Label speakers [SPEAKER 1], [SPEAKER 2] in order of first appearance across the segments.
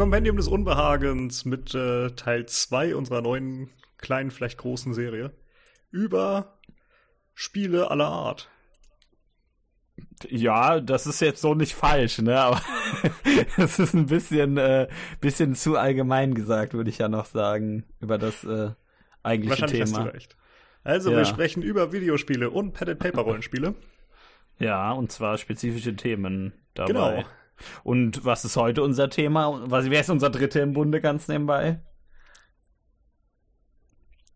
[SPEAKER 1] Kompendium des Unbehagens mit äh, Teil 2 unserer neuen, kleinen, vielleicht großen Serie über Spiele aller Art.
[SPEAKER 2] Ja, das ist jetzt so nicht falsch, ne? Aber das ist ein bisschen, äh, bisschen zu allgemein gesagt, würde ich ja noch sagen, über das äh, eigentliche
[SPEAKER 1] Wahrscheinlich
[SPEAKER 2] Thema.
[SPEAKER 1] hast du recht. Also,
[SPEAKER 2] Ja.
[SPEAKER 1] wir sprechen über Videospiele und Pen-and-Paper-Rollenspiele.
[SPEAKER 2] Ja, und zwar spezifische Themen dabei.
[SPEAKER 1] Genau.
[SPEAKER 2] Und was ist heute unser Thema? Was, wer ist unser Dritter im Bunde ganz nebenbei?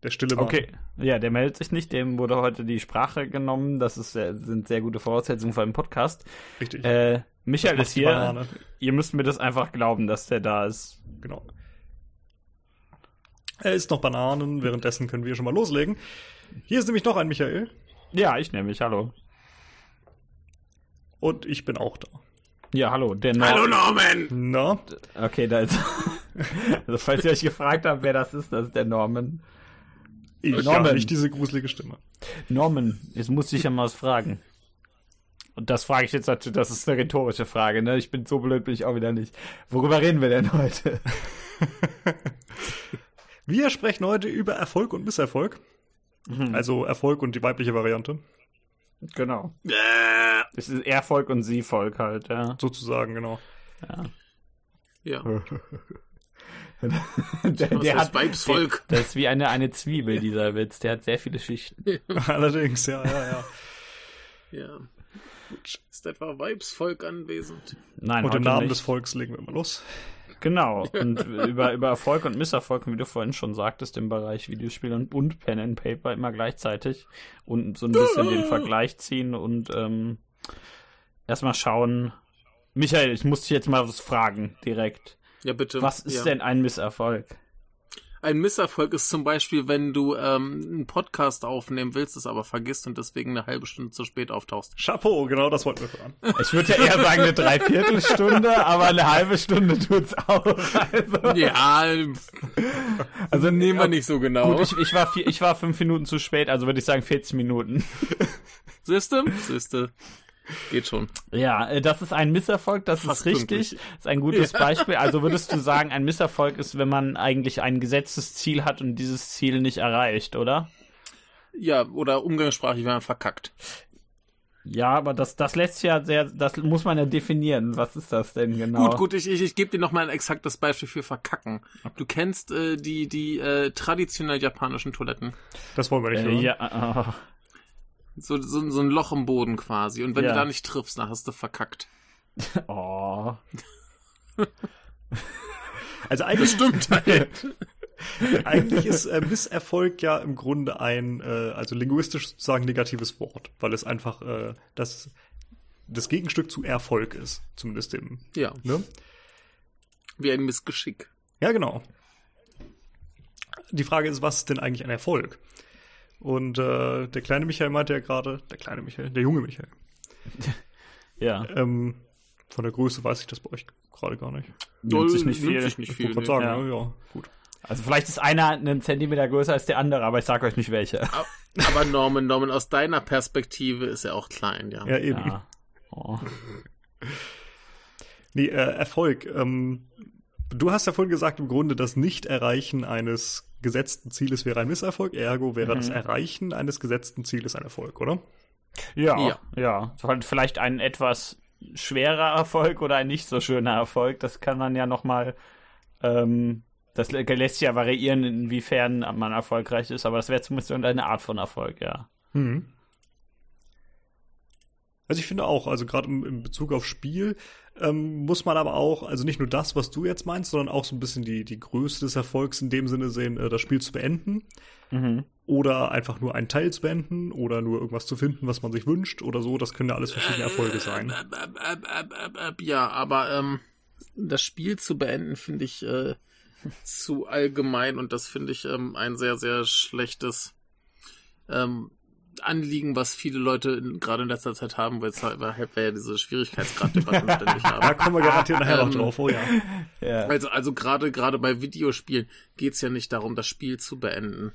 [SPEAKER 1] Der stille Mann.
[SPEAKER 2] Okay, ja, der meldet sich nicht, dem wurde heute die Sprache genommen. Das ist, sind sehr gute Voraussetzungen für einen Podcast.
[SPEAKER 1] Richtig.
[SPEAKER 2] Äh, Michael ist hier.
[SPEAKER 1] Banane.
[SPEAKER 2] Ihr müsst mir das einfach glauben, dass der da ist.
[SPEAKER 1] Genau. Er isst noch Bananen, währenddessen können wir schon mal loslegen. Hier ist nämlich noch ein Michael
[SPEAKER 2] Ja, ich nehme mich, hallo.
[SPEAKER 1] und ich bin auch da.
[SPEAKER 2] Ja, hallo, der Nor
[SPEAKER 3] Hallo Norman!
[SPEAKER 1] Na,
[SPEAKER 2] Okay, da ist. also, falls ihr euch gefragt habt, wer das ist, das ist der Norman.
[SPEAKER 1] ich
[SPEAKER 2] Norman.
[SPEAKER 1] habe nicht diese gruselige Stimme.
[SPEAKER 2] Norman, jetzt muss ich ja mal was fragen. Und das frage ich jetzt natürlich, das ist eine rhetorische Frage, ne? Ich bin so blöd, bin ich auch wieder nicht. Worüber reden wir denn heute?
[SPEAKER 1] Wir sprechen heute über Erfolg und Misserfolg.
[SPEAKER 2] Mhm.
[SPEAKER 1] Also Erfolg und die weibliche Variante,
[SPEAKER 2] Genau.
[SPEAKER 3] Äh,
[SPEAKER 2] Es ist Er-Volk und Sie-Volk halt, ja.
[SPEAKER 1] sozusagen, genau.
[SPEAKER 3] ja,
[SPEAKER 2] der,
[SPEAKER 3] was
[SPEAKER 2] der
[SPEAKER 3] ist
[SPEAKER 2] hat,
[SPEAKER 3] Weibsvolk?
[SPEAKER 2] Der, das ist wie eine, eine Zwiebel, dieser Witz. Der hat sehr viele Schichten.
[SPEAKER 1] Allerdings, ja, ja, ja.
[SPEAKER 3] Ja. Ist etwa Weibsvolk anwesend?
[SPEAKER 2] Nein,
[SPEAKER 1] Und
[SPEAKER 2] heute
[SPEAKER 1] Namen
[SPEAKER 2] nicht.
[SPEAKER 1] des Volks legen wir mal los.
[SPEAKER 2] Genau. Und über, über Erfolg und Misserfolg, wie du vorhin schon sagtest, im Bereich Videospiele und, und Pen and Paper immer gleichzeitig. Und so ein bisschen den Vergleich ziehen und ähm, erstmal schauen. Michael, ich muss dich jetzt mal was fragen, direkt.
[SPEAKER 3] Ja, bitte.
[SPEAKER 2] Was ist
[SPEAKER 3] ja.
[SPEAKER 2] denn ein Misserfolg?
[SPEAKER 3] Ein Misserfolg ist zum Beispiel, wenn du ähm, einen Podcast aufnehmen willst, es aber vergisst und deswegen eine halbe Stunde zu spät auftauchst.
[SPEAKER 1] Chapeau, genau das wollten wir hören.
[SPEAKER 2] Ich würde ja eher sagen eine Dreiviertelstunde, aber eine halbe Stunde tut's auch. Also,
[SPEAKER 3] Ja,
[SPEAKER 2] also
[SPEAKER 3] nehmen wir nicht so genau.
[SPEAKER 2] Gut, ich, ich, war vier, ich war fünf Minuten zu spät, also würde ich sagen 40 Minuten.
[SPEAKER 3] Siehste? Siehste. Geht schon.
[SPEAKER 2] Ja, äh, das ist ein Misserfolg, das
[SPEAKER 3] Fast
[SPEAKER 2] ist richtig.
[SPEAKER 3] pünktlich.
[SPEAKER 2] Das ist ein gutes Beispiel. Also würdest du sagen, ein Misserfolg ist, wenn man eigentlich ein gesetztes Ziel hat und dieses Ziel nicht erreicht, oder?
[SPEAKER 3] Ja, oder umgangssprachlich, wenn man verkackt.
[SPEAKER 2] Ja, aber das, das lässt ja sehr, das muss man ja definieren. Was ist das denn genau?
[SPEAKER 3] Gut, gut, ich, ich, ich gebe dir nochmal ein exaktes Beispiel für verkacken. Du kennst äh, die, die äh, traditionell japanischen Toiletten.
[SPEAKER 1] Das wollen wir nicht
[SPEAKER 2] Äh,
[SPEAKER 1] hören.
[SPEAKER 2] ja,
[SPEAKER 3] So, so, so ein Loch im Boden quasi. Und wenn
[SPEAKER 2] Ja.
[SPEAKER 3] du da nicht triffst, dann hast du verkackt.
[SPEAKER 2] oh.
[SPEAKER 1] Also eigentlich,
[SPEAKER 3] Stimmt halt.
[SPEAKER 1] eigentlich ist äh, Misserfolg ja im Grunde ein, äh, also linguistisch sozusagen negatives Wort, weil es einfach äh, das, das Gegenstück zu Erfolg ist, zumindest dem,
[SPEAKER 3] ja,
[SPEAKER 1] ne?
[SPEAKER 3] wie ein Missgeschick.
[SPEAKER 1] Ja, genau. Die Frage ist, was ist denn eigentlich ein Erfolg? Und äh, der kleine Michael meinte ja gerade, der kleine Michael, der junge Michael,
[SPEAKER 2] Ja,
[SPEAKER 1] ähm, von der Größe weiß ich das bei euch gerade gar nicht.
[SPEAKER 2] nimmt sich nicht viel.
[SPEAKER 3] sich nicht
[SPEAKER 1] Ich
[SPEAKER 3] viel.
[SPEAKER 1] wollte gerade
[SPEAKER 3] nee.
[SPEAKER 1] sagen,
[SPEAKER 2] ja.
[SPEAKER 1] ja. gut.
[SPEAKER 2] Also vielleicht ist einer einen Zentimeter größer als der andere, aber ich sag euch nicht welche.
[SPEAKER 3] Aber Norman, Norman, aus deiner Perspektive ist er auch klein, ja.
[SPEAKER 1] Ja, eben.
[SPEAKER 2] Ja. Oh.
[SPEAKER 1] Nee, äh, Erfolg. Ähm, du hast ja vorhin gesagt, im Grunde das Nicht-Erreichen eines gesetzten Zieles wäre ein Misserfolg, ergo wäre das Erreichen eines gesetzten Zieles ein Erfolg, oder?
[SPEAKER 2] Ja,
[SPEAKER 3] Ja.
[SPEAKER 2] ja. Vielleicht ein etwas schwerer Erfolg oder ein nicht so schöner Erfolg. Das kann man ja nochmal, ähm, das lä- lässt sich ja variieren, inwiefern man erfolgreich ist, aber das wäre zumindest eine Art von Erfolg, ja.
[SPEAKER 1] Mhm. Also ich finde auch, also gerade im Bezug auf Spiel ähm, muss man aber auch, also nicht nur das, was du jetzt meinst, sondern auch so ein bisschen die, die Größe des Erfolgs in dem Sinne sehen, äh, das Spiel zu beenden
[SPEAKER 2] Mhm.
[SPEAKER 1] oder einfach nur einen Teil zu beenden oder nur irgendwas zu finden, was man sich wünscht oder so. Das können ja alles verschiedene Erfolge sein.
[SPEAKER 3] Äb, äb, Ja, aber ähm, das Spiel zu beenden finde ich äh, zu allgemein und das finde ich ähm, ein sehr, sehr schlechtes ähm, Anliegen, was viele Leute gerade in letzter Zeit haben, weil es halt, wir ja diese Schwierigkeitsgrad-Debatten ständig
[SPEAKER 1] Da
[SPEAKER 3] haben.
[SPEAKER 1] kommen wir garantiert nachher noch
[SPEAKER 3] Ähm,
[SPEAKER 1] drauf, oh ja.
[SPEAKER 2] Ja.
[SPEAKER 3] Also, also gerade gerade bei Videospielen geht's ja nicht darum, das Spiel zu beenden.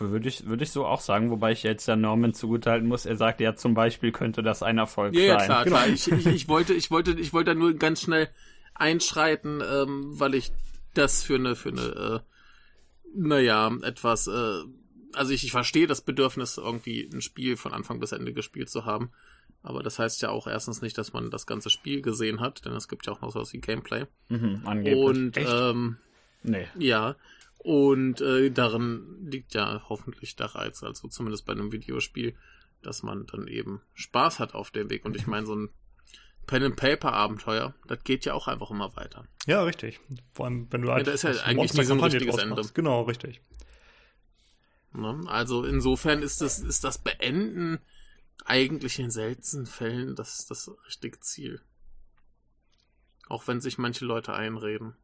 [SPEAKER 2] Würde ich, würde ich so auch sagen, wobei ich jetzt der Norman zugutehalten muss. Er sagt ja zum Beispiel, könnte das ein Erfolg
[SPEAKER 3] Ja, ja,
[SPEAKER 2] sein.
[SPEAKER 3] klar,
[SPEAKER 1] Genau.
[SPEAKER 3] klar. Ich, ich, ich wollte, ich wollte, ich wollte da nur ganz schnell einschreiten, ähm, weil ich das für eine, für eine, äh, naja, etwas, äh, also ich, ich verstehe das Bedürfnis, irgendwie ein Spiel von Anfang bis Ende gespielt zu haben. Aber das heißt ja auch erstens nicht, dass man das ganze Spiel gesehen hat, denn es gibt ja auch noch sowas wie Gameplay.
[SPEAKER 2] Mhm, angeblich.
[SPEAKER 3] Und ähm,
[SPEAKER 2] nee.
[SPEAKER 3] ja, und äh, darin liegt ja hoffentlich der Reiz, also zumindest bei einem Videospiel, dass man dann eben Spaß hat auf dem Weg. Und ich meine, so ein Pen and Paper Abenteuer, das geht ja auch einfach immer weiter.
[SPEAKER 1] Ja, richtig. Vor allem, wenn du
[SPEAKER 3] Ja, da ist ja eigentlich nie so ein richtiges Ende.
[SPEAKER 1] Genau, richtig.
[SPEAKER 3] Ne? Also insofern ist das, ist das Beenden eigentlich in seltenen Fällen das, das richtige Ziel. Auch wenn sich manche Leute einreden.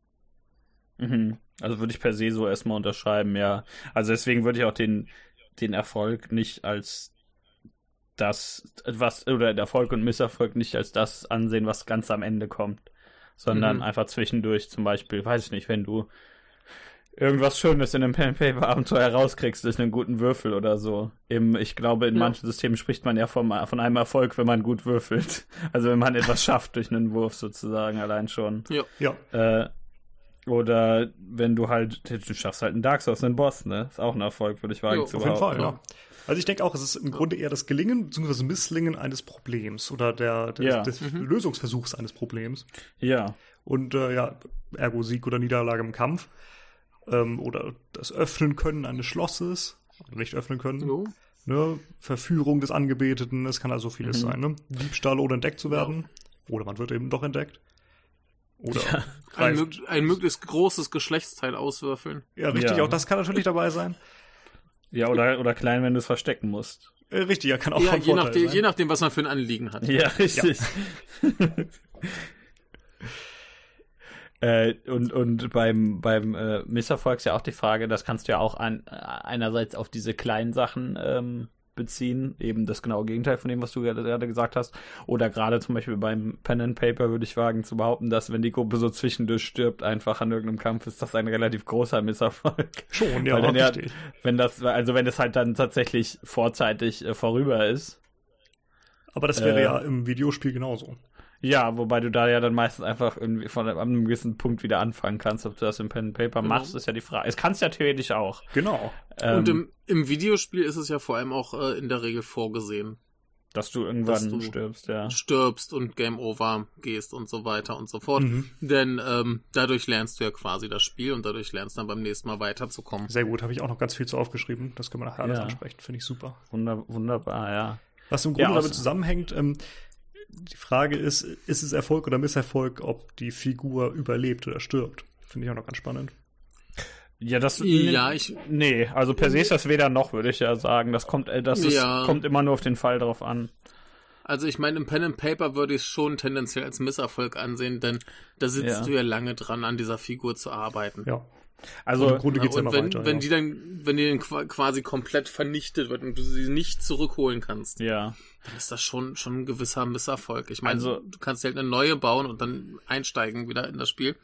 [SPEAKER 2] Mhm. Also würde ich per se so erstmal unterschreiben, ja. Also deswegen würde ich auch den, den Erfolg nicht als das, was, oder den Erfolg und Misserfolg nicht als das ansehen, was ganz am Ende kommt. Sondern
[SPEAKER 3] Mhm.
[SPEAKER 2] einfach zwischendurch, zum Beispiel, weiß ich nicht, wenn du irgendwas Schönes in einem Pen-Paper-Abenteuer rauskriegst durch einen guten Würfel oder so. Im, ich glaube, in
[SPEAKER 3] Ja.
[SPEAKER 2] manchen Systemen spricht man ja vom, von einem Erfolg, wenn man gut würfelt. Also wenn man etwas schafft durch einen Wurf sozusagen allein schon.
[SPEAKER 1] Ja,
[SPEAKER 2] Äh, oder wenn du halt, du schaffst halt einen Dark Souls, einen Boss, ne? Ist auch ein Erfolg, würde ich wagen
[SPEAKER 3] Jo,
[SPEAKER 2] zu
[SPEAKER 1] auf jeden Fall,
[SPEAKER 2] behaupten.
[SPEAKER 1] ja. Also ich denke auch, es ist im Grunde eher das Gelingen bzw. Misslingen eines Problems oder der, des,
[SPEAKER 2] Ja.
[SPEAKER 1] des
[SPEAKER 3] Mhm.
[SPEAKER 1] Lösungsversuchs eines Problems.
[SPEAKER 2] Ja,
[SPEAKER 1] Und äh, ja, ergo Sieg oder Niederlage im Kampf. Ähm, oder das Öffnen können eines Schlosses. Oder nicht öffnen können.
[SPEAKER 3] Jo.
[SPEAKER 1] Ne? Verführung des Angebeteten. Es kann also vieles
[SPEAKER 2] Mhm.
[SPEAKER 1] sein. Ne? Diebstahl ohne entdeckt zu werden. Oder man wird eben doch entdeckt. Oder
[SPEAKER 3] Ein,
[SPEAKER 1] greift.
[SPEAKER 3] mög ein möglichst großes Geschlechtsteil auswürfeln.
[SPEAKER 1] Ja, richtig,
[SPEAKER 2] Ja.
[SPEAKER 1] auch das kann natürlich dabei sein.
[SPEAKER 2] ja, oder, oder klein, wenn du es verstecken musst.
[SPEAKER 1] Äh, richtig, ja, kann auch
[SPEAKER 3] Ja,
[SPEAKER 1] von
[SPEAKER 3] je
[SPEAKER 1] Vorteil
[SPEAKER 3] nachdem,
[SPEAKER 1] sein.
[SPEAKER 3] je nachdem, was man für ein Anliegen hat.
[SPEAKER 2] Ja, richtig. äh, und und beim, beim äh, Misserfolg ist ja auch die Frage, das kannst du ja auch ein, äh, einerseits auf diese kleinen Sachen ähm, beziehen, eben das genaue Gegenteil von dem, was du gerade gesagt hast. Oder gerade zum Beispiel beim Pen and Paper würde ich wagen zu behaupten, dass wenn die Gruppe so zwischendurch stirbt, einfach an irgendeinem Kampf, ist das ein relativ großer Misserfolg.
[SPEAKER 1] Schon, ja,
[SPEAKER 2] ja, wenn das, also wenn es halt dann tatsächlich vorzeitig äh, vorüber ist.
[SPEAKER 1] Aber das wäre
[SPEAKER 2] äh,
[SPEAKER 1] ja im Videospiel genauso.
[SPEAKER 2] Ja, wobei du da ja dann meistens einfach irgendwie von einem gewissen Punkt wieder anfangen kannst. Ob du das im Pen and Paper
[SPEAKER 3] Genau.
[SPEAKER 2] machst, ist ja die Frage. Es kannst ja theoretisch auch.
[SPEAKER 1] Genau.
[SPEAKER 2] Ähm,
[SPEAKER 3] Und im, im Videospiel ist es ja vor allem auch äh, in der Regel vorgesehen.
[SPEAKER 2] dass du irgendwann
[SPEAKER 3] dass du-
[SPEAKER 2] stirbst, ja.
[SPEAKER 3] Stirbst und Game Over gehst und so weiter und so fort.
[SPEAKER 1] Mhm.
[SPEAKER 3] Denn ähm, dadurch lernst du ja quasi das Spiel und dadurch lernst du dann beim nächsten Mal weiterzukommen.
[SPEAKER 1] Sehr gut, habe ich auch noch ganz viel zu aufgeschrieben. Das können wir nachher alles
[SPEAKER 2] Ja.
[SPEAKER 1] ansprechen. Finde ich super.
[SPEAKER 2] Wunder, wunderbar, ja.
[SPEAKER 1] Was im
[SPEAKER 2] Ja,
[SPEAKER 1] Grunde
[SPEAKER 2] aus-
[SPEAKER 1] damit zusammenhängt, ähm, die Frage ist, ist es Erfolg oder Misserfolg, ob die Figur überlebt oder stirbt? Finde ich auch noch ganz spannend.
[SPEAKER 2] Ja, das.
[SPEAKER 3] Ja, ich-
[SPEAKER 2] Nee, also per se ist das weder noch, würde ich ja sagen. Das kommt, äh, das ist,
[SPEAKER 3] Ja.
[SPEAKER 2] kommt immer nur auf den Fall drauf an.
[SPEAKER 3] Also ich meine, im Pen and Paper würde ich es schon tendenziell als Misserfolg ansehen, denn da sitzt
[SPEAKER 2] Ja.
[SPEAKER 3] du ja lange dran, an dieser Figur zu arbeiten.
[SPEAKER 1] Ja.
[SPEAKER 2] Also,
[SPEAKER 1] Und im Grunde geht's ja immer
[SPEAKER 3] wenn,
[SPEAKER 1] weiter.
[SPEAKER 3] wenn
[SPEAKER 1] ja.
[SPEAKER 3] die dann, wenn die dann qua- quasi komplett vernichtet wird und du sie nicht zurückholen kannst,
[SPEAKER 2] ja.
[SPEAKER 3] dann ist das schon, schon ein gewisser Misserfolg. Ich meine,
[SPEAKER 2] Also-
[SPEAKER 3] du kannst halt eine neue bauen und dann einsteigen wieder in das Spiel.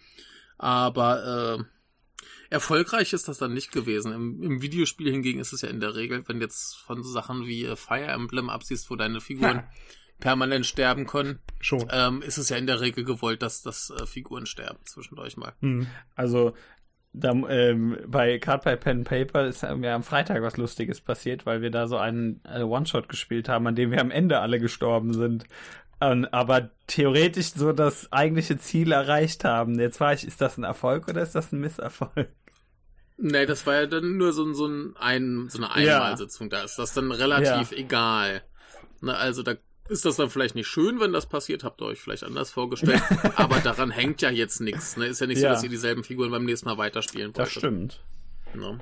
[SPEAKER 3] Aber äh, erfolgreich ist das dann nicht gewesen. Im, Im Videospiel hingegen ist es ja in der Regel, wenn du jetzt von so Sachen wie äh, Fire Emblem absiehst, wo deine Figuren
[SPEAKER 1] Ha.
[SPEAKER 3] permanent sterben können,
[SPEAKER 1] Schon.
[SPEAKER 3] ähm, ist es ja in der Regel gewollt, dass, dass äh, Figuren sterben zwischendurch mal.
[SPEAKER 1] Hm.
[SPEAKER 2] Also, da, ähm, bei Card by Pen Paper ist mir am Freitag was Lustiges passiert, weil wir da so einen äh, One-Shot gespielt haben, an dem wir am Ende alle gestorben sind. Ähm, aber theoretisch so das eigentliche Ziel erreicht haben. Jetzt war ich, ist das ein Erfolg oder ist das ein Misserfolg?
[SPEAKER 3] Nee, das war ja dann nur so, so, ein, ein, so eine
[SPEAKER 2] Ja.
[SPEAKER 3] Einmalsitzung. Da ist das dann relativ egal. Ne, also da ist das dann vielleicht nicht schön, wenn das passiert, habt ihr euch vielleicht anders vorgestellt. aber daran hängt ja jetzt nichts. Ne? Ist ja nicht
[SPEAKER 2] Ja.
[SPEAKER 3] so, dass ihr dieselben Figuren beim nächsten Mal weiterspielen wollt.
[SPEAKER 2] Das stimmt.
[SPEAKER 3] Ne?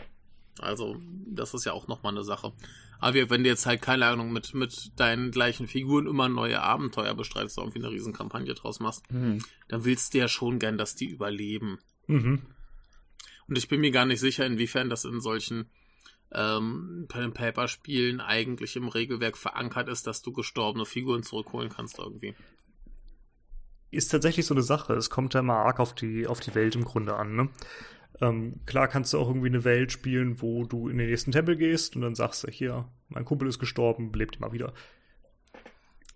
[SPEAKER 3] Also, das ist ja auch nochmal eine Sache. Aber wenn du jetzt halt, keine Ahnung, mit, mit deinen gleichen Figuren immer neue Abenteuer bestreitest, und irgendwie eine Riesenkampagne draus machst,
[SPEAKER 2] Mhm.
[SPEAKER 3] dann willst du ja schon gern, dass die überleben.
[SPEAKER 1] Mhm.
[SPEAKER 3] Und ich bin mir gar nicht sicher, inwiefern das in solchen ähm, Pen-and-Paper-Spielen eigentlich im Regelwerk verankert ist, dass du gestorbene Figuren zurückholen kannst irgendwie.
[SPEAKER 1] Ist tatsächlich so eine Sache. Es kommt ja mal arg auf die, auf die Welt im Grunde an. Ne? Ähm, klar kannst du auch irgendwie eine Welt spielen, wo du in den nächsten Tempel gehst und dann sagst du, hier, mein Kumpel ist gestorben, lebt immer wieder.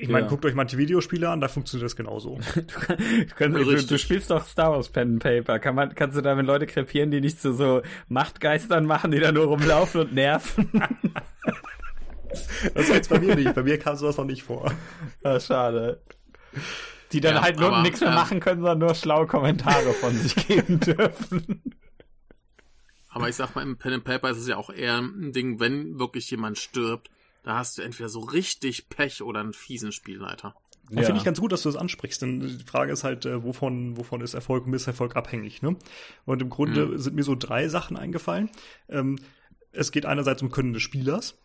[SPEAKER 1] Ich meine,
[SPEAKER 2] Ja.
[SPEAKER 1] guckt euch manche Videospiele an, da funktioniert das genauso.
[SPEAKER 2] Du, kannst, du, du spielst doch Star Wars Pen and Paper. Kann man, kannst du damit Leute krepieren, die nicht zu so Machtgeistern machen, die da nur rumlaufen und nerven?
[SPEAKER 1] Das war jetzt bei mir nicht. Bei mir kam sowas noch nicht vor.
[SPEAKER 2] Ah, schade. Die dann
[SPEAKER 3] Ja,
[SPEAKER 2] halt nur nichts mehr
[SPEAKER 3] ähm,
[SPEAKER 2] machen können, sondern nur schlaue Kommentare von sich geben dürfen.
[SPEAKER 3] Aber ich sag mal, im Pen and Paper ist es ja auch eher ein Ding, wenn wirklich jemand stirbt, da hast du entweder so richtig Pech oder einen fiesen Spielleiter.
[SPEAKER 1] Ja. Finde ich ganz gut, dass du das ansprichst, denn die Frage ist halt, äh, wovon, wovon ist Erfolg und Misserfolg abhängig, ne? Und im Grunde
[SPEAKER 3] Mhm.
[SPEAKER 1] sind mir so drei Sachen eingefallen. Ähm, es geht einerseits um Können des Spielers,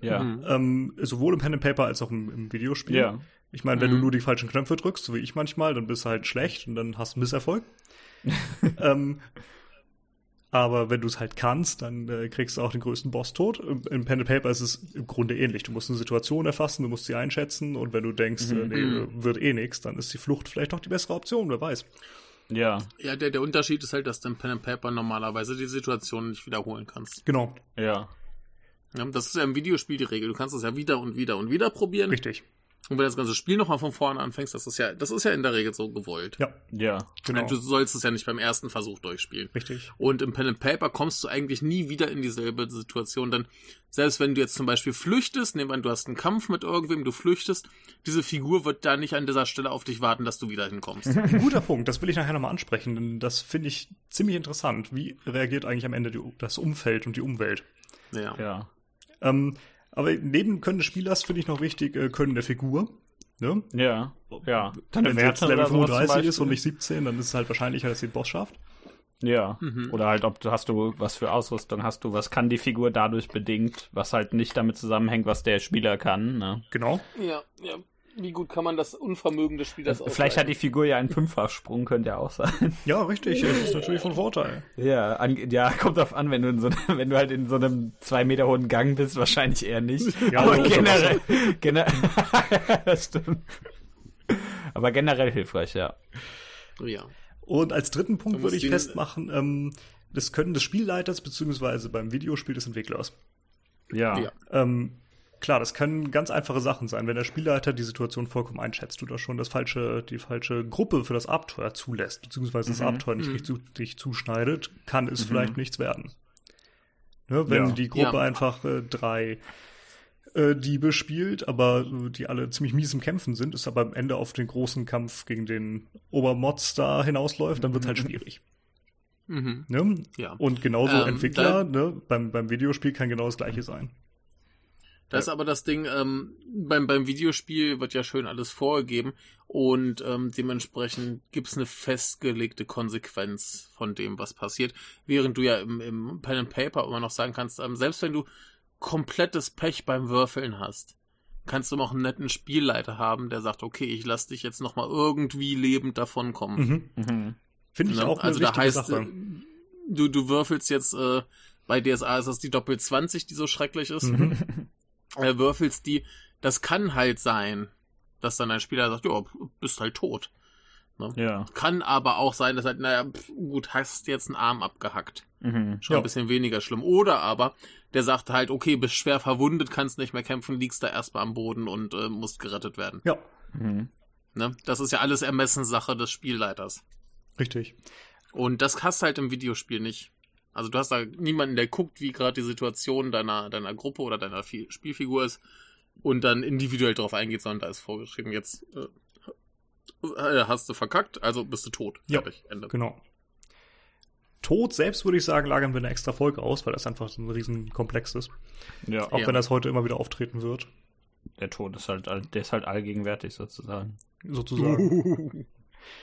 [SPEAKER 2] ja.
[SPEAKER 3] Mhm.
[SPEAKER 1] ähm, sowohl im Pen and Paper als auch im, im Videospiel.
[SPEAKER 2] Ja.
[SPEAKER 1] Ich meine, wenn
[SPEAKER 3] Mhm.
[SPEAKER 1] du nur die falschen Knöpfe drückst, so wie ich manchmal, dann bist du halt schlecht und dann hast du Misserfolg. ähm, aber wenn du es halt kannst, dann äh, kriegst du auch den größten Boss tot. Im, Im Pen and Paper ist es im Grunde ähnlich. Du musst eine Situation erfassen, du musst sie einschätzen und wenn du denkst, äh, nee,
[SPEAKER 3] Mhm.
[SPEAKER 1] wird eh nix, dann ist die Flucht vielleicht doch die bessere Option, wer weiß.
[SPEAKER 2] Ja.
[SPEAKER 3] Ja, der, der Unterschied ist halt, dass du im Pen and Paper normalerweise die Situation nicht wiederholen kannst.
[SPEAKER 1] Genau,
[SPEAKER 2] Ja.
[SPEAKER 3] Ja, das ist ja im Videospiel die Regel. Du kannst es ja wieder und wieder und wieder probieren.
[SPEAKER 1] richtig.
[SPEAKER 3] Und wenn du das ganze Spiel nochmal von vorne anfängst, das ist ja, das ist ja in der Regel so gewollt.
[SPEAKER 1] Ja,
[SPEAKER 2] Ja.
[SPEAKER 1] genau.
[SPEAKER 3] Du sollst es ja nicht beim ersten Versuch durchspielen.
[SPEAKER 1] Richtig.
[SPEAKER 3] Und im Pen and Paper kommst du eigentlich nie wieder in dieselbe Situation, denn selbst wenn du jetzt zum Beispiel flüchtest, nehmen wir an, du hast einen Kampf mit irgendwem, du flüchtest, diese Figur wird da nicht an dieser Stelle auf dich warten, dass du wieder hinkommst.
[SPEAKER 1] Ein guter Punkt, das will ich nachher nochmal ansprechen, denn das finde ich ziemlich interessant. Wie reagiert eigentlich am Ende die, das Umfeld und die Umwelt?
[SPEAKER 3] Ja.
[SPEAKER 2] Ja.
[SPEAKER 1] Ähm, aber neben Können des Spielers finde ich noch wichtig, äh, Können der Figur. Ne?
[SPEAKER 2] Ja. Ja.
[SPEAKER 1] Wenn sie jetzt
[SPEAKER 2] Werte
[SPEAKER 1] Level
[SPEAKER 2] oder sowas zum
[SPEAKER 1] 35 ist und nicht 17, dann ist es halt wahrscheinlicher, dass sie den Boss schafft.
[SPEAKER 2] Ja.
[SPEAKER 3] Mhm.
[SPEAKER 2] Oder halt, ob du hast du, was für Ausrüstung hast du, was kann die Figur dadurch bedingt, was halt nicht damit zusammenhängt, was der Spieler kann, ne?
[SPEAKER 1] Genau.
[SPEAKER 3] Ja, ja. Wie gut kann man das Unvermögen des Spielers
[SPEAKER 2] Vielleicht hat die Figur ja einen Fünffachsprung, könnte ja auch sein.
[SPEAKER 1] Ja, richtig. Das ist natürlich von Vorteil.
[SPEAKER 2] Ja, an, ja, kommt drauf an, wenn du in so wenn du halt in so einem zwei Meter hohen Gang bist, wahrscheinlich eher nicht.
[SPEAKER 1] Ja,
[SPEAKER 2] Aber generell, generell das stimmt. Aber generell hilfreich, ja.
[SPEAKER 3] Ja.
[SPEAKER 1] Und als dritten Punkt würde ich festmachen, ähm, das Können des Spielleiters beziehungsweise beim Videospiel des Entwicklers.
[SPEAKER 2] Ja.
[SPEAKER 3] Ja.
[SPEAKER 1] Ähm, klar, das können ganz einfache Sachen sein. Wenn der Spielleiter die Situation vollkommen einschätzt oder schon das falsche, die falsche Gruppe für das Abenteuer zulässt, beziehungsweise das
[SPEAKER 2] Mhm.
[SPEAKER 1] Abenteuer nicht
[SPEAKER 3] Mhm.
[SPEAKER 1] richtig, zu, richtig zuschneidet, kann es
[SPEAKER 2] Mhm.
[SPEAKER 1] vielleicht nichts werden. Ne, wenn
[SPEAKER 2] Ja.
[SPEAKER 1] die Gruppe
[SPEAKER 3] Ja.
[SPEAKER 1] einfach äh, drei äh, Diebe spielt, aber äh, die alle ziemlich mies im Kämpfen sind, ist aber am Ende auf den großen Kampf gegen den Obermods da hinausläuft, dann wird es halt schwierig.
[SPEAKER 3] Mhm.
[SPEAKER 1] Ne?
[SPEAKER 3] Ja.
[SPEAKER 1] Und genauso
[SPEAKER 3] Ähm,
[SPEAKER 1] Entwickler, ne, beim, beim Videospiel kann genau das gleiche sein.
[SPEAKER 3] Das ist aber das Ding, ähm, beim, beim Videospiel wird ja schön alles vorgegeben und ähm, dementsprechend gibt's eine festgelegte Konsequenz von dem, was passiert. Während du ja im, im Pen and Paper immer noch sagen kannst, ähm, selbst wenn du komplettes Pech beim Würfeln hast, kannst du noch einen netten Spielleiter haben, der sagt, okay, ich lass dich jetzt nochmal irgendwie lebend davonkommen.
[SPEAKER 1] Mhm.
[SPEAKER 2] Mhm.
[SPEAKER 1] Finde ich
[SPEAKER 3] Ne?
[SPEAKER 1] auch eine
[SPEAKER 3] also da heißt,
[SPEAKER 1] Sache.
[SPEAKER 3] äh, du, du würfelst jetzt, äh, bei DSA ist das die Doppel 20, die so schrecklich ist.
[SPEAKER 1] Mhm.
[SPEAKER 3] äh, würfelst die, das kann halt sein, dass dann ein Spieler sagt, ja, bist halt tot.
[SPEAKER 2] Ja.
[SPEAKER 3] Kann aber auch sein, dass halt, naja, pf, gut, hast jetzt einen Arm abgehackt.
[SPEAKER 2] Mhm.
[SPEAKER 3] Schon
[SPEAKER 1] Ja.
[SPEAKER 3] ein bisschen weniger schlimm. Oder aber, der sagt halt, okay, bist schwer verwundet, kannst nicht mehr kämpfen, liegst da erstmal am Boden und äh, musst gerettet werden.
[SPEAKER 1] Ja,
[SPEAKER 2] Mhm.
[SPEAKER 3] Ne? Das ist ja alles Ermessenssache des Spielleiters.
[SPEAKER 1] richtig.
[SPEAKER 3] Und das hast du halt im Videospiel nicht. Also du hast da niemanden, der guckt, wie gerade die Situation deiner, deiner Gruppe oder deiner Fi Spielfigur ist und dann individuell drauf eingeht, sondern da ist vorgeschrieben, jetzt äh, äh, hast du verkackt, also bist du tot.
[SPEAKER 1] Ja.
[SPEAKER 3] Fertig, Ende.
[SPEAKER 1] Genau. Tod selbst würde ich sagen, lagern wir eine extra Folge aus, weil das einfach so ein riesen Komplex ist.
[SPEAKER 2] Ja.
[SPEAKER 1] Auch
[SPEAKER 3] Ja.
[SPEAKER 1] wenn das heute immer wieder auftreten wird,
[SPEAKER 2] Der Tod ist halt, all- der ist halt allgegenwärtig sozusagen.
[SPEAKER 1] sozusagen.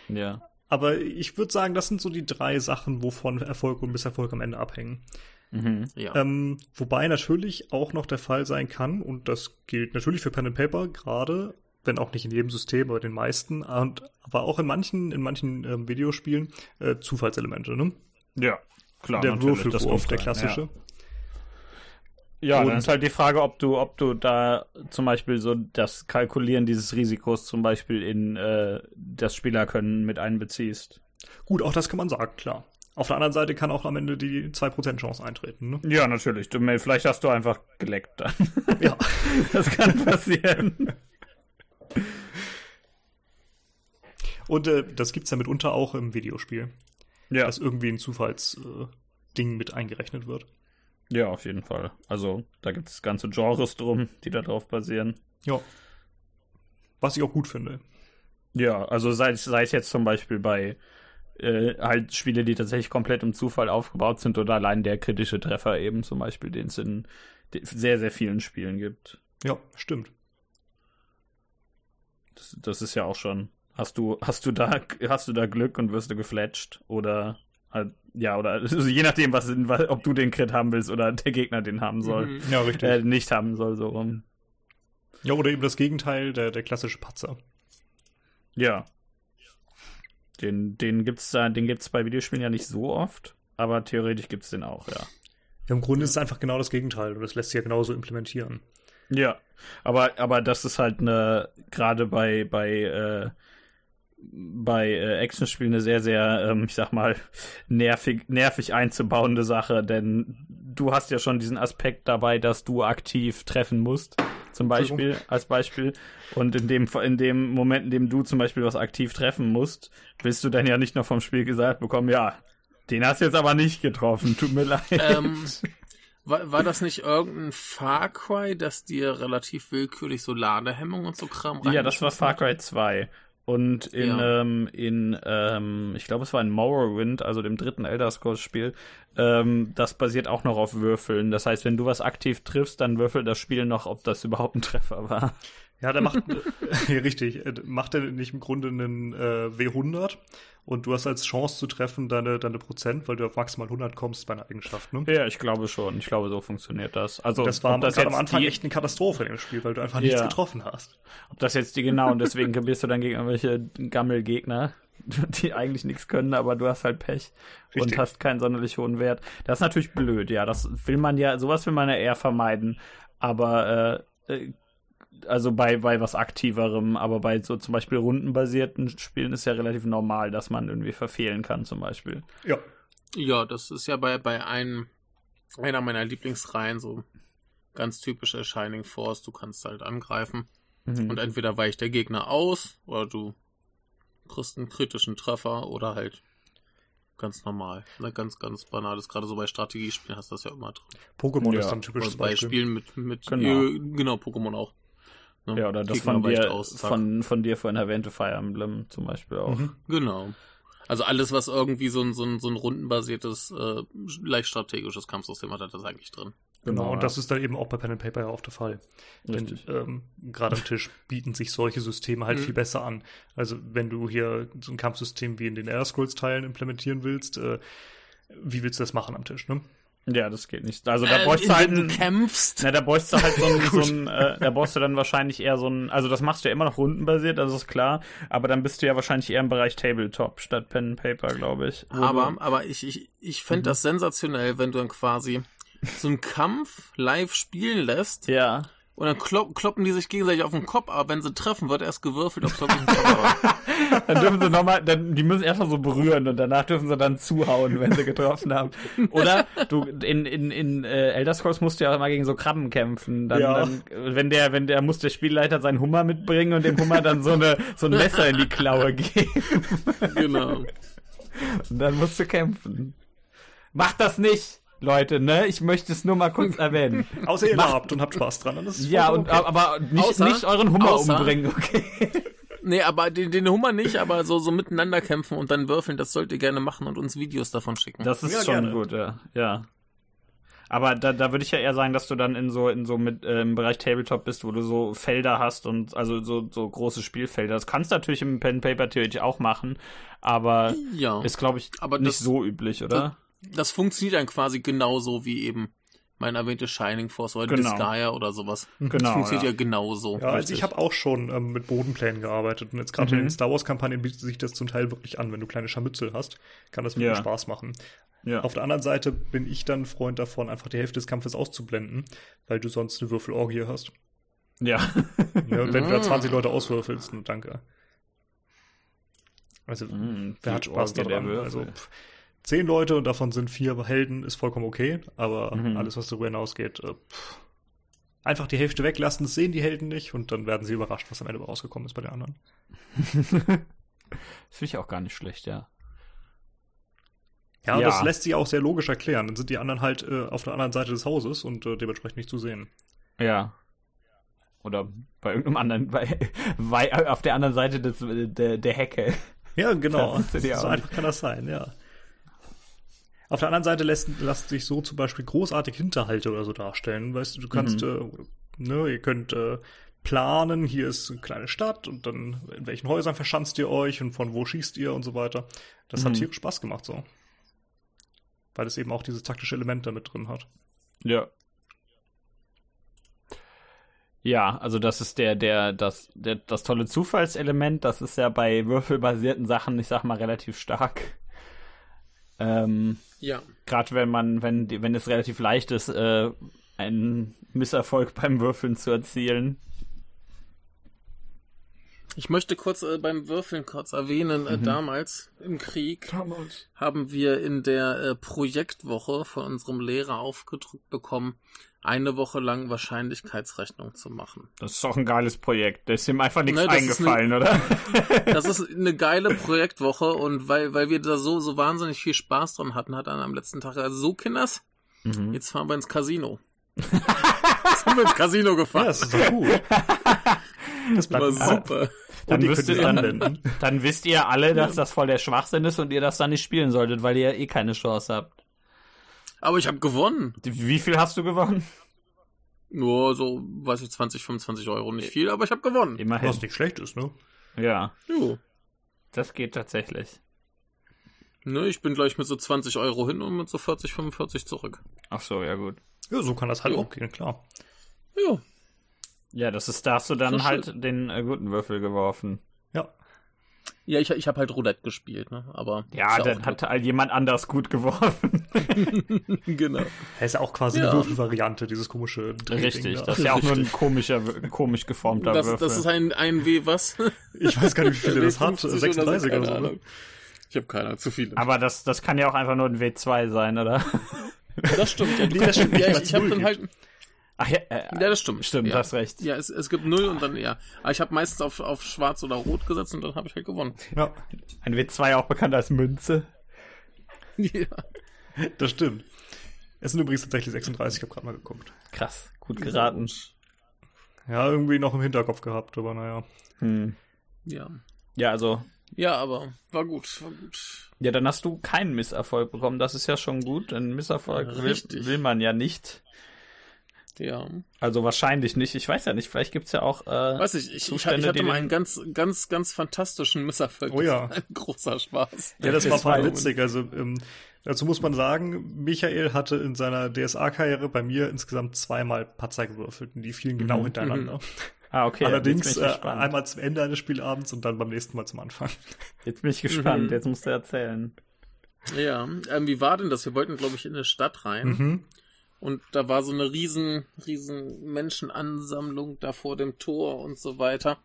[SPEAKER 2] Ja.
[SPEAKER 1] Aber ich würde sagen, das sind so die drei Sachen, wovon Erfolg und Misserfolg am Ende abhängen.
[SPEAKER 2] Mhm.
[SPEAKER 3] Ja.
[SPEAKER 1] Ähm, wobei natürlich auch noch der Fall sein kann, und das gilt natürlich für Pen and Paper, gerade, wenn auch nicht in jedem System, aber den meisten, und, aber auch in manchen, in manchen ähm, Videospielen, äh, Zufallselemente, ne?
[SPEAKER 2] Ja. Klar,
[SPEAKER 1] der
[SPEAKER 2] natürlich, das
[SPEAKER 1] Würfelwurf, der klassische.
[SPEAKER 2] Ja,
[SPEAKER 1] Und-
[SPEAKER 2] dann ist halt die Frage, ob du, ob du da zum Beispiel so das Kalkulieren dieses Risikos zum Beispiel in äh, das Spielerkönnen mit einbeziehst.
[SPEAKER 1] Gut, auch das kann man sagen, klar. Auf der anderen Seite kann auch am Ende die 2% Chance eintreten, ne?
[SPEAKER 2] Ja, natürlich. Du, vielleicht hast du einfach geleckt dann.
[SPEAKER 1] Ja.
[SPEAKER 2] Das kann passieren.
[SPEAKER 1] Und äh, das gibt's ja mitunter auch im Videospiel.
[SPEAKER 2] Ja.
[SPEAKER 1] Dass irgendwie ein Zufallsding äh, mit eingerechnet wird.
[SPEAKER 2] Ja, auf jeden Fall. Also, da gibt es ganze Genres drum, die da drauf basieren.
[SPEAKER 1] Ja. Was ich auch gut finde.
[SPEAKER 2] Ja, also sei, sei es jetzt zum Beispiel bei äh, halt Spiele, die tatsächlich komplett im Zufall aufgebaut sind oder allein der kritische Treffer eben zum Beispiel, den es in sehr, sehr vielen Spielen gibt.
[SPEAKER 1] Ja, stimmt.
[SPEAKER 2] Das, das ist ja auch schon. Hast du, hast du da, hast du da Glück und wirst du gefletscht? Oder ja, oder also je nachdem, was, ob du den Crit haben willst oder der Gegner den haben soll.
[SPEAKER 1] Mhm. Ja, richtig.
[SPEAKER 2] Äh, nicht haben soll, so rum.
[SPEAKER 1] Ja, oder eben das Gegenteil, der, der klassische Patzer.
[SPEAKER 2] Ja. Den, den gibt's da, den gibt's bei Videospielen ja nicht so oft, aber theoretisch gibt's den auch, ja.
[SPEAKER 1] Ja, im Grunde ist es einfach genau das Gegenteil und das lässt sich ja genauso implementieren.
[SPEAKER 2] Ja, aber, aber das ist halt eine, gerade bei, bei, äh, bei äh, Actionspielen eine sehr, sehr, ähm, ich sag mal, nervig, nervig einzubauende Sache, denn du hast ja schon diesen Aspekt dabei, dass du aktiv treffen musst, zum Beispiel, als Beispiel. Und in dem, in dem Moment, in dem du zum Beispiel was aktiv treffen musst, willst du dann ja nicht noch vom Spiel gesagt bekommen, ja, den hast du jetzt aber nicht getroffen, tut mir leid.
[SPEAKER 3] Ähm, war, war das nicht irgendein Far Cry, das dir relativ willkürlich so Ladehemmung und so Kram
[SPEAKER 2] Ja, das war Far Cry 2. Und in, ja. ähm, in ähm, ich glaube, es war in Morrowind, also dem dritten Elder Scrolls-Spiel, ähm, das basiert auch noch auf Würfeln. Das heißt, wenn du was aktiv triffst, dann würfelt das Spiel noch, ob das überhaupt ein Treffer war.
[SPEAKER 1] Ja, der macht, ja, richtig, macht er nicht im Grunde einen äh, W100 und du hast als Chance zu treffen deine, deine Prozent, weil du auf maximal 100 kommst bei einer Eigenschaft, ne?
[SPEAKER 2] Ja, ich glaube schon. Ich glaube, so funktioniert das. Also,
[SPEAKER 1] das war das am Anfang die... echt eine Katastrophe in dem Spiel, weil du einfach nichts ja. getroffen hast.
[SPEAKER 2] Ob das jetzt die genau, und deswegen bist du dann gegen irgendwelche Gammelgegner, die eigentlich nichts können, aber du hast halt Pech Richtig. und hast keinen sonderlich hohen Wert. Das ist natürlich blöd, ja. Das will man ja, sowas will man ja eher vermeiden. Aber äh, äh also bei, bei was aktiverem, aber bei so zum Beispiel rundenbasierten Spielen ist ja relativ normal, dass man irgendwie verfehlen kann, zum Beispiel.
[SPEAKER 1] Ja.
[SPEAKER 3] Ja, das ist ja bei, bei einem, einer meiner Lieblingsreihen so ganz typischer Shining Force. Du kannst halt angreifen mhm. und entweder weicht der Gegner aus oder du kriegst einen kritischen Treffer oder halt ganz normal. Ne, ganz, ganz banal. ist gerade so bei Strategiespielen hast du das ja immer drin.
[SPEAKER 1] Pokémon ja. ist ein typisches
[SPEAKER 3] Oder bei Beispiel. Spielen mit, mit genau. Äh, genau, Pokémon auch.
[SPEAKER 2] Ne? Ja, oder das von dir, aus, von, von dir vorhin erwähnte Fire Emblem zum Beispiel auch. Mhm.
[SPEAKER 3] Genau. Also alles, was irgendwie so ein, so ein, so ein rundenbasiertes, äh, leicht strategisches Kampfsystem hat, hat das eigentlich drin.
[SPEAKER 1] Genau, genau und das ist dann eben auch bei Pen and Paper ja auch der Fall. Richtig. Denn, ähm, gerade am Tisch bieten sich solche Systeme halt mhm. viel besser an. Also wenn du hier so ein Kampfsystem wie in den Air Scrolls Teilen implementieren willst, äh, wie willst du das machen am Tisch, ne?
[SPEAKER 2] Ja, das geht nicht. Also da äh, bräuchst du halt
[SPEAKER 3] du kämpfst.
[SPEAKER 2] Na, da bräuchst du halt so ein, so ein äh, da brauchst du dann wahrscheinlich eher so ein, also das machst du ja immer noch rundenbasiert, das ist klar, aber dann bist du ja wahrscheinlich eher im Bereich Tabletop statt Pen and Paper, glaube ich.
[SPEAKER 3] Aber, aber ich, ich, ich fände mhm. das sensationell, wenn du dann quasi so einen Kampf live spielen lässt.
[SPEAKER 2] Ja.
[SPEAKER 3] Und dann klopp, kloppen die sich gegenseitig auf den Kopf, aber wenn sie treffen, wird erst gewürfelt, ob es wirklich ein Kopf war.
[SPEAKER 2] dann dürfen sie nochmal, dann, die müssen erstmal so berühren und danach dürfen sie dann zuhauen, wenn sie getroffen haben. Oder du, in, in, in äh, Elder Scrolls musst du ja auch immer gegen so Krabben kämpfen. Dann, ja. dann, wenn der, wenn der, muss der Spielleiter seinen Hummer mitbringen und dem Hummer dann so eine, so ein Messer in die Klaue geben.
[SPEAKER 3] genau.
[SPEAKER 2] Und dann musst du kämpfen. Mach das nicht! Leute, ne? Ich möchte es nur mal kurz erwähnen.
[SPEAKER 1] Außer ihr Macht, habt und habt Spaß dran.
[SPEAKER 2] ja, und, okay. aber nicht, außer, nicht euren Hummer außer, umbringen, okay?
[SPEAKER 3] Nee, aber den, den Hummer nicht, aber so, so miteinander kämpfen und dann würfeln, das sollt ihr gerne machen und uns Videos davon schicken.
[SPEAKER 2] Das ist ja, schon gerne. gut, ja. ja. Aber da, da würde ich ja eher sagen, dass du dann in so in so mit äh, im Bereich Tabletop bist, wo du so Felder hast und also so so große Spielfelder. Das kannst du natürlich im Pen Paper theoretisch auch machen, aber ja. ist glaube ich aber nicht das, so üblich, oder?
[SPEAKER 3] Das, funktioniert dann quasi genauso wie eben mein erwähntes Shining Force oder genau. Disgaea oder sowas. Genau, das funktioniert ja, ja genauso.
[SPEAKER 1] Ja, also ich habe auch schon ähm, mit Bodenplänen gearbeitet und jetzt gerade mhm. in den Star Wars Kampagnen bietet sich das zum Teil wirklich an, wenn du kleine Scharmützel hast, kann das wirklich ja. Spaß machen. Ja. Auf der anderen Seite bin ich dann Freund davon, einfach die Hälfte des Kampfes auszublenden, weil du sonst eine Würfelorgie hast.
[SPEAKER 2] Ja.
[SPEAKER 1] ja und wenn du da 20 Leute auswürfelst, nur danke. Also, mm, wer hat Spaß daran? Also, pff, zehn Leute und davon sind vier Helden, ist vollkommen okay. Aber mhm. alles, was darüber hinausgeht, äh, einfach die Hälfte weglassen, das sehen die Helden nicht und dann werden sie überrascht, was am Ende rausgekommen ist bei den anderen.
[SPEAKER 2] Finde ich auch gar nicht schlecht, ja.
[SPEAKER 1] Ja,
[SPEAKER 2] Ja.
[SPEAKER 1] das lässt sich auch sehr logisch erklären. Dann sind die anderen halt äh, auf der anderen Seite des Hauses und äh, dementsprechend nicht zu sehen.
[SPEAKER 2] Ja. Oder bei irgendeinem anderen, bei, bei auf der anderen Seite des, der, der Hecke.
[SPEAKER 1] Ja, genau.
[SPEAKER 2] Das ist
[SPEAKER 1] so einfach kann das sein, ja. Auf der anderen Seite lässt, lässt sich so zum Beispiel großartig Hinterhalte oder so darstellen. Weißt du, du kannst, äh, ne, ihr könnt äh, planen, hier ist eine kleine Stadt und dann in welchen Häusern verschanzt ihr euch und von wo schießt ihr und so weiter. Das hat
[SPEAKER 2] Mhm.
[SPEAKER 1] tierisch Spaß gemacht so. Weil es eben auch dieses taktische Element damit drin hat.
[SPEAKER 2] Ja. Ja, also das ist der, der, das, der, das tolle Zufallselement, das ist ja bei würfelbasierten Sachen, ich sag mal, relativ stark. Ähm,
[SPEAKER 3] Ja.
[SPEAKER 2] Gerade wenn man, wenn, wenn es relativ leicht ist, äh, einen Misserfolg beim Würfeln zu erzielen.
[SPEAKER 3] Ich möchte kurz äh, beim Würfeln kurz erwähnen,
[SPEAKER 2] Mhm.
[SPEAKER 3] äh, damals im Krieg haben wir in der äh, Projektwoche von unserem Lehrer aufgedrückt bekommen, eine Woche lang Wahrscheinlichkeitsrechnung zu machen.
[SPEAKER 2] Das ist doch ein geiles Projekt. Da ist ihm einfach nichts
[SPEAKER 3] Ne,
[SPEAKER 2] eingefallen, oder?
[SPEAKER 3] Das ist eine geile Projektwoche und weil, weil wir da so, so wahnsinnig viel Spaß dran hatten, hat dann am letzten Tag also so Kinders,
[SPEAKER 2] Mhm.
[SPEAKER 3] jetzt fahren wir ins Casino. Jetzt sind wir ins Casino gefahren.
[SPEAKER 1] das ist doch gut. Das
[SPEAKER 3] war super.
[SPEAKER 2] Dann wisst ihr dann, dann wisst ihr alle, dass das voll der Schwachsinn ist und ihr das dann nicht spielen solltet, weil ihr eh keine Chance habt.
[SPEAKER 3] Aber ich habe gewonnen.
[SPEAKER 2] Wie viel hast du gewonnen?
[SPEAKER 3] Nur so, weiß ich, 20, 25 Euro. Nicht viel, aber ich habe gewonnen.
[SPEAKER 2] Immerhin.
[SPEAKER 1] Was nicht schlecht ist, ne?
[SPEAKER 2] Ja,
[SPEAKER 3] Jo.
[SPEAKER 2] das geht tatsächlich.
[SPEAKER 3] Ne, ich bin gleich mit so 20 Euro hin und mit so 40, 45 zurück.
[SPEAKER 2] Ach so, ja gut.
[SPEAKER 1] Ja, so kann das halt
[SPEAKER 3] Jo.
[SPEAKER 1] auch gehen, klar.
[SPEAKER 3] Jo.
[SPEAKER 2] Ja, das ist, da hast du dann
[SPEAKER 3] So schön.
[SPEAKER 2] halt den äh, guten Würfel geworfen.
[SPEAKER 1] Ja.
[SPEAKER 3] Ja, ich, ich habe halt Roulette gespielt, ne? Aber.
[SPEAKER 2] Ja,
[SPEAKER 3] ist
[SPEAKER 2] dann hat halt jemand anders gut geworfen.
[SPEAKER 3] genau.
[SPEAKER 1] Das ist ja auch quasi
[SPEAKER 3] Ja.
[SPEAKER 1] eine Würfelvariante, dieses komische Drehding
[SPEAKER 2] Richtig,
[SPEAKER 1] da.
[SPEAKER 2] das ist ja auch nur ein
[SPEAKER 3] Richtig.
[SPEAKER 2] komischer, komisch geformter
[SPEAKER 3] Das,
[SPEAKER 2] Würfel.
[SPEAKER 3] das ist ein, ein W, was?
[SPEAKER 1] Ich weiß gar nicht, wie viele das hat.
[SPEAKER 3] W50 oder so,
[SPEAKER 1] 36 oder
[SPEAKER 3] keine
[SPEAKER 1] so. ne?
[SPEAKER 3] Ahnung. Ich habe keine Ahnung, zu viele.
[SPEAKER 2] Aber das, das kann ja auch einfach nur ein W2 sein, oder?
[SPEAKER 3] das stimmt, ja. Du
[SPEAKER 1] Nee, das stimmt
[SPEAKER 3] ja, ich, ich habe dann halt.
[SPEAKER 2] Ach ja, äh,
[SPEAKER 3] Ja, das stimmt.
[SPEAKER 2] stimmt,
[SPEAKER 3] ja.
[SPEAKER 2] du hast recht.
[SPEAKER 3] Ja, es, es gibt null und dann ja. Aber ich habe meistens auf, auf schwarz oder rot gesetzt und dann habe ich halt gewonnen.
[SPEAKER 1] Ja,
[SPEAKER 2] Ein W2 auch bekannt als Münze.
[SPEAKER 3] ja.
[SPEAKER 1] das stimmt. Es sind übrigens tatsächlich 36, ich habe gerade mal geguckt.
[SPEAKER 2] Krass, gut geraten.
[SPEAKER 1] Ja, irgendwie noch im Hinterkopf gehabt, aber naja.
[SPEAKER 2] Hm.
[SPEAKER 3] Ja.
[SPEAKER 2] Ja, also,
[SPEAKER 3] Ja, aber war gut, war gut.
[SPEAKER 2] ja, dann hast du keinen Misserfolg bekommen. Das ist ja schon gut. Ein Misserfolg will,
[SPEAKER 3] Richtig.
[SPEAKER 2] will man ja nicht.
[SPEAKER 3] Ja.
[SPEAKER 2] Also wahrscheinlich nicht. Ich weiß ja nicht. Vielleicht gibt's ja auch. Äh,
[SPEAKER 3] Weiß ich, ich,
[SPEAKER 2] Zustände,
[SPEAKER 3] ich hatte mal einen ganz, ganz, ganz fantastischen Misserfolg.
[SPEAKER 1] Oh ja.
[SPEAKER 3] Ein großer Spaß.
[SPEAKER 1] Ja, das
[SPEAKER 2] Das
[SPEAKER 1] war voll witzig. Also, ähm, dazu muss man sagen, Michael hatte in seiner DSA-Karriere bei mir insgesamt zweimal Patzer gewürfelt und die fielen genau
[SPEAKER 2] Mhm.
[SPEAKER 1] hintereinander.
[SPEAKER 2] ah, okay.
[SPEAKER 1] Allerdings
[SPEAKER 2] jetzt bin
[SPEAKER 1] äh,
[SPEAKER 2] ich gespannt.
[SPEAKER 1] einmal zum Ende eines Spielabends und dann beim nächsten Mal zum Anfang.
[SPEAKER 2] Jetzt bin ich gespannt.
[SPEAKER 3] Mhm.
[SPEAKER 2] Jetzt musst du erzählen.
[SPEAKER 3] Ja, ähm, wie war denn das? Wir wollten, glaube ich, in eine Stadt rein.
[SPEAKER 1] Mhm.
[SPEAKER 3] Und da war so eine riesen, riesen Menschenansammlung da vor dem Tor und so weiter.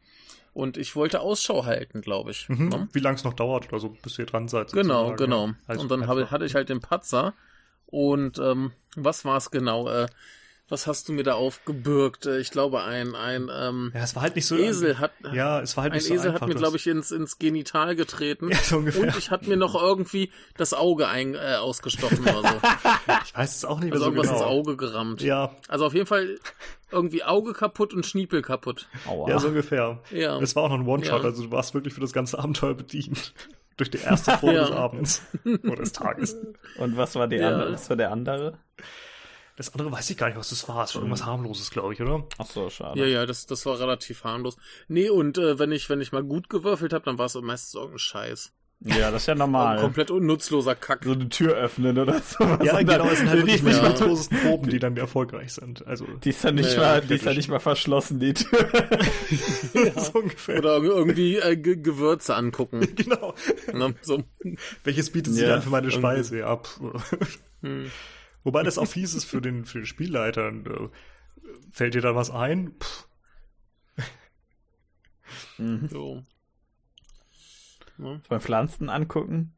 [SPEAKER 3] Und ich wollte Ausschau halten, glaube ich.
[SPEAKER 1] Mhm.
[SPEAKER 3] Ne?
[SPEAKER 1] Wie lange es noch dauert oder so, bis ihr dran seid.
[SPEAKER 3] Genau,
[SPEAKER 1] sozusagen.
[SPEAKER 3] genau.
[SPEAKER 1] Also
[SPEAKER 3] und dann
[SPEAKER 1] einfach-
[SPEAKER 3] hatte ich halt den Patzer. Und ähm, was war es genau? Äh, was hast du mir da aufgebürgt? Äh, Ich glaube, ein, ein ähm,
[SPEAKER 1] Ja, es war halt nicht so.
[SPEAKER 3] Esel hat.
[SPEAKER 1] Ja, es war halt
[SPEAKER 3] Ein
[SPEAKER 1] nicht so
[SPEAKER 3] Esel
[SPEAKER 1] einfach.
[SPEAKER 3] hat mir,
[SPEAKER 1] das-
[SPEAKER 3] glaube ich, ins, ins Genital getreten.
[SPEAKER 1] Ja, so ungefähr.
[SPEAKER 3] Und ich hatte mir noch irgendwie das Auge ein, äh, ausgestochen oder so.
[SPEAKER 1] Ich weiß es auch nicht mehr
[SPEAKER 3] Also
[SPEAKER 1] so
[SPEAKER 3] irgendwas
[SPEAKER 1] genau.
[SPEAKER 3] ins Auge gerammt.
[SPEAKER 1] Ja,
[SPEAKER 3] Also auf jeden Fall irgendwie Auge kaputt und Schniepel kaputt.
[SPEAKER 2] Aua.
[SPEAKER 1] ja, so ungefähr.
[SPEAKER 3] Ja.
[SPEAKER 1] Es war auch noch ein One-Shot,
[SPEAKER 3] Ja.
[SPEAKER 1] also du warst wirklich für das ganze Abenteuer bedient. Durch die erste Probe
[SPEAKER 3] Ja.
[SPEAKER 1] des Abends. Oder des Tages.
[SPEAKER 2] Und was war die
[SPEAKER 3] Ja.
[SPEAKER 2] andere? Was war der andere?
[SPEAKER 1] Das andere weiß ich gar nicht, was das war. Es war irgendwas harmloses, glaube ich, oder?
[SPEAKER 2] Ach so, schade.
[SPEAKER 3] Ja, ja, das, das war relativ harmlos. Nee, und äh, wenn ich wenn ich mal gut gewürfelt habe, dann war es meistens irgendein Scheiß.
[SPEAKER 2] Ja, das ist ja
[SPEAKER 3] Ein
[SPEAKER 2] normal.
[SPEAKER 3] komplett unnutzloser Kack.
[SPEAKER 2] so eine Tür öffnen oder so.
[SPEAKER 1] Ja, genau, es sind halt wirklich
[SPEAKER 2] die
[SPEAKER 3] Ja.
[SPEAKER 1] virtuosesten Proben, die dann erfolgreich sind. Also,
[SPEAKER 2] die ist ja nicht
[SPEAKER 3] Ja,
[SPEAKER 2] mal,
[SPEAKER 3] ja,
[SPEAKER 2] die ist ja nicht mal verschlossen, die Tür.
[SPEAKER 1] so ungefähr.
[SPEAKER 3] Oder irgendwie äh, Ge Gewürze angucken.
[SPEAKER 1] genau.
[SPEAKER 3] ne? so.
[SPEAKER 1] Welches bietet sie
[SPEAKER 2] Ja,
[SPEAKER 1] dann für meine. Speise? Ja, pff.
[SPEAKER 3] Hm.
[SPEAKER 1] Wobei das auch fies ist für den, für den Spielleiter. Und, äh, fällt dir da was ein?
[SPEAKER 2] Mhm.
[SPEAKER 3] so. Ne?
[SPEAKER 2] Beim Pflanzen angucken.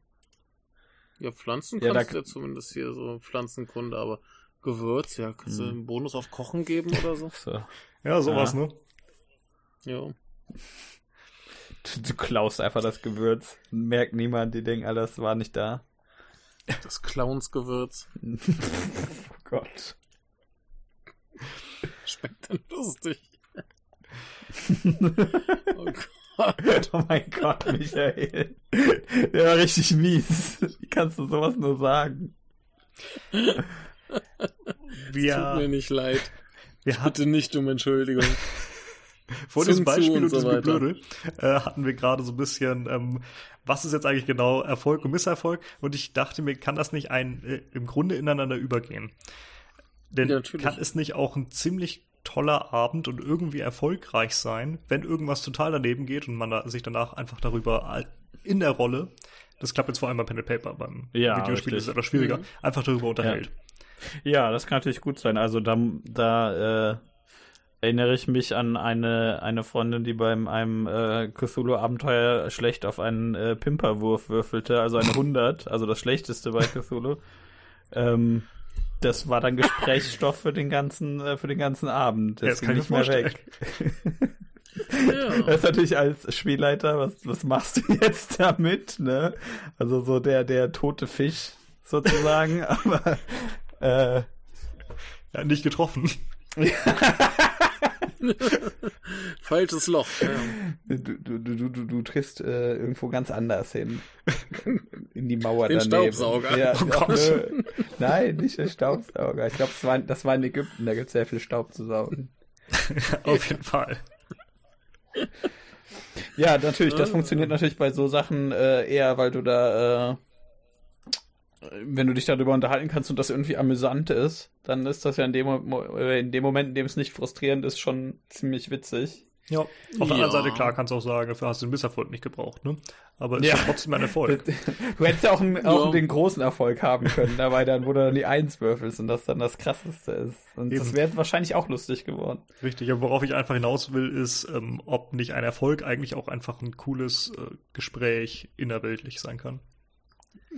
[SPEAKER 3] Ja, Pflanzen
[SPEAKER 2] Ja,
[SPEAKER 3] kannst
[SPEAKER 2] da-
[SPEAKER 3] du ja zumindest hier so Pflanzenkunde, aber Gewürz, ja, kannst du
[SPEAKER 2] Hm.
[SPEAKER 3] einen Bonus auf Kochen geben oder so?
[SPEAKER 2] So.
[SPEAKER 1] Ja, sowas,
[SPEAKER 2] Ja.
[SPEAKER 1] ne?
[SPEAKER 3] Ja.
[SPEAKER 2] Du, du klaust einfach das Gewürz. Merkt niemand, die denken, alles war nicht da.
[SPEAKER 3] Das Clownsgewürz.
[SPEAKER 2] oh Gott.
[SPEAKER 3] Schmeckt dann lustig.
[SPEAKER 2] oh Gott. Oh mein Gott, Michael. Der war richtig mies. Wie kannst du sowas nur sagen?
[SPEAKER 3] Wir, Tut mir nicht leid.
[SPEAKER 1] Wir
[SPEAKER 3] Bitte nicht um Entschuldigung.
[SPEAKER 1] Vor diesem Beispiel und diesem Geblöde äh, hatten wir gerade so ein bisschen, ähm, was ist jetzt eigentlich genau Erfolg und Misserfolg? Und ich dachte mir, kann das nicht ein äh, im Grunde ineinander übergehen? Denn ja, kann es nicht auch ein ziemlich toller Abend und irgendwie erfolgreich sein, wenn irgendwas total daneben geht und man da, sich danach einfach darüber in der Rolle, das klappt jetzt vor allem bei Pen and Paper, beim ja, Videospiel richtig. ist es etwas schwieriger, mhm. einfach darüber unterhält.
[SPEAKER 2] Ja. ja. das kann natürlich gut sein. Also da, da äh, erinnere ich mich an eine, eine Freundin, die beim einem äh, Cthulhu-Abenteuer schlecht auf einen äh, Pimperwurf würfelte, also eine 100, also das schlechteste bei Cthulhu. ähm, das war dann Gesprächsstoff für den ganzen, äh, für den ganzen Abend. Das
[SPEAKER 1] ja, ging nicht mehr weg.
[SPEAKER 2] ja. Das ist natürlich als Spielleiter, was, was machst du jetzt damit, ne? Also so der, der tote Fisch sozusagen, aber äh,
[SPEAKER 1] ja, nicht getroffen.
[SPEAKER 3] Falsches Loch. Ja.
[SPEAKER 2] Du, du, du, du, du triffst äh, irgendwo ganz anders hin. In die Mauer
[SPEAKER 3] Den
[SPEAKER 2] daneben.
[SPEAKER 3] Staubsauger.
[SPEAKER 2] Ja, oh Gott. Nein, nicht der Staubsauger. Ich glaube, das war, das war in Ägypten, da gibt es sehr viel Staub zu saugen.
[SPEAKER 1] Auf jeden Fall.
[SPEAKER 2] Ja, natürlich, das funktioniert natürlich bei so Sachen äh, eher, weil du da äh, wenn du dich darüber unterhalten kannst und das irgendwie amüsant ist, dann ist das ja in dem, äh, in dem Moment, in dem es nicht frustrierend ist, schon ziemlich witzig.
[SPEAKER 1] Ja, auf der ja. anderen Seite, klar, kannst du auch sagen, dafür hast du den Misserfolg nicht gebraucht, ne? Aber ist ja, ja trotzdem ein Erfolg.
[SPEAKER 2] Du hättest ja auch, einen, auch ja. den großen Erfolg haben können, dabei dann, wo du dann die Eins würfelst und das dann das Krasseste ist. Und Eben. das wäre wahrscheinlich auch lustig geworden.
[SPEAKER 1] Richtig, aber worauf ich einfach hinaus will, ist, ähm, ob nicht ein Erfolg eigentlich auch einfach ein cooles äh, Gespräch innerweltlich sein kann.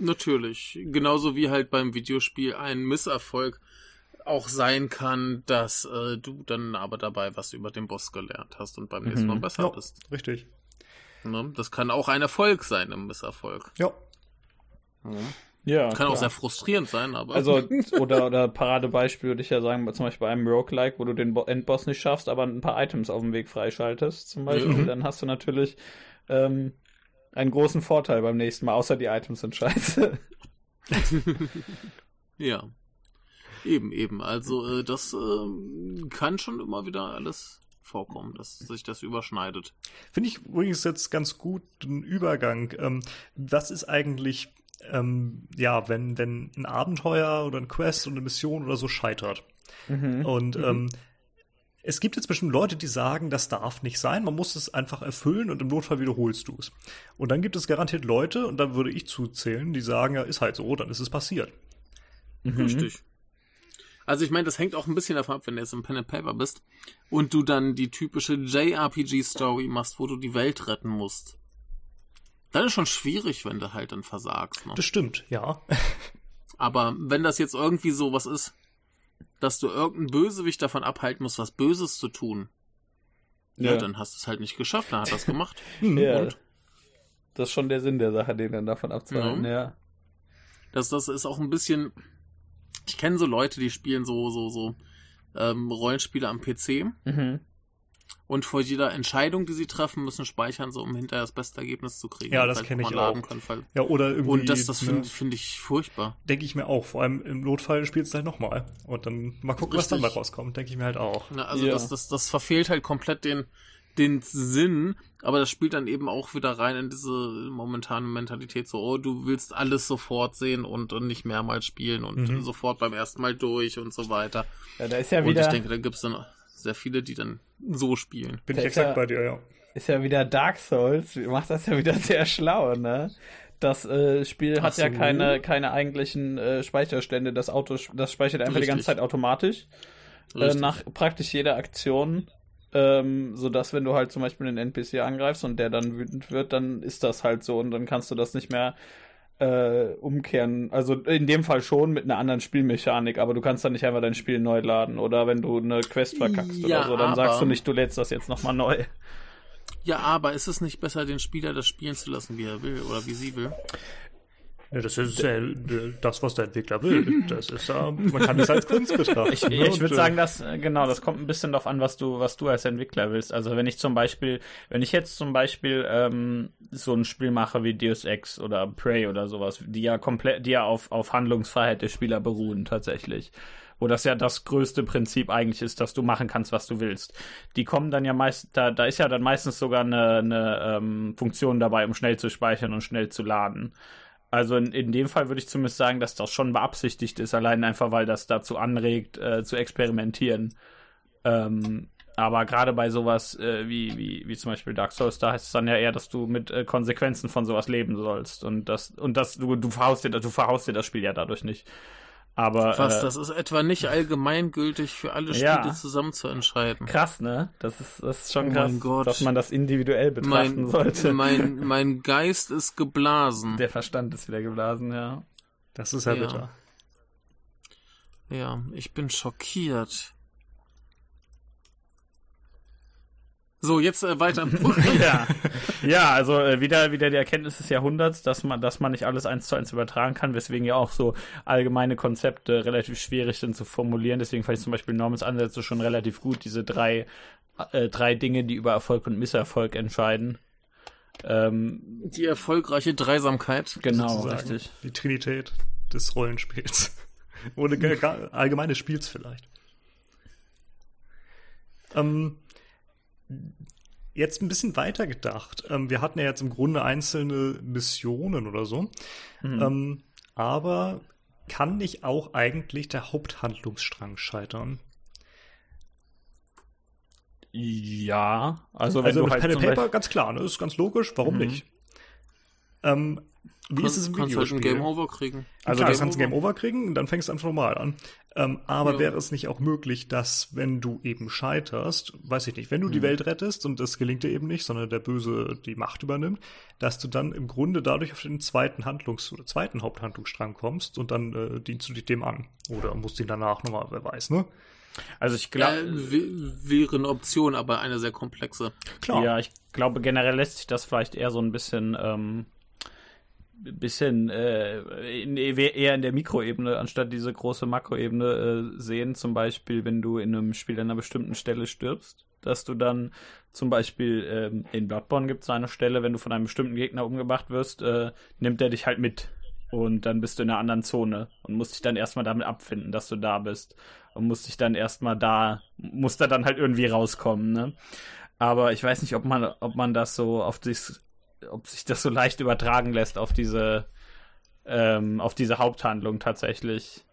[SPEAKER 3] Natürlich. Genauso wie halt beim Videospiel ein Misserfolg auch sein kann, dass äh, du dann aber dabei was über den Boss gelernt hast und beim nächsten Mal mhm. besser ja, bist.
[SPEAKER 1] Richtig.
[SPEAKER 3] Ne? Das kann auch ein Erfolg sein im Misserfolg.
[SPEAKER 1] Ja.
[SPEAKER 3] ja. Ja, kann klar. auch sehr frustrierend sein, aber.
[SPEAKER 2] Also, oder, oder Paradebeispiel würde ich ja sagen, zum Beispiel bei einem Roguelike, wo du den Endboss nicht schaffst, aber ein paar Items auf dem Weg freischaltest, zum Beispiel, mhm. dann hast du natürlich ähm, einen großen Vorteil beim nächsten Mal, außer die Items sind scheiße.
[SPEAKER 3] ja. Eben, eben. Also äh, das äh, kann schon immer wieder alles vorkommen, dass sich das überschneidet.
[SPEAKER 1] Finde ich übrigens jetzt ganz gut einen Übergang. Ähm, was ist eigentlich, ähm, ja, wenn, wenn ein Abenteuer oder ein Quest oder eine Mission oder so scheitert? Mhm. Und mhm. Ähm, es gibt jetzt bestimmt Leute, die sagen, das darf nicht sein, man muss es einfach erfüllen und im Notfall wiederholst du es. Und dann gibt es garantiert Leute, und da würde ich zuzählen, die sagen, ja, ist halt so, dann ist es passiert.
[SPEAKER 3] Mhm. Richtig. Also ich meine, das hängt auch ein bisschen davon ab, wenn du jetzt im Pen and Paper bist und du dann die typische JRPG-Story machst, wo du die Welt retten musst. Dann ist schon schwierig, wenn du halt dann versagst. Ne?
[SPEAKER 1] Das stimmt, ja.
[SPEAKER 3] Aber wenn das jetzt irgendwie so was ist, dass du irgendeinen Bösewicht davon abhalten musst, was Böses zu tun. Ja, ja dann hast du es halt nicht geschafft, dann hat das gemacht.
[SPEAKER 2] ja. Und? Das ist schon der Sinn der Sache, den dann davon abzuhalten, ja. ja.
[SPEAKER 3] Das, das ist auch ein bisschen. Ich kenne so Leute, die spielen so, so, so ähm, Rollenspiele am PC. Mhm und vor jeder Entscheidung, die sie treffen, müssen speichern, so um hinterher das beste Ergebnis zu kriegen.
[SPEAKER 1] Ja, das kenne ich auch.
[SPEAKER 3] Können,
[SPEAKER 1] ja, oder irgendwie.
[SPEAKER 3] Und das, das finde ne, find ich furchtbar.
[SPEAKER 1] Denke ich mir auch. Vor allem im Notfall spielst du halt nochmal. Und dann mal gucken, Richtig. was dann da rauskommt. Denke ich mir halt auch.
[SPEAKER 3] Na, also ja. das, das, das verfehlt halt komplett den, den Sinn, aber das spielt dann eben auch wieder rein in diese momentane Mentalität, so, oh, du willst alles sofort sehen und, und nicht mehrmals spielen und mhm. sofort beim ersten Mal durch und so weiter.
[SPEAKER 2] Ja, da ist ja wieder. Und
[SPEAKER 3] ich denke, da gibt es dann sehr viele, die dann so spielen.
[SPEAKER 1] Bin ich exakt ja, bei dir, ja.
[SPEAKER 2] Ist ja wieder Dark Souls, macht das ja wieder sehr schlau, ne? Das äh, Spiel hat so. ja keine, keine eigentlichen äh, Speicherstände. Das Auto, das speichert einfach Richtig. die ganze Zeit automatisch. Äh, nach praktisch jeder Aktion. Ähm, so dass wenn du halt zum Beispiel einen NPC angreifst und der dann wütend wird, dann ist das halt so und dann kannst du das nicht mehr äh, umkehren. Also in dem Fall schon mit einer anderen Spielmechanik, aber du kannst dann nicht einfach dein Spiel neu laden oder wenn du eine Quest verkackst ja, oder so, dann sagst du nicht, du lädst das jetzt nochmal neu.
[SPEAKER 3] Ja, aber ist es nicht besser, den Spieler das spielen zu lassen, wie er will oder wie sie will?
[SPEAKER 1] Ja, das ist ja das, was der Entwickler will. Das ist ja, man kann das als Kunst betrachten.
[SPEAKER 2] Ich, ich würde sagen, dass, äh, genau, das kommt ein bisschen darauf an, was du, was du als Entwickler willst. Also wenn ich zum Beispiel, wenn ich jetzt zum Beispiel ähm, so ein Spiel mache wie Deus Ex oder Prey oder sowas, die ja komplett, die ja auf, auf Handlungsfreiheit der Spieler beruhen tatsächlich wo das ja das größte Prinzip eigentlich ist, dass du machen kannst, was du willst. Die kommen dann ja meist, da, da ist ja dann meistens sogar eine, eine ähm, Funktion dabei, um schnell zu speichern und schnell zu laden. Also in, in dem Fall würde ich zumindest sagen, dass das schon beabsichtigt ist, allein einfach, weil das dazu anregt, äh, zu experimentieren. Ähm, aber gerade bei sowas äh, wie, wie, wie zum Beispiel Dark Souls, da heißt es dann ja eher, dass du mit äh, Konsequenzen von sowas leben sollst. Und das, und das, du, du verhaust dir, du verhaust dir das Spiel ja dadurch nicht. Aber,
[SPEAKER 3] Was,
[SPEAKER 2] äh,
[SPEAKER 3] das ist etwa nicht allgemeingültig für alle Spiele
[SPEAKER 2] Ja.
[SPEAKER 3] zusammen zu entscheiden.
[SPEAKER 2] krass, ne? Das ist, das ist schon
[SPEAKER 3] Oh
[SPEAKER 2] krass,
[SPEAKER 3] mein Gott.
[SPEAKER 2] dass man das individuell betrachten
[SPEAKER 3] Mein,
[SPEAKER 2] sollte.
[SPEAKER 3] mein, mein Geist ist geblasen.
[SPEAKER 2] Der Verstand ist wieder geblasen, ja.
[SPEAKER 1] Das ist ja,
[SPEAKER 3] Ja.
[SPEAKER 1] bitter.
[SPEAKER 3] Ja, ich bin schockiert. So, jetzt äh, weiter.
[SPEAKER 2] ja, ja, also äh, wieder wieder die Erkenntnis des Jahrhunderts, dass man dass man nicht alles eins zu eins übertragen kann, weswegen ja auch so allgemeine Konzepte relativ schwierig sind zu formulieren. Deswegen fand ich zum Beispiel Normans Ansätze schon relativ gut, diese drei äh, drei Dinge, die über Erfolg und Misserfolg entscheiden. Ähm,
[SPEAKER 3] Die erfolgreiche Dreisamkeit.
[SPEAKER 2] genau,
[SPEAKER 1] sozusagen.
[SPEAKER 2] richtig.
[SPEAKER 1] Die Trinität des Rollenspiels. Oder allgemeines Spiels vielleicht. Ähm, jetzt ein bisschen weiter gedacht. Ähm, wir hatten ja jetzt im Grunde einzelne Missionen oder so.
[SPEAKER 2] Mhm.
[SPEAKER 1] Ähm, aber kann nicht auch eigentlich der Haupthandlungsstrang scheitern?
[SPEAKER 2] Ja, also wenn
[SPEAKER 1] also
[SPEAKER 2] du
[SPEAKER 1] mit
[SPEAKER 2] halt
[SPEAKER 1] Pen Paper ganz klar, ne? Ist ganz logisch, warum
[SPEAKER 2] Mhm.
[SPEAKER 1] nicht? Ähm, wie ist es im
[SPEAKER 3] kannst halt ein
[SPEAKER 1] Videospiel?
[SPEAKER 3] Game Over kriegen.
[SPEAKER 1] Also klar,
[SPEAKER 2] Game
[SPEAKER 1] du kannst ein Game Over kriegen und dann fängst du einfach normal an. Ähm, aber
[SPEAKER 3] Ja.
[SPEAKER 1] wäre es nicht auch möglich, dass, wenn du eben scheiterst, weiß ich nicht, wenn du die Welt rettest und es gelingt dir eben nicht, sondern der Böse die Macht übernimmt, dass du dann im Grunde dadurch auf den zweiten Handlungs- oder zweiten Haupthandlungsstrang kommst und dann äh, dienst du dich dem an. Oder musst ihn danach nochmal, wer weiß, ne?
[SPEAKER 2] also ich glaube,
[SPEAKER 3] wäre eine Option, aber eine sehr komplexe.
[SPEAKER 1] Klar.
[SPEAKER 2] Ja, ich glaube, generell lässt sich das vielleicht eher so ein bisschen, ähm, bisschen äh, in, eher in der Mikroebene anstatt diese große Makroebene äh, sehen. Zum Beispiel, wenn du in einem Spiel an einer bestimmten Stelle stirbst, dass du dann zum Beispiel ähm, in Bloodborne gibt es eine Stelle, wenn du von einem bestimmten Gegner umgebracht wirst, äh, nimmt er dich halt mit. Und dann bist du in einer anderen Zone und musst dich dann erstmal damit abfinden, dass du da bist. Und musst dich dann erstmal da, musst da dann halt irgendwie rauskommen, ne? Aber ich weiß nicht, ob man, ob man das so auf das, ob sich das so leicht übertragen lässt auf diese, ähm, auf diese Haupthandlung tatsächlich.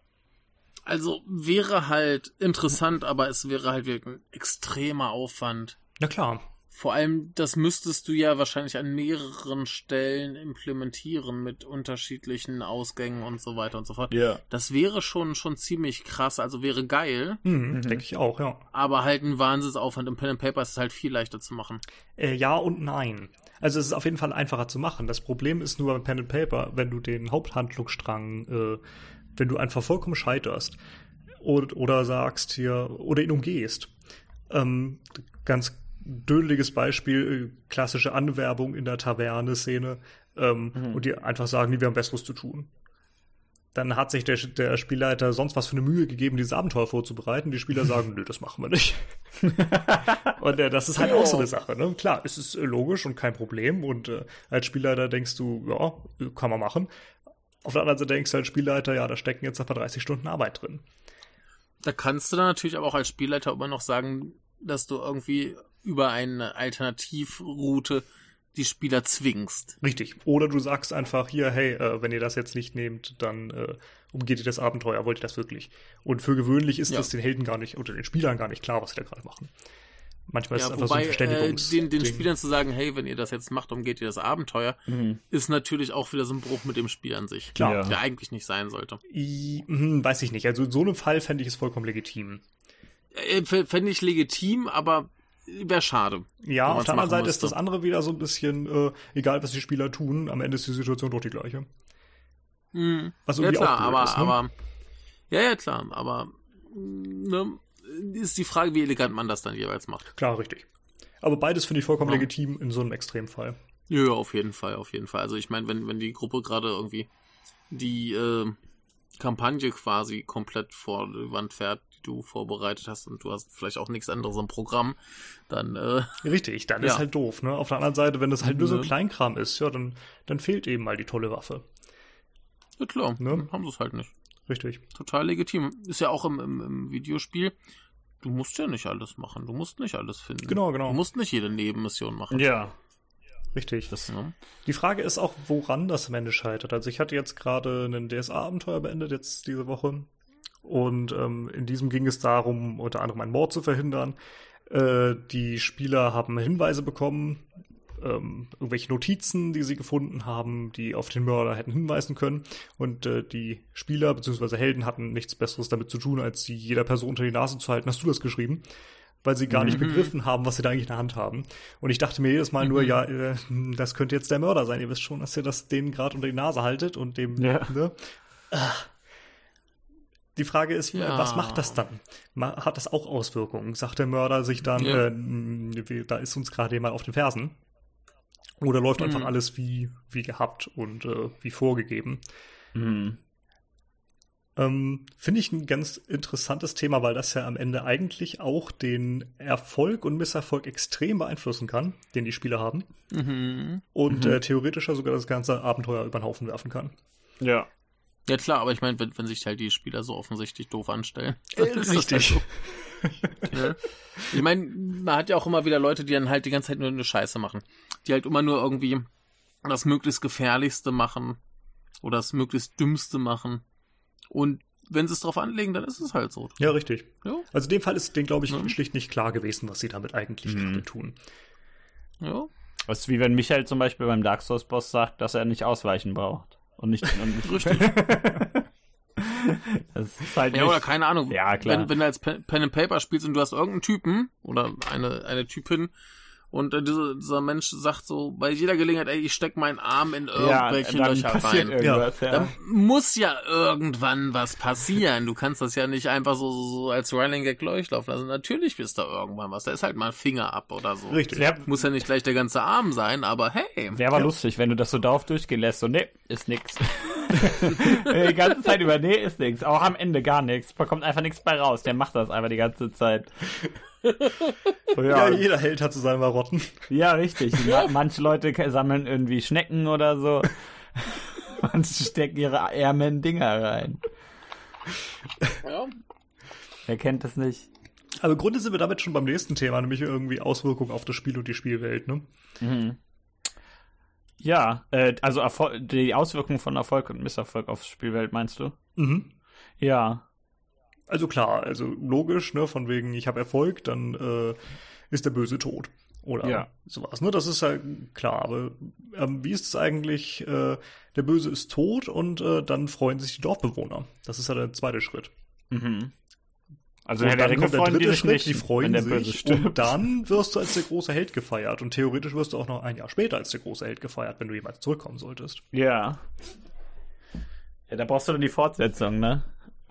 [SPEAKER 3] Also wäre halt interessant, aber es wäre halt wirklich ein extremer Aufwand.
[SPEAKER 1] Na klar.
[SPEAKER 3] Vor allem, das müsstest du ja wahrscheinlich an mehreren Stellen implementieren mit unterschiedlichen Ausgängen und so weiter und so fort.
[SPEAKER 2] Ja.
[SPEAKER 3] Das wäre schon, schon ziemlich krass, also wäre geil,
[SPEAKER 1] Hm, Denke ich auch, ja.
[SPEAKER 3] aber halt ein Wahnsinnsaufwand. Im Pen and Paper ist es halt viel leichter zu machen.
[SPEAKER 1] Äh, ja und nein. Also es ist auf jeden Fall einfacher zu machen. Das Problem ist nur beim Pen and Paper, wenn du den Haupthandlungsstrang, äh, wenn du einfach vollkommen scheiterst oder, oder sagst hier oder ihn umgehst. Ähm, ganz dödeliges Beispiel, äh, klassische Anwerbung in der Taverne-Szene ähm, und die einfach sagen, wir haben Besseres zu tun. Dann hat sich der, der Spielleiter sonst was für eine Mühe gegeben, dieses Abenteuer vorzubereiten. Die Spieler sagen, nö, das machen wir nicht. und äh, das ist halt auch so eine Sache. Ne? Klar, es ist äh, logisch und kein Problem. Und äh, als Spielleiter denkst du, ja, kann man machen. Auf der anderen Seite denkst du als Spielleiter, ja, da stecken jetzt etwa 30 Stunden Arbeit drin.
[SPEAKER 3] Da kannst du dann natürlich aber auch als Spielleiter immer noch sagen, dass du irgendwie über eine Alternativroute die Spieler zwingst.
[SPEAKER 1] Richtig. Oder du sagst einfach hier, hey, äh, wenn ihr das jetzt nicht nehmt, dann äh, umgeht ihr das Abenteuer. Wollt ihr das wirklich? Und für gewöhnlich ist
[SPEAKER 3] Ja.
[SPEAKER 1] das den Helden gar nicht oder den Spielern gar nicht klar, was sie da gerade machen. Manchmal ist
[SPEAKER 3] Ja,
[SPEAKER 1] es einfach so
[SPEAKER 3] wobei
[SPEAKER 1] ein
[SPEAKER 3] äh,
[SPEAKER 1] Verständigungs
[SPEAKER 3] den, den
[SPEAKER 1] Ding.
[SPEAKER 3] Spielern zu sagen, hey, wenn ihr das jetzt macht, umgeht ihr das Abenteuer,
[SPEAKER 2] Mhm.
[SPEAKER 3] ist natürlich auch wieder so ein Bruch mit dem Spiel an sich.
[SPEAKER 1] Klar.
[SPEAKER 2] Ja.
[SPEAKER 3] Der eigentlich nicht sein sollte.
[SPEAKER 1] I, hm, weiß ich nicht. Also in so einem Fall fände ich es vollkommen legitim.
[SPEAKER 3] Äh, Fände ich legitim, aber wäre schade.
[SPEAKER 1] Ja, auf der anderen Seite ist
[SPEAKER 3] müsste.
[SPEAKER 1] das andere wieder so ein bisschen, äh, egal was die Spieler tun, am Ende ist die Situation doch die gleiche.
[SPEAKER 3] Hm.
[SPEAKER 1] Was
[SPEAKER 3] Ja
[SPEAKER 1] irgendwie
[SPEAKER 3] klar,
[SPEAKER 1] auch
[SPEAKER 3] aber,
[SPEAKER 1] ist, ne?
[SPEAKER 3] aber ja, ja klar, aber ne, ist die Frage, wie elegant man das dann jeweils macht.
[SPEAKER 1] Klar, richtig. Aber beides finde ich vollkommen
[SPEAKER 3] Ja.
[SPEAKER 1] legitim in so einem Extremfall.
[SPEAKER 3] Ja, ja, auf jeden Fall, auf jeden Fall. Also ich meine, wenn, wenn die Gruppe gerade irgendwie die äh, Kampagne quasi komplett vor die Wand fährt, du vorbereitet hast und du hast vielleicht auch nichts anderes im Programm, dann äh,
[SPEAKER 1] Richtig, dann
[SPEAKER 3] Ja.
[SPEAKER 1] ist halt doof, ne? Auf der anderen Seite, wenn das halt nur so
[SPEAKER 3] Ne.
[SPEAKER 1] Kleinkram ist, ja, dann, dann fehlt eben mal die tolle Waffe.
[SPEAKER 3] ja klar,
[SPEAKER 1] Ne?
[SPEAKER 3] haben sie es halt nicht.
[SPEAKER 1] Richtig.
[SPEAKER 3] Total legitim. Ist ja auch im, im, im Videospiel. Du musst ja nicht alles machen. Du musst nicht alles finden.
[SPEAKER 1] Genau, genau.
[SPEAKER 3] Du musst nicht jede Nebenmission machen.
[SPEAKER 2] Ja.
[SPEAKER 1] Richtig.
[SPEAKER 3] Ja.
[SPEAKER 1] Die Frage ist auch, woran das am Ende scheitert. Also ich hatte jetzt gerade ein DSA-Abenteuer beendet, jetzt diese Woche. Und ähm, in diesem ging es darum, unter anderem einen Mord zu verhindern. Äh, die Spieler haben Hinweise bekommen, ähm, irgendwelche Notizen, die sie gefunden haben, die auf den Mörder hätten hinweisen können. Und äh, die Spieler bzw. Helden hatten nichts Besseres damit zu tun, als sie jeder Person unter die Nase zu halten. Hast du das geschrieben? Weil sie gar nicht
[SPEAKER 3] Mhm.
[SPEAKER 1] begriffen haben, was sie da eigentlich in der Hand haben. Und ich dachte mir jedes Mal nur,
[SPEAKER 3] Mhm.
[SPEAKER 1] ja, äh, das könnte jetzt der Mörder sein. Ihr wisst schon, dass ihr das denen gerade unter die Nase haltet und dem,
[SPEAKER 2] Ja.
[SPEAKER 1] ne? Ah. Die Frage ist,
[SPEAKER 3] Ja.
[SPEAKER 1] was macht das dann? Hat das auch Auswirkungen? Sagt der Mörder sich dann,
[SPEAKER 3] Ja.
[SPEAKER 1] äh, wir- da ist uns gerade jemand auf den Fersen? Oder läuft einfach
[SPEAKER 3] Mhm.
[SPEAKER 1] alles wie, wie gehabt und äh, wie vorgegeben?
[SPEAKER 2] Mhm.
[SPEAKER 1] Ähm, Finde ich ein ganz interessantes Thema, weil das ja am Ende eigentlich auch den Erfolg und Misserfolg extrem beeinflussen kann, den die Spieler haben.
[SPEAKER 3] Mhm.
[SPEAKER 1] Und
[SPEAKER 2] Mhm.
[SPEAKER 1] äh, theoretischer sogar das ganze Abenteuer über den Haufen werfen kann.
[SPEAKER 2] Ja.
[SPEAKER 3] Ja klar, aber ich meine, wenn, wenn sich halt die Spieler so offensichtlich doof anstellen.
[SPEAKER 1] Äh, richtig.
[SPEAKER 3] Halt so. ja. Ich meine, man hat ja auch immer wieder Leute, die dann halt die ganze Zeit nur eine Scheiße machen. Die halt immer nur irgendwie das möglichst gefährlichste machen oder das möglichst dümmste machen. Und wenn sie es drauf anlegen, dann ist es halt so.
[SPEAKER 1] Ja, richtig.
[SPEAKER 3] Ja,
[SPEAKER 1] Also in dem Fall ist denen, glaube ich,
[SPEAKER 3] Mhm.
[SPEAKER 1] schlicht nicht klar gewesen, was sie damit eigentlich
[SPEAKER 2] Mhm.
[SPEAKER 1] gerade tun.
[SPEAKER 3] ja.
[SPEAKER 2] Das ist wie wenn Michael zum Beispiel beim Dark Souls Boss sagt, dass er nicht ausweichen braucht. Und nicht. Und nicht
[SPEAKER 3] Richtig.
[SPEAKER 2] das ist halt
[SPEAKER 3] Ja,
[SPEAKER 2] nicht,
[SPEAKER 3] oder keine Ahnung.
[SPEAKER 2] Ja, klar.
[SPEAKER 3] Wenn, wenn du als Pen Pen and Paper spielst und du hast irgendeinen Typen oder eine, eine Typin und äh, diese, dieser Mensch sagt so bei jeder Gelegenheit, ey, ich steck meinen Arm in
[SPEAKER 2] ja,
[SPEAKER 3] irgendwelche
[SPEAKER 2] dann
[SPEAKER 3] Löcher
[SPEAKER 2] passiert
[SPEAKER 3] rein.
[SPEAKER 2] irgendwas, ja.
[SPEAKER 3] Da muss ja irgendwann was passieren. Du kannst das ja nicht einfach so, so, so als Running Gag durchlaufen lassen. Natürlich ist da irgendwann was. Da ist halt mal ein Finger ab oder so.
[SPEAKER 1] Richtig.
[SPEAKER 2] Wer,
[SPEAKER 3] Muss ja nicht gleich der ganze Arm sein, aber hey.
[SPEAKER 2] Wäre aber
[SPEAKER 1] Ja.
[SPEAKER 2] lustig, wenn du das so darauf durchgehen lässt. So, nee, ist nix. die ganze Zeit über, nee, ist nix. Auch am Ende gar nichts. Da kommt einfach nichts bei raus. Der macht das einfach die ganze Zeit. So,
[SPEAKER 1] Ja,
[SPEAKER 2] ja,
[SPEAKER 1] jeder Held hat so seine Marotten.
[SPEAKER 2] ja, richtig. Ma manche Leute sammeln irgendwie Schnecken oder so. Manche stecken ihre Ärmel in Dinger rein.
[SPEAKER 3] Ja.
[SPEAKER 2] Wer kennt das nicht?
[SPEAKER 1] Aber im Grunde sind wir damit schon beim nächsten Thema, nämlich irgendwie Auswirkungen auf das Spiel und die Spielwelt, ne?
[SPEAKER 2] Mhm. Ja, äh, also Erfol die Auswirkungen von Erfolg und Misserfolg aufs Spielwelt, meinst du?
[SPEAKER 1] Mhm.
[SPEAKER 2] Ja.
[SPEAKER 1] Also klar, also logisch, ne, von wegen, ich habe Erfolg, dann äh, ist der Böse tot. Oder
[SPEAKER 2] Ja.
[SPEAKER 1] sowas, ne? Das ist ja klar, aber ähm, wie ist es eigentlich, äh, der Böse ist tot und äh, dann freuen sich die Dorfbewohner. Das ist ja der zweite Schritt.
[SPEAKER 2] Mhm. Also
[SPEAKER 1] Und dann kommt der
[SPEAKER 2] die
[SPEAKER 1] dritte
[SPEAKER 2] sich
[SPEAKER 1] Schritt,
[SPEAKER 2] nicht,
[SPEAKER 1] die freuen
[SPEAKER 2] wenn der Böse
[SPEAKER 1] sich und dann wirst du als der große Held gefeiert und theoretisch wirst du auch noch ein Jahr später als der große Held gefeiert, wenn du jemals zurückkommen solltest.
[SPEAKER 2] Ja. Ja, da brauchst du dann die Fortsetzung, ne?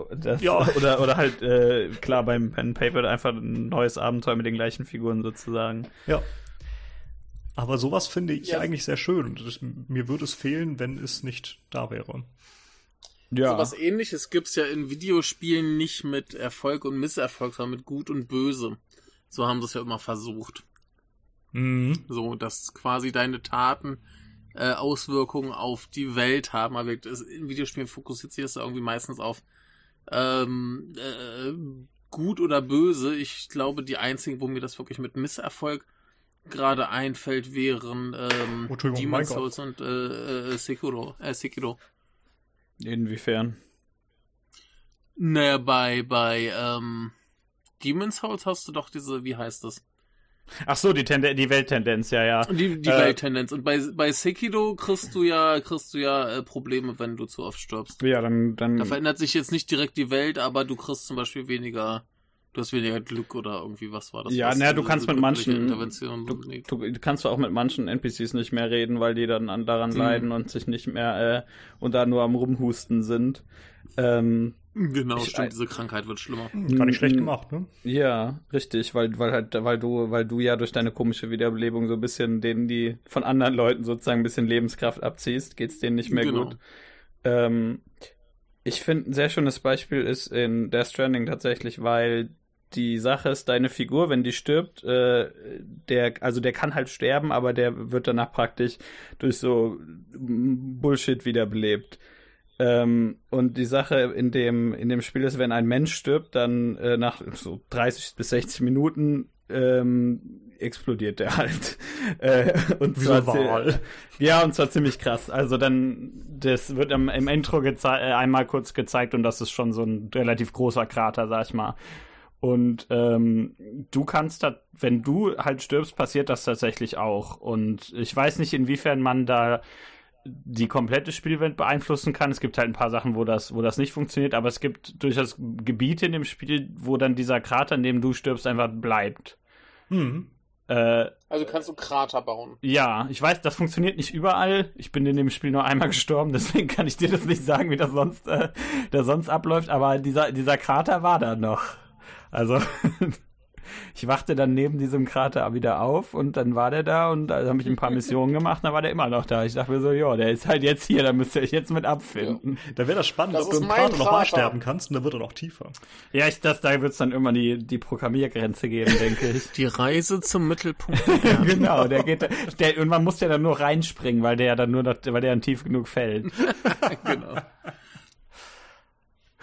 [SPEAKER 2] Das,
[SPEAKER 1] Ja.
[SPEAKER 2] Oder, oder halt, äh, klar, beim Pen and Paper einfach ein neues Abenteuer mit den gleichen Figuren sozusagen.
[SPEAKER 1] Ja. Aber sowas finde ich
[SPEAKER 3] Ja.
[SPEAKER 1] eigentlich sehr schön das, mir würde es fehlen, wenn es nicht da wäre.
[SPEAKER 2] Ja.
[SPEAKER 3] So was ähnliches gibt's ja in Videospielen nicht mit Erfolg und Misserfolg, sondern mit Gut und Böse. So haben sie es ja immer versucht.
[SPEAKER 1] Mhm.
[SPEAKER 3] So, dass quasi deine Taten äh, Auswirkungen auf die Welt haben. Aber es- in Videospielen fokussiert sich das irgendwie meistens auf ähm, äh, gut oder böse. Ich glaube, die einzigen, wo mir das wirklich mit Misserfolg gerade einfällt, wären ähm,
[SPEAKER 1] Oh, Gott.
[SPEAKER 3] Souls und äh, äh, Sekiro. Äh, Sekiro.
[SPEAKER 2] Inwiefern?
[SPEAKER 3] Naja, bei, bei ähm, Demon's Souls hast du doch diese, wie heißt das?
[SPEAKER 2] Ach so, die, Tende die Welttendenz, ja, ja.
[SPEAKER 3] Die, die
[SPEAKER 2] Äh,
[SPEAKER 3] Welttendenz. Und bei, bei Sekiro kriegst du ja, kriegst du ja äh, Probleme, wenn du zu oft stirbst.
[SPEAKER 2] Ja, dann, dann
[SPEAKER 3] Da verändert sich jetzt nicht direkt die Welt, aber du kriegst zum Beispiel weniger, du hast weniger Glück oder irgendwie was war das?
[SPEAKER 2] Ja, naja, du kannst mit manchen- Du,
[SPEAKER 3] nee.
[SPEAKER 2] du du kannst auch mit manchen NPCs nicht mehr reden, weil die dann an, daran
[SPEAKER 3] Mhm.
[SPEAKER 2] leiden und sich nicht mehr äh, und da nur am Rumhusten sind. Ähm,
[SPEAKER 3] Genau,
[SPEAKER 2] Ich-
[SPEAKER 3] stimmt, diese Krankheit wird schlimmer.
[SPEAKER 1] Gar nicht schlecht gemacht, ne?
[SPEAKER 2] Ja, richtig, weil, weil halt, weil du, weil du ja durch deine komische Wiederbelebung so ein bisschen denen, die von anderen Leuten sozusagen ein bisschen Lebenskraft abziehst, geht's denen nicht mehr
[SPEAKER 3] Genau.
[SPEAKER 2] gut. Ähm, ich finde, ein sehr schönes Beispiel ist in Death Stranding tatsächlich, weil die Sache ist, deine Figur, wenn die stirbt, äh, der, also der kann halt sterben, aber der wird danach praktisch durch so Bullshit wiederbelebt. Ähm, und die Sache in dem, in dem Spiel ist, wenn ein Mensch stirbt, dann äh, nach so 30 bis 60 Minuten ähm, explodiert der halt. Äh, und
[SPEAKER 1] Wie
[SPEAKER 2] zwar
[SPEAKER 1] Wal.
[SPEAKER 2] ja, und zwar ziemlich krass. Also dann, das wird im, im Intro äh, einmal kurz gezeigt und das ist schon so ein relativ großer Krater, sag ich mal. Und ähm, du kannst da, wenn du halt stirbst, passiert das tatsächlich auch. Und ich weiß nicht, inwiefern man da die komplette Spielwelt beeinflussen kann. Es gibt halt ein paar Sachen, wo das, wo das nicht funktioniert, aber es gibt durchaus Gebiete in dem Spiel, wo dann dieser Krater, in dem du stirbst, einfach bleibt.
[SPEAKER 1] Hm.
[SPEAKER 2] Äh,
[SPEAKER 3] Also kannst du Krater bauen.
[SPEAKER 2] ja, ich weiß, das funktioniert nicht überall. Ich bin in dem Spiel nur einmal gestorben, deswegen kann ich dir das nicht sagen, wie das sonst, äh, das sonst abläuft. Aber dieser, dieser Krater war da noch. Also, ich wachte dann neben diesem Krater wieder auf und dann war der da und da habe ich ein paar Missionen gemacht, dann war der immer noch da. Ich dachte mir so, ja, der ist halt jetzt hier, da müsst ihr euch jetzt mit abfinden.
[SPEAKER 1] Da wäre das spannend,
[SPEAKER 3] Das
[SPEAKER 1] ob du im Krater nochmal sterben kannst und dann wird er noch tiefer.
[SPEAKER 2] Ja, ich, das, da wird es dann immer die, die Programmiergrenze geben, denke ich.
[SPEAKER 3] Die Reise zum Mittelpunkt.
[SPEAKER 2] genau, der geht, der, irgendwann muss der dann nur reinspringen, weil der ja dann nur, noch, weil der dann tief genug fällt.
[SPEAKER 3] genau.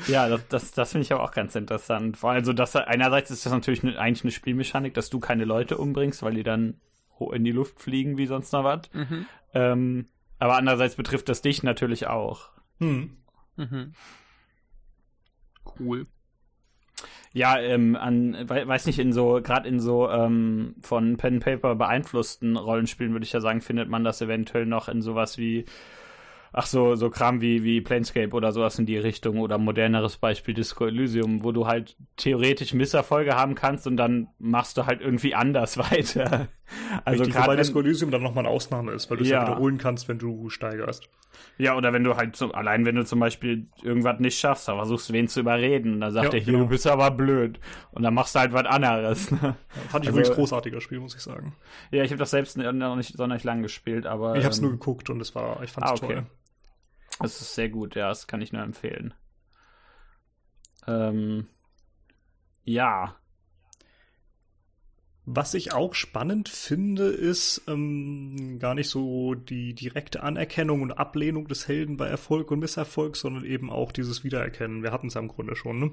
[SPEAKER 2] Ja, das, das, das finde ich aber auch ganz interessant. Vor allem, also das, einerseits ist das natürlich ne, eigentlich eine Spielmechanik, dass du keine Leute umbringst, weil die dann in die Luft fliegen wie sonst noch was.
[SPEAKER 3] Mhm.
[SPEAKER 2] Ähm, aber andererseits betrifft das dich natürlich auch.
[SPEAKER 1] Hm.
[SPEAKER 3] Mhm. Cool.
[SPEAKER 2] Ja, ähm, an, wei- weiß nicht, in so, gerade in so ähm, von Pen and Paper beeinflussten Rollenspielen würde ich ja sagen, findet man das eventuell noch in sowas wie, ach so, so Kram wie, wie Planescape oder sowas in die Richtung oder moderneres Beispiel Disco Elysium, wo du halt theoretisch Misserfolge haben kannst und dann machst du halt irgendwie anders weiter. Also
[SPEAKER 1] Richtig, wobei
[SPEAKER 2] gerade
[SPEAKER 1] Disco Elysium dann nochmal eine Ausnahme ist, weil du es ja.
[SPEAKER 2] Ja.
[SPEAKER 1] wiederholen kannst, wenn du steigerst.
[SPEAKER 2] Ja, oder wenn du halt so, allein wenn du zum Beispiel irgendwas nicht schaffst, dann versuchst du wen zu überreden. Und dann sagt
[SPEAKER 1] Ja,
[SPEAKER 2] er, hier,
[SPEAKER 1] genau.
[SPEAKER 2] du bist aber blöd. Und dann machst du halt was anderes. Ne?
[SPEAKER 1] Fand ich
[SPEAKER 2] Also-
[SPEAKER 1] übrigens großartiges Spiel, muss ich sagen.
[SPEAKER 2] Ja, ich habe das selbst noch nicht sonderlich lang gespielt, aber
[SPEAKER 1] Ich habe es
[SPEAKER 2] ähm,
[SPEAKER 1] nur geguckt und es war, ich fand's
[SPEAKER 2] ah, okay.
[SPEAKER 1] toll.
[SPEAKER 2] Es ist sehr gut, ja, das kann ich nur empfehlen. Ähm, ja,
[SPEAKER 1] Was ich auch spannend finde, ist ähm, gar nicht so die direkte Anerkennung und Ablehnung des Helden bei Erfolg und Misserfolg, sondern eben auch dieses Wiedererkennen. Wir hatten es ja im Grunde schon. Ne?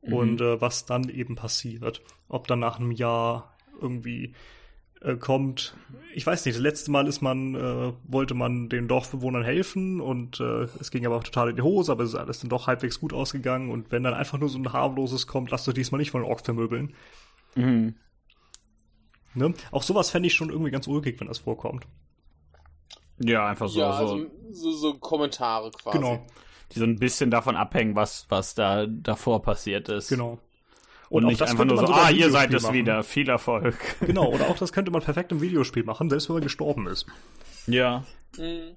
[SPEAKER 2] Mhm.
[SPEAKER 1] Und äh, was dann eben passiert. Ob dann nach einem Jahr irgendwie äh, kommt. Ich weiß nicht, das letzte Mal ist man, äh, wollte man den Dorfbewohnern helfen und äh, es ging aber auch total in die Hose, aber es ist alles dann doch halbwegs gut ausgegangen. Und wenn dann einfach nur so ein harmloses kommt, lasst euch diesmal nicht von den Ork vermöbeln.
[SPEAKER 2] mhm.
[SPEAKER 1] Ne? Auch sowas fände ich schon irgendwie ganz ulkig, wenn das vorkommt.
[SPEAKER 2] ja, einfach so,
[SPEAKER 3] ja,
[SPEAKER 2] so,
[SPEAKER 3] also so, so Kommentare quasi.
[SPEAKER 1] Genau,
[SPEAKER 2] die so ein bisschen davon abhängen, was, was da davor passiert ist.
[SPEAKER 1] genau.
[SPEAKER 2] Und,
[SPEAKER 1] auch
[SPEAKER 2] nicht
[SPEAKER 1] das
[SPEAKER 2] einfach
[SPEAKER 1] könnte
[SPEAKER 2] nur
[SPEAKER 1] man
[SPEAKER 2] so,
[SPEAKER 1] sogar
[SPEAKER 2] ah,
[SPEAKER 1] im
[SPEAKER 2] ihr seid es
[SPEAKER 1] machen.
[SPEAKER 2] wieder, viel Erfolg.
[SPEAKER 1] Genau, oder auch das könnte man perfekt im Videospiel machen, selbst wenn man gestorben ist.
[SPEAKER 2] ja.
[SPEAKER 3] Mhm.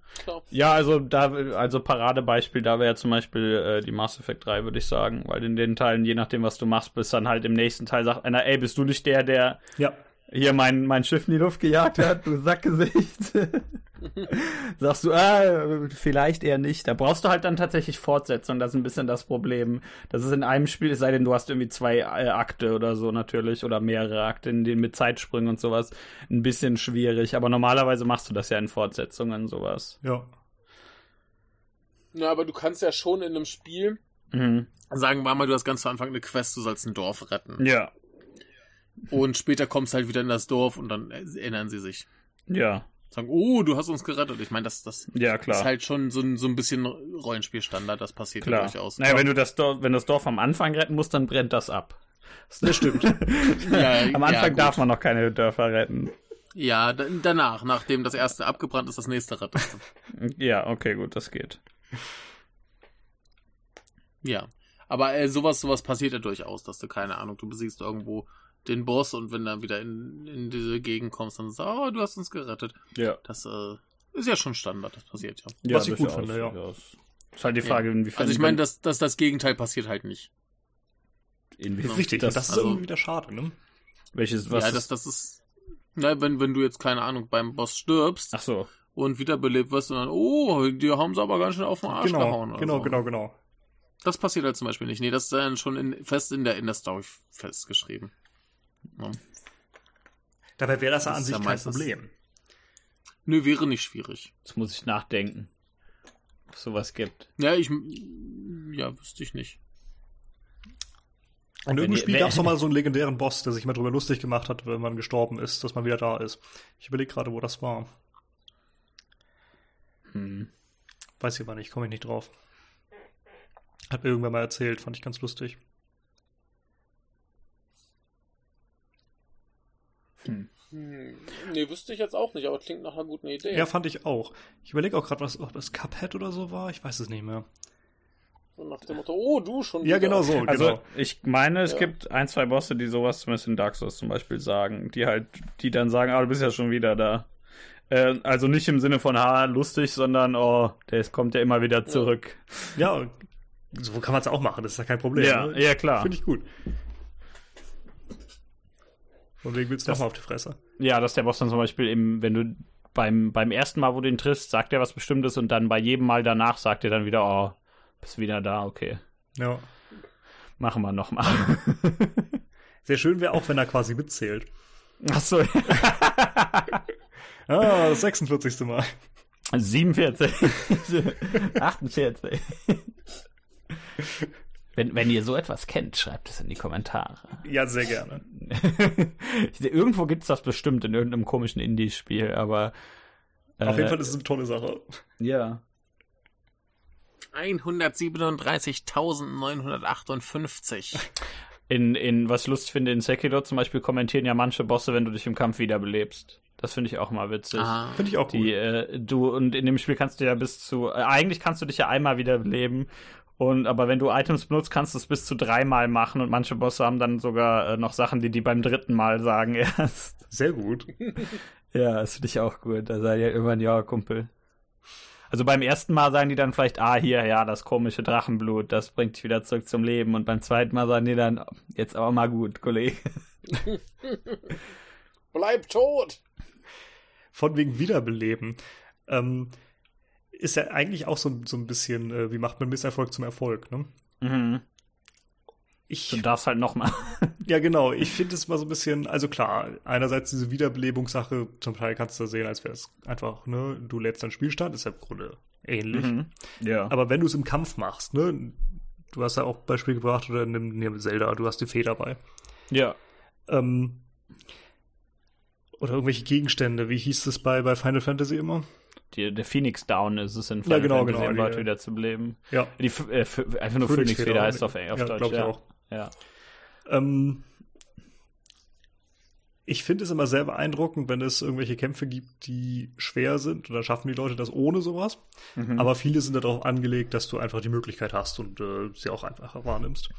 [SPEAKER 2] Ja, also da, also Paradebeispiel, da wäre zum Beispiel äh, die Mass Effect 3, würde ich sagen, weil in den Teilen, je nachdem, was du machst, bis dann halt im nächsten Teil sagt einer, ey, bist du nicht der, der
[SPEAKER 1] Ja,
[SPEAKER 2] hier mein, mein Schiff in die Luft gejagt hat, du Sackgesicht. Sagst du, ah, vielleicht eher nicht. Da brauchst du halt dann tatsächlich Fortsetzung, das ist ein bisschen das Problem. Das ist in einem Spiel, es sei denn, du hast irgendwie zwei äh, Akte oder so natürlich, oder mehrere Akte, in denen mit Zeitsprüngen und sowas, ein bisschen schwierig. Aber normalerweise machst du das ja in Fortsetzungen, sowas.
[SPEAKER 1] ja.
[SPEAKER 3] Ja, aber du kannst ja schon in einem Spiel
[SPEAKER 2] Mhm.
[SPEAKER 3] sagen, war mal, du hast ganz zu Anfang eine Quest, du sollst ein Dorf retten.
[SPEAKER 2] Ja,
[SPEAKER 3] Und später kommst du halt wieder in das Dorf und dann erinnern sie sich.
[SPEAKER 2] ja,
[SPEAKER 3] Sagen, oh, du hast uns gerettet. Ich meine, das, das
[SPEAKER 2] ja,
[SPEAKER 3] ist halt schon so ein, so ein bisschen Rollenspielstandard, das passiert ja
[SPEAKER 2] Klar.
[SPEAKER 3] durchaus.
[SPEAKER 2] Naja, wenn du das Dorf, wenn das Dorf am Anfang retten musst, dann brennt das ab.
[SPEAKER 1] Das stimmt.
[SPEAKER 3] Ja,
[SPEAKER 2] am
[SPEAKER 3] ja,
[SPEAKER 2] Anfang darf man noch keine Dörfer retten.
[SPEAKER 3] Ja, da- danach, nachdem das erste abgebrannt ist, das nächste rettest du.
[SPEAKER 2] Ja, okay, gut, das geht.
[SPEAKER 3] Ja. Aber äh, sowas, sowas passiert ja durchaus, dass du, keine Ahnung, du besiegst irgendwo den Boss und wenn du wieder in, in diese Gegend kommst, dann sagst du, oh, du hast uns gerettet.
[SPEAKER 2] Ja.
[SPEAKER 3] Das äh, ist ja schon Standard, das passiert ja.
[SPEAKER 1] Was ich gut finde, ja.
[SPEAKER 2] Ist halt die Frage,
[SPEAKER 3] ja.
[SPEAKER 2] inwiefern.
[SPEAKER 3] Also ich meine, dass, dass das Gegenteil passiert halt nicht.
[SPEAKER 1] Inwiefern Richtig, das, das ist also, irgendwie wieder schade, ne?
[SPEAKER 2] Welches, was?
[SPEAKER 3] Ja, das, das ist, na, wenn, wenn du jetzt, keine Ahnung, beim Boss stirbst.
[SPEAKER 2] Ach so.
[SPEAKER 3] Und wiederbelebt wirst und dann, oh, die haben sie aber ganz schön auf den Arsch
[SPEAKER 1] genau,
[SPEAKER 3] gehauen.
[SPEAKER 1] Genau,
[SPEAKER 3] so.
[SPEAKER 1] genau, genau.
[SPEAKER 3] Das passiert halt zum Beispiel nicht. Nee, das ist dann schon in, fest in der, in der Story festgeschrieben. Ja.
[SPEAKER 1] Dabei wäre das, das an sich kein Problem.
[SPEAKER 3] Nö, wäre nicht schwierig.
[SPEAKER 2] Jetzt muss ich nachdenken, ob es sowas gibt.
[SPEAKER 3] Ja, ich. Ja, wüsste ich nicht.
[SPEAKER 1] In irgendeinem Spiel gab es mal so einen legendären Boss, der sich mal drüber lustig gemacht hat, wenn man gestorben ist, dass man wieder da ist. Ich überlege gerade, wo das war. Hm. Weiß ich aber nicht, komme ich nicht drauf. Hat mir irgendwer mal erzählt, fand ich ganz lustig.
[SPEAKER 3] Hm. Hm. Nee, wüsste ich jetzt auch nicht, aber klingt nach einer guten Idee.
[SPEAKER 1] Ja, fand ich auch. Ich überlege auch gerade, was ob das Cuphead oder so war. Ich weiß es nicht mehr.
[SPEAKER 3] So nach dem Motto, oh, du schon.
[SPEAKER 1] Ja, genau so.
[SPEAKER 2] Also,
[SPEAKER 1] genau.
[SPEAKER 2] ich meine, es ja. gibt ein, zwei Bosse, die sowas zumindest in Dark Souls zum Beispiel sagen, die halt, die dann sagen, ah, du bist ja schon wieder da. Äh, also nicht im Sinne von, ha, lustig, sondern, oh, der kommt ja immer wieder zurück.
[SPEAKER 1] Ja, ja so kann man es auch machen, das ist ja kein Problem.
[SPEAKER 2] Ja, ne? ja klar.
[SPEAKER 1] Finde ich gut. Und wegen willst du nochmal auf die Fresse.
[SPEAKER 2] Ja, dass der Boss dann zum Beispiel eben, wenn du beim, beim ersten Mal, wo du ihn triffst, sagt er was Bestimmtes und dann bei jedem Mal danach sagt er dann wieder, oh, bist wieder da, okay.
[SPEAKER 1] Ja.
[SPEAKER 2] Machen wir nochmal.
[SPEAKER 1] Sehr schön wäre auch, wenn er quasi mitzählt.
[SPEAKER 2] Ach so.
[SPEAKER 1] ah, das 46. Mal.
[SPEAKER 2] 47. 48. Wenn, wenn ihr so etwas kennt, schreibt es in die Kommentare.
[SPEAKER 1] Ja, sehr gerne.
[SPEAKER 2] Irgendwo gibt es das bestimmt in irgendeinem komischen Indie-Spiel, aber.
[SPEAKER 1] Äh, Auf jeden Fall ist es eine tolle Sache.
[SPEAKER 2] Ja.
[SPEAKER 3] 137.958.
[SPEAKER 2] In, in, was ich lustig finde, in Sekiro zum Beispiel kommentieren ja manche Bosse, wenn du dich im Kampf wiederbelebst. Das finde ich auch mal witzig.
[SPEAKER 1] Ah, finde ich auch
[SPEAKER 2] gut. Die, äh, du, und in dem Spiel kannst du ja bis zu, äh, eigentlich kannst du dich ja einmal wiederbeleben. Und, aber wenn du Items benutzt, kannst du es bis zu dreimal machen und manche Bosse haben dann sogar äh, noch Sachen, die die beim dritten Mal sagen erst.
[SPEAKER 1] Sehr gut.
[SPEAKER 2] ja, das finde ich auch gut. Da sei ja irgendwann, ja, Kumpel. Also beim ersten Mal sagen die dann vielleicht, ah, hier, ja, das komische Drachenblut, das bringt dich wieder zurück zum Leben. Und beim zweiten Mal sagen die dann, jetzt aber mal gut, Kollege.
[SPEAKER 3] Bleib tot!
[SPEAKER 1] Von wegen Wiederbeleben. Ähm, ist ja eigentlich auch so, so ein bisschen, äh, wie macht man Misserfolg zum Erfolg, ne?
[SPEAKER 2] Mhm. Ich, du darfst halt nochmal.
[SPEAKER 1] ja, genau. Ich finde es mal so ein bisschen, also klar, einerseits diese Wiederbelebungssache, zum Teil kannst du sehen, als wäre es einfach, ne, du lädst deinen Spielstand, ist ja im Grunde ähnlich. Mhm.
[SPEAKER 2] Ja.
[SPEAKER 1] Aber wenn du es im Kampf machst, ne, du hast ja auch Beispiel gebracht, oder nimm, nimm Zelda, du hast die Fee dabei.
[SPEAKER 2] Ja.
[SPEAKER 1] Ähm, oder irgendwelche Gegenstände, wie hieß es bei, bei Final Fantasy immer?
[SPEAKER 2] Die, der Phoenix Down ist es in Final
[SPEAKER 1] ja, genau,
[SPEAKER 2] Fantasy,
[SPEAKER 1] genau,
[SPEAKER 2] um Leute
[SPEAKER 1] ja.
[SPEAKER 2] wieder zu beleben.
[SPEAKER 1] Ja.
[SPEAKER 2] Die, äh, einfach nur Phoenix Feder heißt auf, auf
[SPEAKER 1] ja,
[SPEAKER 2] Deutsch.
[SPEAKER 1] Ja, auch.
[SPEAKER 2] Ja.
[SPEAKER 1] Ähm, ich finde es immer sehr beeindruckend, wenn es irgendwelche Kämpfe gibt, die schwer sind. Und dann schaffen die Leute das ohne sowas. Mhm. Aber viele sind darauf angelegt, dass du einfach die Möglichkeit hast und äh, sie auch einfach wahrnimmst.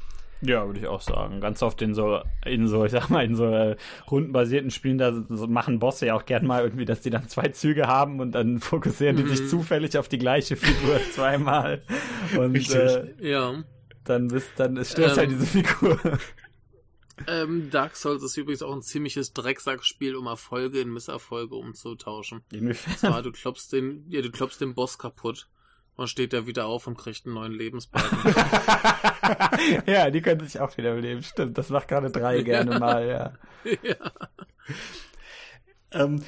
[SPEAKER 2] Ja, würde ich auch sagen. Ganz oft in so, in so, ich sag mal, in so äh, rundenbasierten Spielen, da so machen Bosse ja auch gern mal irgendwie, dass die dann zwei Züge haben und dann fokussieren mhm. die sich mhm. zufällig auf die gleiche Figur zweimal. Und äh,
[SPEAKER 3] ja.
[SPEAKER 2] dann bist, dann stört ähm, halt diese Figur.
[SPEAKER 3] Ähm, Dark Souls ist übrigens auch ein ziemliches Drecksackspiel, um Erfolge in Misserfolge umzutauschen.
[SPEAKER 2] Inwiefern?
[SPEAKER 3] Und zwar, du klopfst den, ja, du klopfst den Boss kaputt. Und steht er wieder auf und kriegt einen neuen Lebensbalken.
[SPEAKER 2] ja, die können sich auch wieder beleben. Stimmt, das macht gerade drei gerne ja. mal, ja.
[SPEAKER 3] ja.
[SPEAKER 1] Ähm,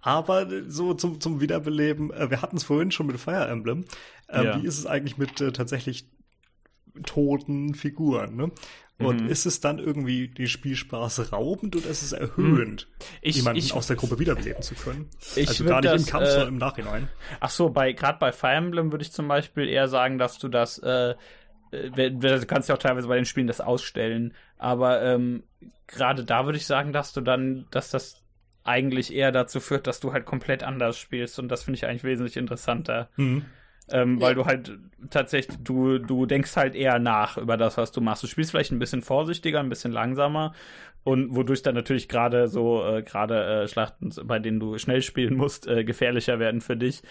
[SPEAKER 1] aber so zum, zum Wiederbeleben, äh, wir hatten es vorhin schon mit Fire Emblem. Ähm, ja. Wie ist es eigentlich mit äh, tatsächlich toten Figuren? Ne? Und mhm. ist es dann irgendwie die Spielspaß raubend oder ist es erhöhend, ich, jemanden ich, aus der Gruppe wiederbeleben zu können?
[SPEAKER 2] Ich
[SPEAKER 1] also gar nicht das, im Kampf, äh, sondern im Nachhinein.
[SPEAKER 2] Ach so, bei gerade bei Fire Emblem würde ich zum Beispiel eher sagen, dass du das, äh, äh du kannst ja auch teilweise bei den Spielen das ausstellen, aber ähm, gerade da würde ich sagen, dass du dann, dass das eigentlich eher dazu führt, dass du halt komplett anders spielst und das finde ich eigentlich wesentlich interessanter.
[SPEAKER 1] Mhm.
[SPEAKER 2] Ähm, ja. Weil du halt tatsächlich, du, du denkst halt eher nach über das, was du machst. Du spielst vielleicht ein bisschen vorsichtiger, ein bisschen langsamer und wodurch dann natürlich gerade so, äh, gerade äh, Schlachten, bei denen du schnell spielen musst, äh, gefährlicher werden für dich.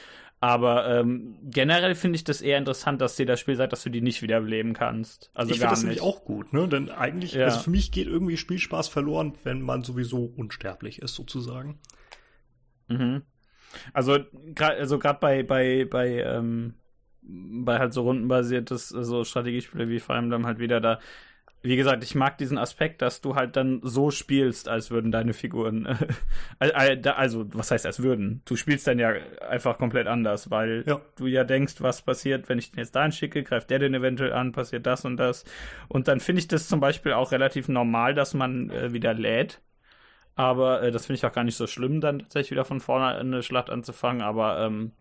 [SPEAKER 2] Aber ähm, generell finde ich das eher interessant, dass dir das Spiel sagt, dass du die nicht wiederbeleben kannst. Also
[SPEAKER 1] ich finde das
[SPEAKER 2] nicht.
[SPEAKER 1] nämlich auch gut, ne? Denn eigentlich,
[SPEAKER 2] Ja.
[SPEAKER 1] also für mich geht irgendwie Spielspaß verloren, wenn man sowieso unsterblich ist, sozusagen.
[SPEAKER 2] Mhm. Also gerade also grad bei bei bei ähm, bei halt so rundenbasiertes so Strategiespiele wie Fire Emblem halt wieder da wie gesagt, ich mag diesen Aspekt, dass du halt dann so spielst, als würden deine Figuren äh, äh, also was heißt als würden? Du spielst dann ja einfach komplett anders, weil
[SPEAKER 1] Ja.
[SPEAKER 2] du ja denkst, was passiert, wenn ich den jetzt dahin schicke, greift der den eventuell an, passiert das und das. Und dann finde ich das zum Beispiel auch relativ normal, dass man äh, wieder lädt. Aber äh, das finde ich auch gar nicht so schlimm, dann tatsächlich wieder von vorne eine Schlacht anzufangen. Aber ähm,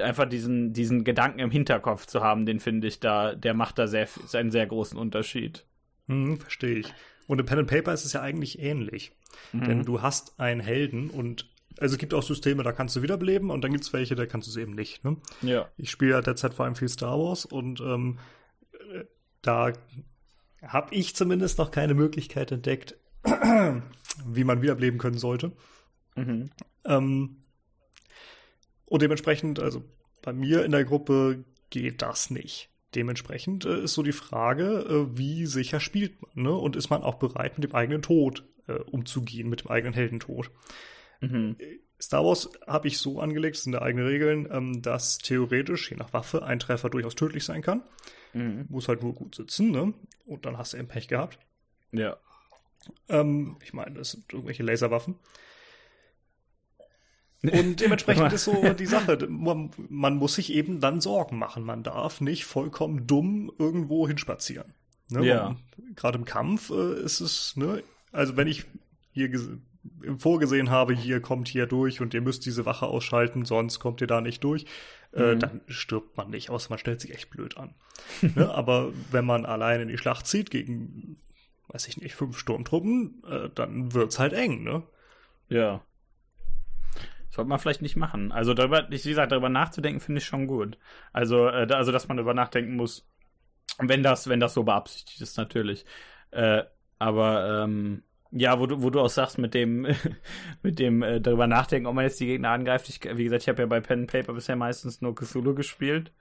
[SPEAKER 2] einfach diesen, diesen Gedanken im Hinterkopf zu haben, den finde ich da, der macht da sehr, einen sehr großen Unterschied.
[SPEAKER 1] Hm, verstehe ich. Und in Pen and Paper ist es ja eigentlich ähnlich.
[SPEAKER 2] Mhm.
[SPEAKER 1] Denn du hast einen Helden und also es gibt auch Systeme, da kannst du wiederbeleben und dann gibt es welche, da kannst du es eben nicht. Ne?
[SPEAKER 2] Ja.
[SPEAKER 1] Ich spiele ja derzeit vor allem viel Star Wars und ähm, äh, da habe ich zumindest noch keine Möglichkeit entdeckt, wie man wiederbeleben können sollte.
[SPEAKER 2] Mhm.
[SPEAKER 1] Ähm, und dementsprechend, also bei mir in der Gruppe geht das nicht. Dementsprechend äh, ist so die Frage, äh, wie sicher spielt man, ne? Und ist man auch bereit, mit dem eigenen Tod äh, umzugehen, mit dem eigenen Heldentod?
[SPEAKER 2] Mhm.
[SPEAKER 1] Star Wars habe ich so angelegt, das sind da eigene Regeln, ähm, dass theoretisch, je nach Waffe, ein Treffer durchaus tödlich sein kann.
[SPEAKER 2] Mhm.
[SPEAKER 1] Muss halt nur gut sitzen, ne? Und dann hast du eben Pech gehabt.
[SPEAKER 2] Ja.
[SPEAKER 1] Ähm, ich meine, das sind irgendwelche Laserwaffen. Und dementsprechend ist so die Sache. Man, man muss sich eben dann Sorgen machen. Man darf nicht vollkommen dumm irgendwo hinspazieren. Ne?
[SPEAKER 2] Ja.
[SPEAKER 1] Gerade im Kampf äh, ist es, ne? Also wenn ich hier vorgesehen habe, hier kommt hier durch und ihr müsst diese Wache ausschalten, sonst kommt ihr da nicht durch, äh,
[SPEAKER 2] Mhm.
[SPEAKER 1] dann stirbt man nicht, außer man stellt sich echt blöd an. ne? Aber wenn man allein in die Schlacht zieht gegen, weiß ich nicht, fünf Sturmtruppen, äh, dann wird's halt eng, ne?
[SPEAKER 2] Ja. Sollte man vielleicht nicht machen. Also darüber, wie gesagt, darüber nachzudenken, finde ich schon gut. Also, äh, also, dass man darüber nachdenken muss, wenn das, wenn das so beabsichtigt ist, natürlich. Äh, aber ähm, ja, wo du, wo du auch sagst, mit dem, mit dem äh, darüber nachdenken, ob man jetzt die Gegner angreift. Ich, wie gesagt, ich habe ja bei Pen and Paper bisher meistens nur Cthulhu gespielt.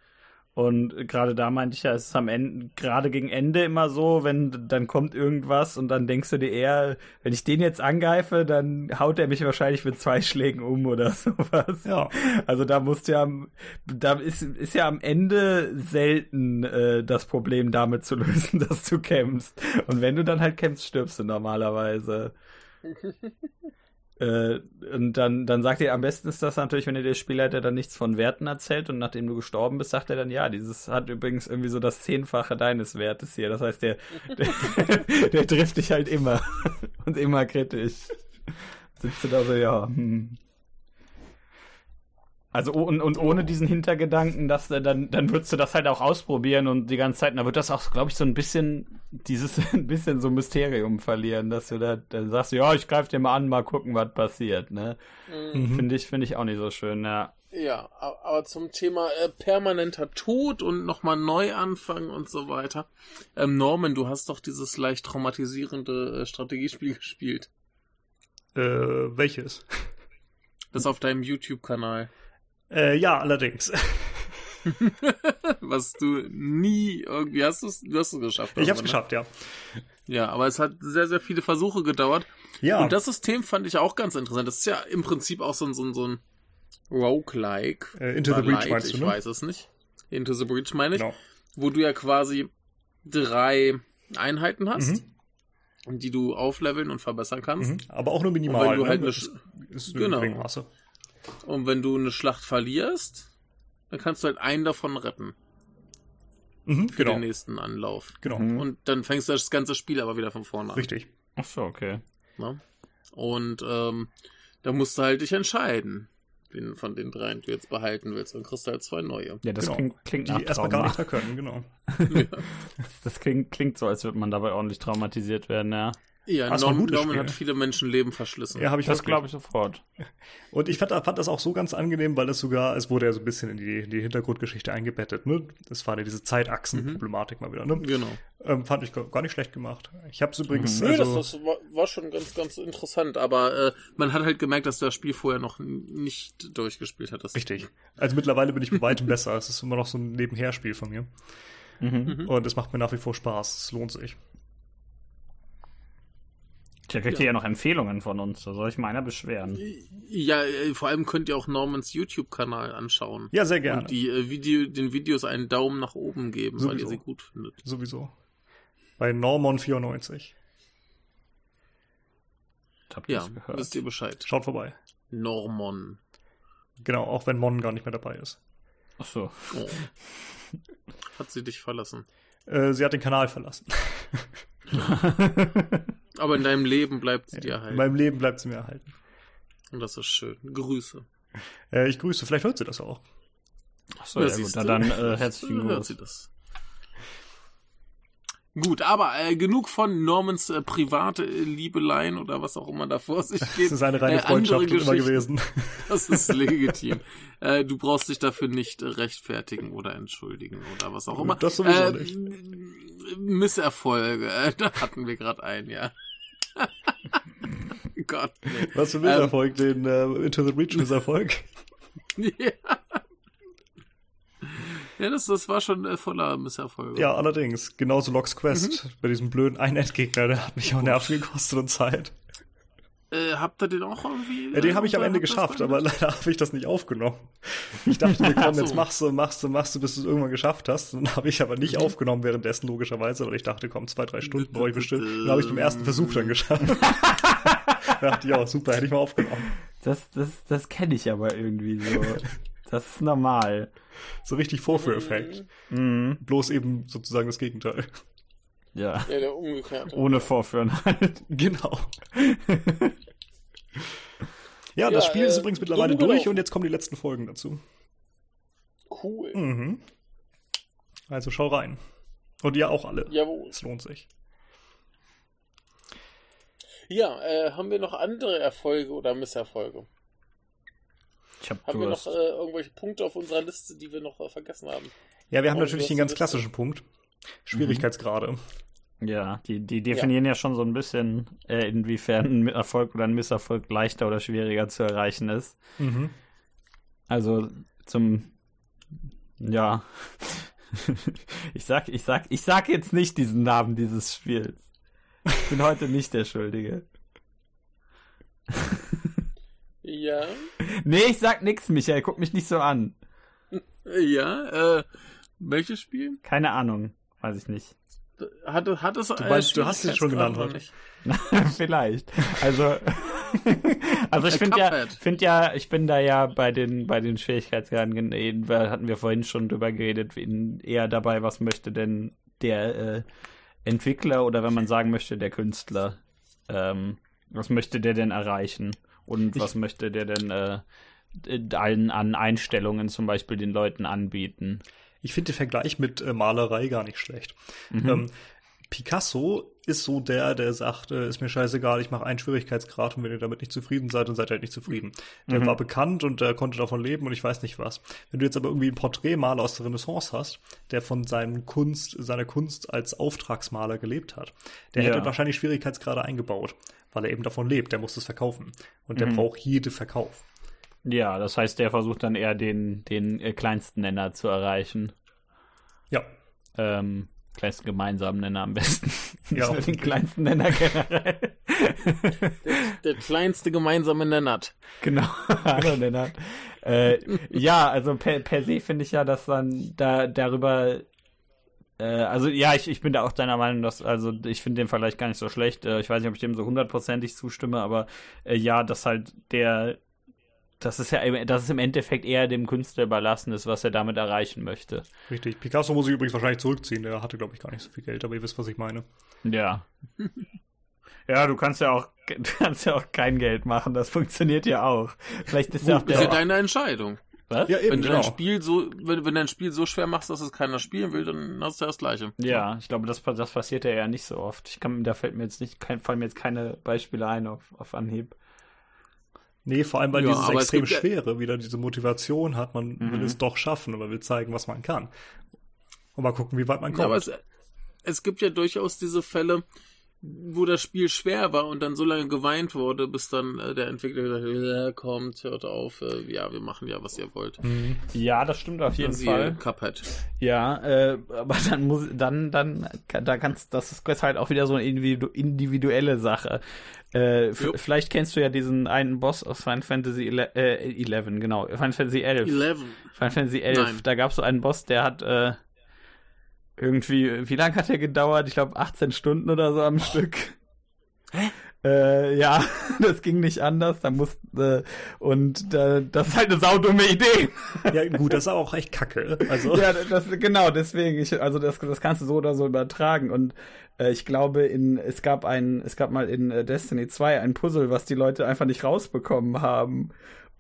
[SPEAKER 2] Und gerade da meinte ich ja, es ist am Ende, gerade gegen Ende immer so, wenn dann kommt irgendwas und dann denkst du dir eher, wenn ich den jetzt angreife, dann haut er mich wahrscheinlich mit zwei Schlägen um oder sowas.
[SPEAKER 1] Ja.
[SPEAKER 2] Also da musst du ja, am- da ist, ist ja am Ende selten äh, das Problem damit zu lösen, dass du kämpfst. Und wenn du dann halt kämpfst, stirbst du normalerweise. Äh, und dann, dann sagt er, am besten ist das natürlich, wenn dir der Spielleiter dann nichts von Werten erzählt und nachdem du gestorben bist, sagt er dann, ja, dieses hat übrigens irgendwie so das Zehnfache deines Wertes hier. Das heißt, der, der, der trifft dich halt immer und immer kritisch. Sitzt du da so, ja, hm. Also und, und ohne diesen Hintergedanken, dass äh, dann dann würdest du das halt auch ausprobieren und die ganze Zeit, da wird das auch, glaube ich, so ein bisschen dieses ein bisschen so Mysterium verlieren, dass du da dann sagst, ja, ich greife dir mal an, mal gucken, was passiert, ne?
[SPEAKER 1] Mhm.
[SPEAKER 2] Finde ich finde ich auch nicht so schön, ja.
[SPEAKER 3] Ja, aber zum Thema äh, permanenter Tod und nochmal neu anfangen und so weiter. Ähm, Norman, du hast doch dieses leicht traumatisierende äh, Strategiespiel gespielt.
[SPEAKER 1] Äh, welches?
[SPEAKER 3] Das auf deinem YouTube-Kanal.
[SPEAKER 1] Äh, ja, allerdings.
[SPEAKER 3] Was du nie irgendwie hast du's, du hast es geschafft.
[SPEAKER 1] Ich hab's
[SPEAKER 3] aber, ne?
[SPEAKER 1] geschafft, ja.
[SPEAKER 3] Ja, aber es hat sehr, sehr viele Versuche gedauert.
[SPEAKER 1] Ja.
[SPEAKER 3] Und das System fand ich auch ganz interessant. Das ist ja im Prinzip auch so ein, so ein, so ein Roguelike.
[SPEAKER 1] Äh, Into the Breach meinst du,
[SPEAKER 3] Ich
[SPEAKER 1] ne?
[SPEAKER 3] weiß es nicht. Into the Breach meine ich.
[SPEAKER 1] Genau.
[SPEAKER 3] Wo du ja quasi drei Einheiten hast, die du aufleveln und verbessern kannst.
[SPEAKER 1] Mhm. Aber auch nur minimal.
[SPEAKER 3] Und wenn du
[SPEAKER 1] ne?
[SPEAKER 3] halt eine Sch-
[SPEAKER 1] ist
[SPEAKER 3] Genau.
[SPEAKER 1] genau. Maße.
[SPEAKER 3] Und wenn du eine Schlacht verlierst, dann kannst du halt einen davon retten
[SPEAKER 1] Mhm,
[SPEAKER 3] für
[SPEAKER 1] genau.
[SPEAKER 3] den nächsten Anlauf.
[SPEAKER 1] Genau.
[SPEAKER 2] Mhm.
[SPEAKER 3] Und dann fängst du das ganze Spiel aber wieder von vorne an.
[SPEAKER 1] Richtig.
[SPEAKER 2] Ach so, okay.
[SPEAKER 3] Ne? Und ähm, da musst du halt dich entscheiden, wen von den dreien du jetzt behalten willst. Dann kriegst du halt zwei neue.
[SPEAKER 2] Ja, das
[SPEAKER 1] Genau.
[SPEAKER 2] klingt, klingt nach
[SPEAKER 1] Die erstmal gar nicht können, genau.
[SPEAKER 2] Das klingt, klingt so, als würde man dabei ordentlich traumatisiert werden, ja.
[SPEAKER 3] Ja,
[SPEAKER 1] Das ein
[SPEAKER 3] Norman,
[SPEAKER 1] Spiel.
[SPEAKER 3] hat viele Menschenleben verschlissen.
[SPEAKER 1] Ja, habe ich
[SPEAKER 2] Das glaube ich sofort.
[SPEAKER 1] Und ich fand, fand das auch so ganz angenehm, weil es sogar, es wurde ja so ein bisschen in die, in die Hintergrundgeschichte eingebettet, ne? Das war ja diese Zeitachsen-Problematik mal wieder, ne?
[SPEAKER 3] Genau.
[SPEAKER 1] Ähm, fand ich gar nicht schlecht gemacht. Ich habe es übrigens,
[SPEAKER 3] Nö,
[SPEAKER 1] also,
[SPEAKER 3] das, das war, war schon ganz, ganz interessant, aber äh, man hat halt gemerkt, dass du das Spiel vorher noch nicht durchgespielt hattest.
[SPEAKER 1] richtig. Also mittlerweile bin ich bei weitem besser. Es ist immer noch so ein Nebenherspiel von mir.
[SPEAKER 2] Mhm.
[SPEAKER 1] Und es macht mir nach wie vor Spaß. Es lohnt sich.
[SPEAKER 2] Da kriegt ihr ja noch Empfehlungen von uns. Da soll ich meiner beschweren.
[SPEAKER 3] Ja, äh, vor allem könnt ihr auch Normans YouTube-Kanal anschauen.
[SPEAKER 1] Ja, sehr gerne.
[SPEAKER 3] Und die äh, Video, den Videos einen Daumen nach oben geben, weil
[SPEAKER 1] Sowieso.
[SPEAKER 3] ihr sie gut findet.
[SPEAKER 1] Sowieso. Bei Normon94.
[SPEAKER 2] Habt ihr
[SPEAKER 3] Ja,
[SPEAKER 2] gehört?
[SPEAKER 3] wisst ihr Bescheid.
[SPEAKER 1] Schaut vorbei.
[SPEAKER 3] Normon.
[SPEAKER 1] Genau, auch wenn Mon gar nicht mehr dabei ist.
[SPEAKER 2] Ach so.
[SPEAKER 3] Oh. Hat sie dich verlassen.
[SPEAKER 1] Äh, sie hat den Kanal verlassen.
[SPEAKER 3] Aber in deinem Leben bleibt sie dir
[SPEAKER 1] In
[SPEAKER 3] erhalten.
[SPEAKER 1] meinem Leben bleibt sie mir erhalten.
[SPEAKER 3] Und das ist schön. Grüße.
[SPEAKER 1] Äh, ich grüße, vielleicht hört sie das auch.
[SPEAKER 2] Ach so,
[SPEAKER 3] Ja,
[SPEAKER 2] ja, gut.
[SPEAKER 3] siehst
[SPEAKER 2] Na
[SPEAKER 3] du?
[SPEAKER 2] dann äh, herzlichen
[SPEAKER 3] Hört
[SPEAKER 2] Gruß.
[SPEAKER 3] sie das. Gut, aber äh, genug von Normans äh, private Liebeleien oder was auch immer da vor sich geht.
[SPEAKER 1] Das ist eine reine
[SPEAKER 3] Äh,
[SPEAKER 1] Freundschaft immer gewesen.
[SPEAKER 3] Das ist legitim. äh, du brauchst dich dafür nicht äh, rechtfertigen oder entschuldigen oder was auch immer.
[SPEAKER 1] Das sowieso
[SPEAKER 3] äh,
[SPEAKER 1] nicht.
[SPEAKER 3] Misserfolge, äh, da hatten wir gerade einen, ja. Gott, nee.
[SPEAKER 1] Was für ein Misserfolg, den äh, Into the Breach Misserfolg.
[SPEAKER 3] ja. Ja, das, das war schon äh, voller Misserfolge.
[SPEAKER 1] Ja, allerdings. Genauso Logs Quest. Bei diesem blöden Ein-Endgegner, der hat mich auch Nerven gekostet und Zeit.
[SPEAKER 3] Äh, habt ihr den auch irgendwie?
[SPEAKER 1] Ja, den habe ich am Ende geschafft, aber leider habe ich das nicht aufgenommen. Ich dachte mir, komm,
[SPEAKER 3] so.
[SPEAKER 1] jetzt machst du, machst du, machst du, bis du es irgendwann geschafft hast. Dann habe ich aber nicht
[SPEAKER 3] Mhm.
[SPEAKER 1] aufgenommen währenddessen, logischerweise, weil ich dachte, komm, zwei, drei Stunden brauche ich bestimmt. Dann habe ich beim ersten Versuch dann geschafft. da dachte ich, ja, super, hätte ich mal aufgenommen.
[SPEAKER 2] Das, das, das kenne ich aber irgendwie so. Das ist normal.
[SPEAKER 1] So richtig Vorführeffekt.
[SPEAKER 2] Mhm.
[SPEAKER 1] Bloß eben sozusagen das Gegenteil.
[SPEAKER 2] Ja.
[SPEAKER 3] Ja, der umgekehrte.
[SPEAKER 2] Ohne Vorführen halt.
[SPEAKER 1] Genau. Ja, das
[SPEAKER 3] Ja,
[SPEAKER 1] Spiel ist
[SPEAKER 3] äh,
[SPEAKER 1] übrigens mittlerweile durch und jetzt kommen die letzten Folgen dazu.
[SPEAKER 3] Cool.
[SPEAKER 1] Mhm. Also schau rein. Und ihr auch alle.
[SPEAKER 3] Jawohl.
[SPEAKER 1] Es lohnt sich.
[SPEAKER 3] Ja, äh, haben wir noch andere Erfolge oder Misserfolge?
[SPEAKER 2] Ich hab
[SPEAKER 3] Haben wir noch äh, irgendwelche Punkte auf unserer Liste, die wir noch äh, vergessen haben?
[SPEAKER 1] Ja, wir haben
[SPEAKER 3] Oh,
[SPEAKER 1] natürlich den ganz klassischen Punkt. Schwierigkeitsgrade.
[SPEAKER 2] Ja, die, die definieren ja. schon so ein bisschen, äh, inwiefern ein Erfolg oder ein Misserfolg leichter oder schwieriger zu erreichen ist.
[SPEAKER 1] Mhm.
[SPEAKER 2] Also zum ja. ich sag, ich sag, ich sag jetzt nicht diesen Namen dieses Spiels. Ich bin heute nicht der Schuldige.
[SPEAKER 3] Ja.
[SPEAKER 2] Nee, ich sag nix, Michael, guck mich nicht so an.
[SPEAKER 3] Ja, äh, welches Spiel?
[SPEAKER 2] Keine Ahnung, weiß ich nicht.
[SPEAKER 3] Hat, hat es
[SPEAKER 1] Du meinst, du hast es schon genannt
[SPEAKER 3] oder
[SPEAKER 1] heute.
[SPEAKER 2] Vielleicht. Also, also ich
[SPEAKER 3] Äh,
[SPEAKER 2] finde ja, find ja, ich bin da ja bei den, bei den Schwierigkeitsgraden, hatten wir vorhin schon drüber geredet, eher dabei, was möchte denn der äh, Entwickler oder wenn man sagen möchte, der Künstler, ähm, was möchte der denn erreichen? Und was möchte der denn äh, allen an Einstellungen zum Beispiel den Leuten anbieten?
[SPEAKER 1] Ich finde den Vergleich mit äh, Malerei gar nicht schlecht.
[SPEAKER 2] Mhm.
[SPEAKER 1] Ähm, Picasso ist so der, der sagt, äh, ist mir scheißegal, ich mache einen Schwierigkeitsgrad und wenn ihr damit nicht zufrieden seid, dann seid ihr halt nicht zufrieden. Der
[SPEAKER 2] Mhm.
[SPEAKER 1] war bekannt und der konnte davon leben und ich weiß nicht was. Wenn du jetzt aber irgendwie einen Porträtmaler aus der Renaissance hast, der von seinen Kunst, seiner Kunst als Auftragsmaler gelebt hat, der
[SPEAKER 2] Ja.
[SPEAKER 1] hätte wahrscheinlich Schwierigkeitsgrade eingebaut, weil er eben davon lebt, der muss es verkaufen. Und der
[SPEAKER 2] Mhm.
[SPEAKER 1] braucht jede Verkauf.
[SPEAKER 2] Ja, das heißt, der versucht dann eher den, den äh, kleinsten Nenner zu erreichen.
[SPEAKER 1] Ja.
[SPEAKER 2] Ähm, kleinsten gemeinsamen Nenner am besten.
[SPEAKER 1] Ja.
[SPEAKER 2] Nicht nur den kleinsten Nenner generell.
[SPEAKER 3] Der kleinste gemeinsame Nennert.
[SPEAKER 2] genau, hallo Nenner. Äh, ja, also per, per se finde ich ja, dass dann da darüber äh, also ja, ich, ich bin da auch deiner Meinung, dass, also ich finde den Vergleich gar nicht so schlecht. Äh, ich weiß nicht, ob ich dem so hundertprozentig zustimme, aber äh, ja, dass halt der, das ist ja, dass es im Endeffekt eher dem Künstler überlassen ist, was er damit erreichen möchte.
[SPEAKER 1] Richtig. Picasso muss ich übrigens wahrscheinlich zurückziehen. Der hatte, glaube ich, gar nicht so viel Geld, aber ihr wisst, was ich meine.
[SPEAKER 2] Ja. Ja, du kannst ja auch, du kannst ja auch kein Geld machen. Das funktioniert ja auch. Vielleicht ist ja auch
[SPEAKER 3] Ist ja
[SPEAKER 2] der,
[SPEAKER 3] deine Entscheidung.
[SPEAKER 2] Was?
[SPEAKER 1] Ja, eben,
[SPEAKER 3] Wenn du
[SPEAKER 1] genau.
[SPEAKER 3] dein Spiel so, wenn, wenn dein Spiel so schwer machst, dass es keiner spielen will, dann hast du das Gleiche.
[SPEAKER 2] Ja, ich glaube, das, das passiert ja eher nicht so oft. Ich kann, da fällt mir jetzt nicht, kein, fallen mir jetzt keine Beispiele ein auf, auf Anhieb.
[SPEAKER 1] Nee, vor allem, weil
[SPEAKER 3] Ja,
[SPEAKER 1] dieses extrem
[SPEAKER 3] ja-
[SPEAKER 1] Schwere wieder diese Motivation hat, man will
[SPEAKER 2] Mhm.
[SPEAKER 1] es doch schaffen und man will zeigen, was man kann. Und mal gucken, wie weit man
[SPEAKER 3] Ja,
[SPEAKER 1] kommt.
[SPEAKER 3] aber es, es gibt ja durchaus diese Fälle, wo das Spiel schwer war und dann so lange geweint wurde, bis dann äh, der Entwickler gesagt hat, ja, kommt, hört auf, äh, ja, wir machen ja, was ihr wollt.
[SPEAKER 1] Mhm.
[SPEAKER 2] Ja, das stimmt auf jeden Fall.
[SPEAKER 3] Cuphead.
[SPEAKER 2] Ja, äh, aber dann muss, dann, dann, da kannst, das ist halt auch wieder so eine individu individuelle Sache. Äh, vielleicht kennst du ja diesen einen Boss aus Final Fantasy 11, äh, 11 genau, Final Fantasy 11.
[SPEAKER 3] 11.
[SPEAKER 2] Final Fantasy 11,
[SPEAKER 3] Nein.
[SPEAKER 2] da gab es so einen Boss, der hat äh, irgendwie, wie lange hat der gedauert? Ich glaube 18 Stunden oder so am Stück.
[SPEAKER 3] Hä?
[SPEAKER 2] Äh, ja, das ging nicht anders. Da musste äh, und äh, das ist halt eine saudumme Idee.
[SPEAKER 1] Ja, gut, das ist auch echt kacke. Also,
[SPEAKER 2] ja, das genau deswegen. Ich, also das, das kannst du so oder so übertragen und äh, ich glaube, in es gab ein, es gab mal in äh, Destiny 2 ein Puzzle, was die Leute einfach nicht rausbekommen haben.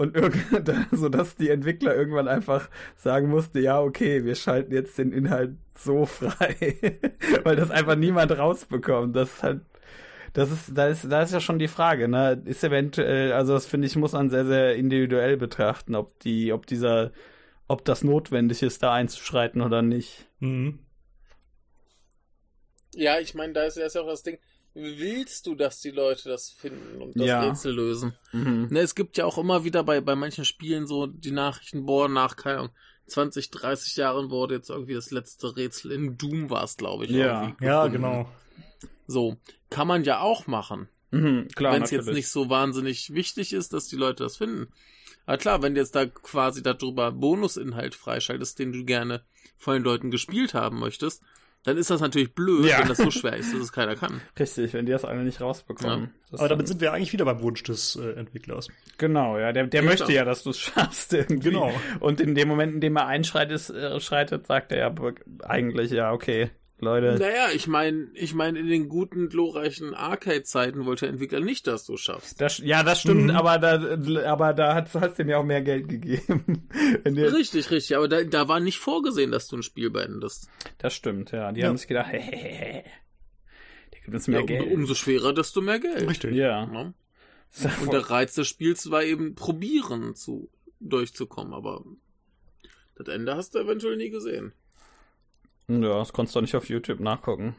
[SPEAKER 2] Und irgend- so dass die Entwickler irgendwann einfach sagen musste, ja, okay, wir schalten jetzt den Inhalt so frei. Weil das einfach niemand rausbekommt. Das ist halt, das ist, da ist, da ist ja schon die Frage, ne? Ist eventuell, also das finde ich, muss man sehr, sehr individuell betrachten, ob die, ob dieser, ob das notwendig ist, da einzuschreiten oder nicht.
[SPEAKER 1] mhm.
[SPEAKER 3] Ja, ich meine, da ist ja auch das Ding, willst du, dass die Leute das finden und das
[SPEAKER 2] Ja.
[SPEAKER 3] Rätsel lösen?
[SPEAKER 2] Mhm.
[SPEAKER 3] Ne, es gibt ja auch immer wieder bei, bei manchen Spielen so die Nachrichten, boah, nach, keine Ahnung, 20, 30 Jahren wurde jetzt irgendwie das letzte Rätsel in Doom war es, glaube ich.
[SPEAKER 2] Ja.
[SPEAKER 1] ja, genau.
[SPEAKER 3] So, kann man ja auch machen.
[SPEAKER 2] Mhm, klar,
[SPEAKER 3] wenn es jetzt nicht so wahnsinnig wichtig ist, dass die Leute das finden. Aber klar, wenn du jetzt da quasi darüber Bonusinhalt freischaltest, den du gerne von den Leuten gespielt haben möchtest, dann ist das natürlich blöd,
[SPEAKER 2] Ja.
[SPEAKER 3] wenn das so schwer ist, dass es keiner kann.
[SPEAKER 2] Richtig, wenn die das alle nicht rausbekommen. Das
[SPEAKER 1] Aber damit sind wir eigentlich wieder beim Wunsch des äh, Entwicklers.
[SPEAKER 2] Genau, ja, der, der
[SPEAKER 3] Ja,
[SPEAKER 2] möchte
[SPEAKER 3] klar.
[SPEAKER 2] ja, dass du es schaffst irgendwie.
[SPEAKER 1] Genau.
[SPEAKER 2] Und in dem Moment, in dem er einschreitet, äh, schreitet, sagt er ja eigentlich, ja, okay, Leute.
[SPEAKER 3] Naja, ich meine, ich meine, in den guten, glorreichen Arcade-Zeiten wollte der Entwickler nicht, dass du schaffst.
[SPEAKER 2] Das, ja, das stimmt,
[SPEAKER 1] Mhm.
[SPEAKER 2] aber da, aber da hat, hast du ihm ja auch mehr Geld gegeben.
[SPEAKER 3] Richtig, richtig, aber da, da war nicht vorgesehen, dass du ein Spiel beendest.
[SPEAKER 2] das stimmt, ja. Die
[SPEAKER 1] Ja.
[SPEAKER 2] haben sich gedacht, hehehe, der gibt uns mehr
[SPEAKER 3] Ja, um,
[SPEAKER 2] Geld.
[SPEAKER 3] umso schwerer, desto mehr Geld.
[SPEAKER 1] Richtig.
[SPEAKER 2] ja.
[SPEAKER 3] Ne?
[SPEAKER 2] Ja
[SPEAKER 3] Und
[SPEAKER 2] voll-
[SPEAKER 3] der Reiz des Spiels war eben probieren zu durchzukommen, aber das Ende hast du eventuell nie gesehen.
[SPEAKER 2] Ja, das konntest du doch nicht auf YouTube nachgucken.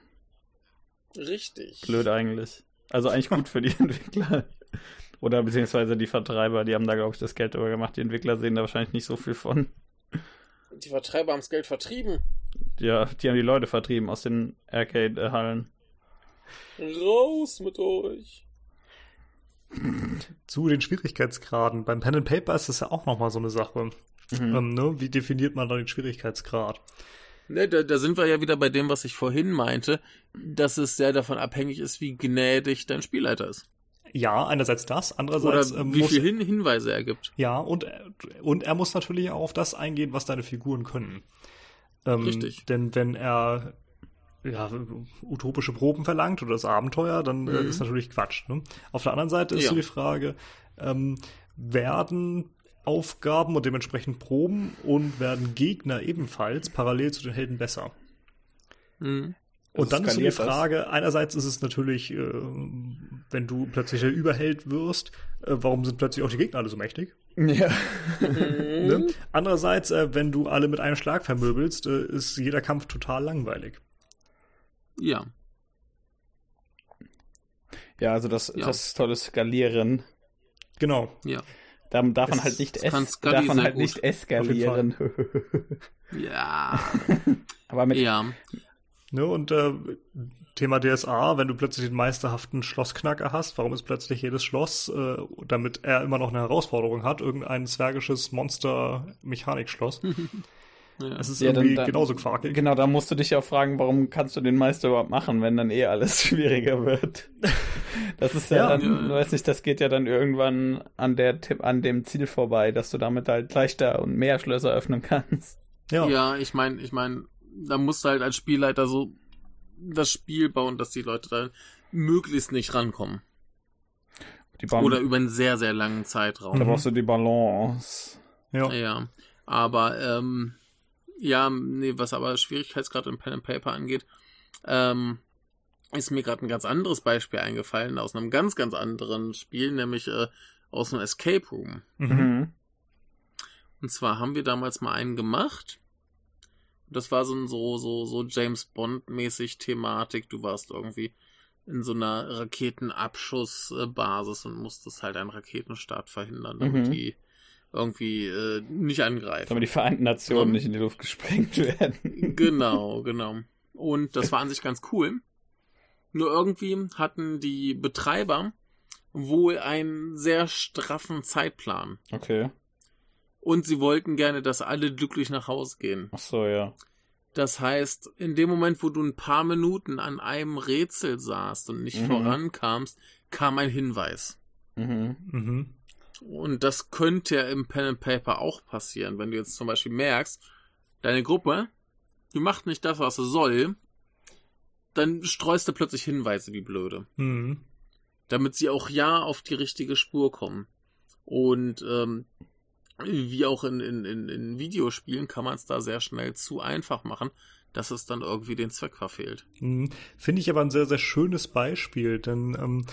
[SPEAKER 3] Richtig.
[SPEAKER 2] Blöd eigentlich. Also eigentlich gut für die Entwickler. Oder beziehungsweise die Vertreiber, die haben da, glaube ich, das Geld drüber gemacht. Die Entwickler sehen da wahrscheinlich nicht so viel von.
[SPEAKER 3] Die Vertreiber haben das Geld vertrieben.
[SPEAKER 2] Ja, die haben die Leute vertrieben aus den Arcade-Hallen.
[SPEAKER 3] Raus mit euch.
[SPEAKER 1] Zu den Schwierigkeitsgraden. Beim Pen and Paper ist das ja auch nochmal so eine Sache.
[SPEAKER 2] Mhm.
[SPEAKER 1] Ähm, ne? Wie definiert man da den Schwierigkeitsgrad?
[SPEAKER 3] Ne, da, da sind wir ja wieder bei dem, was ich vorhin meinte, dass es sehr davon abhängig ist, wie gnädig dein Spielleiter ist.
[SPEAKER 1] Ja, einerseits das,
[SPEAKER 3] Oder
[SPEAKER 1] andererseits ähm,
[SPEAKER 3] wie
[SPEAKER 1] muss,
[SPEAKER 3] viel Hin Hinweise er gibt.
[SPEAKER 1] ja und und er muss natürlich auch auf das eingehen, was deine Figuren können. Ähm,
[SPEAKER 3] Richtig.
[SPEAKER 1] Denn wenn er ja, utopische Proben verlangt oder das Abenteuer, dann äh,
[SPEAKER 3] Mhm.
[SPEAKER 1] ist natürlich Quatsch. Ne? Auf der anderen Seite ist
[SPEAKER 3] Ja.
[SPEAKER 1] so die Frage, ähm, werden Aufgaben und dementsprechend Proben und werden Gegner ebenfalls parallel zu den Helden besser?
[SPEAKER 3] Mhm.
[SPEAKER 2] Also
[SPEAKER 1] Und dann ist so die
[SPEAKER 2] skaliert das?
[SPEAKER 1] Frage, einerseits ist es natürlich, äh, wenn du plötzlich der Überheld wirst, äh, warum sind plötzlich auch die Gegner alle so mächtig?
[SPEAKER 2] Ja.
[SPEAKER 1] Ne? Andererseits, äh, wenn du alle mit einem Schlag vermöbelst, äh, ist jeder Kampf total langweilig.
[SPEAKER 3] Ja.
[SPEAKER 2] Ja, also das,
[SPEAKER 3] Ja.
[SPEAKER 2] das tolle Skalieren.
[SPEAKER 1] Genau.
[SPEAKER 3] Ja.
[SPEAKER 2] Da darf man halt nicht,
[SPEAKER 3] es
[SPEAKER 2] darf man halt
[SPEAKER 3] gut.
[SPEAKER 2] nicht eskalieren.
[SPEAKER 3] Ja.
[SPEAKER 2] Aber mit,
[SPEAKER 3] ja.
[SPEAKER 1] Ne? Und äh, Thema DSA, wenn du plötzlich den meisterhaften Schlossknacker hast, warum ist plötzlich jedes Schloss, äh, damit er immer noch eine Herausforderung hat, irgendein zwergisches Monster-Mechanikschloss?
[SPEAKER 3] ja.
[SPEAKER 1] Es ist
[SPEAKER 2] Ja,
[SPEAKER 1] irgendwie
[SPEAKER 2] dann-
[SPEAKER 1] genauso quakig.
[SPEAKER 2] Genau, da musst du dich ja fragen, warum kannst du den Meister überhaupt machen, wenn dann eh alles schwieriger wird. Das ist ja,
[SPEAKER 1] Ja.
[SPEAKER 2] dann,
[SPEAKER 3] Ja,
[SPEAKER 2] weiß nicht, das geht ja dann irgendwann an der Tipp, an dem Ziel vorbei, dass du damit halt leichter und mehr Schlösser öffnen kannst.
[SPEAKER 1] Ja.
[SPEAKER 3] Ja, ich meine, ich meine, da musst du halt als Spielleiter so das Spiel bauen, dass die Leute da möglichst nicht rankommen. Oder über einen sehr, sehr langen Zeitraum.
[SPEAKER 2] da brauchst du die Balance.
[SPEAKER 1] Ja.
[SPEAKER 3] Ja. Aber, ähm, ja, nee, was aber Schwierigkeitsgrad im Pen and Paper angeht, ähm, ist mir gerade ein ganz anderes Beispiel eingefallen aus einem ganz, ganz anderen Spiel, nämlich äh, aus einem Escape Room.
[SPEAKER 1] Mhm.
[SPEAKER 3] Und zwar haben wir damals mal einen gemacht. Das war so ein so, so, so James Bond-mäßig Thematik. Du warst irgendwie in so einer Raketenabschussbasis und musstest halt einen Raketenstart verhindern, damit
[SPEAKER 2] Mhm.
[SPEAKER 3] die irgendwie äh, nicht angreifen.
[SPEAKER 2] Damit die Vereinten Nationen
[SPEAKER 3] Ja.
[SPEAKER 2] nicht in die Luft gesprengt werden.
[SPEAKER 3] Genau, genau. Und das war an sich ganz cool. Nur irgendwie hatten die Betreiber wohl einen sehr straffen Zeitplan.
[SPEAKER 2] Okay.
[SPEAKER 3] Und sie wollten gerne, dass alle glücklich nach Hause gehen.
[SPEAKER 2] Ach so, ja.
[SPEAKER 3] Das heißt, in dem Moment, wo du ein paar Minuten an einem Rätsel saßt und nicht
[SPEAKER 2] Mhm.
[SPEAKER 3] vorankamst, kam ein Hinweis.
[SPEAKER 2] Mhm.
[SPEAKER 1] Mhm.
[SPEAKER 3] Und das könnte ja im Pen and Paper auch passieren, wenn du jetzt zum Beispiel merkst, deine Gruppe, die macht nicht das, was sie soll, dann streust du plötzlich Hinweise wie blöde,
[SPEAKER 1] Mhm.
[SPEAKER 3] damit sie auch ja auf die richtige Spur kommen. Und ähm, wie auch in, in, in, in Videospielen kann man es da sehr schnell zu einfach machen, dass es dann irgendwie den Zweck verfehlt.
[SPEAKER 1] Mhm. Finde ich aber ein sehr, sehr schönes Beispiel, denn ähm,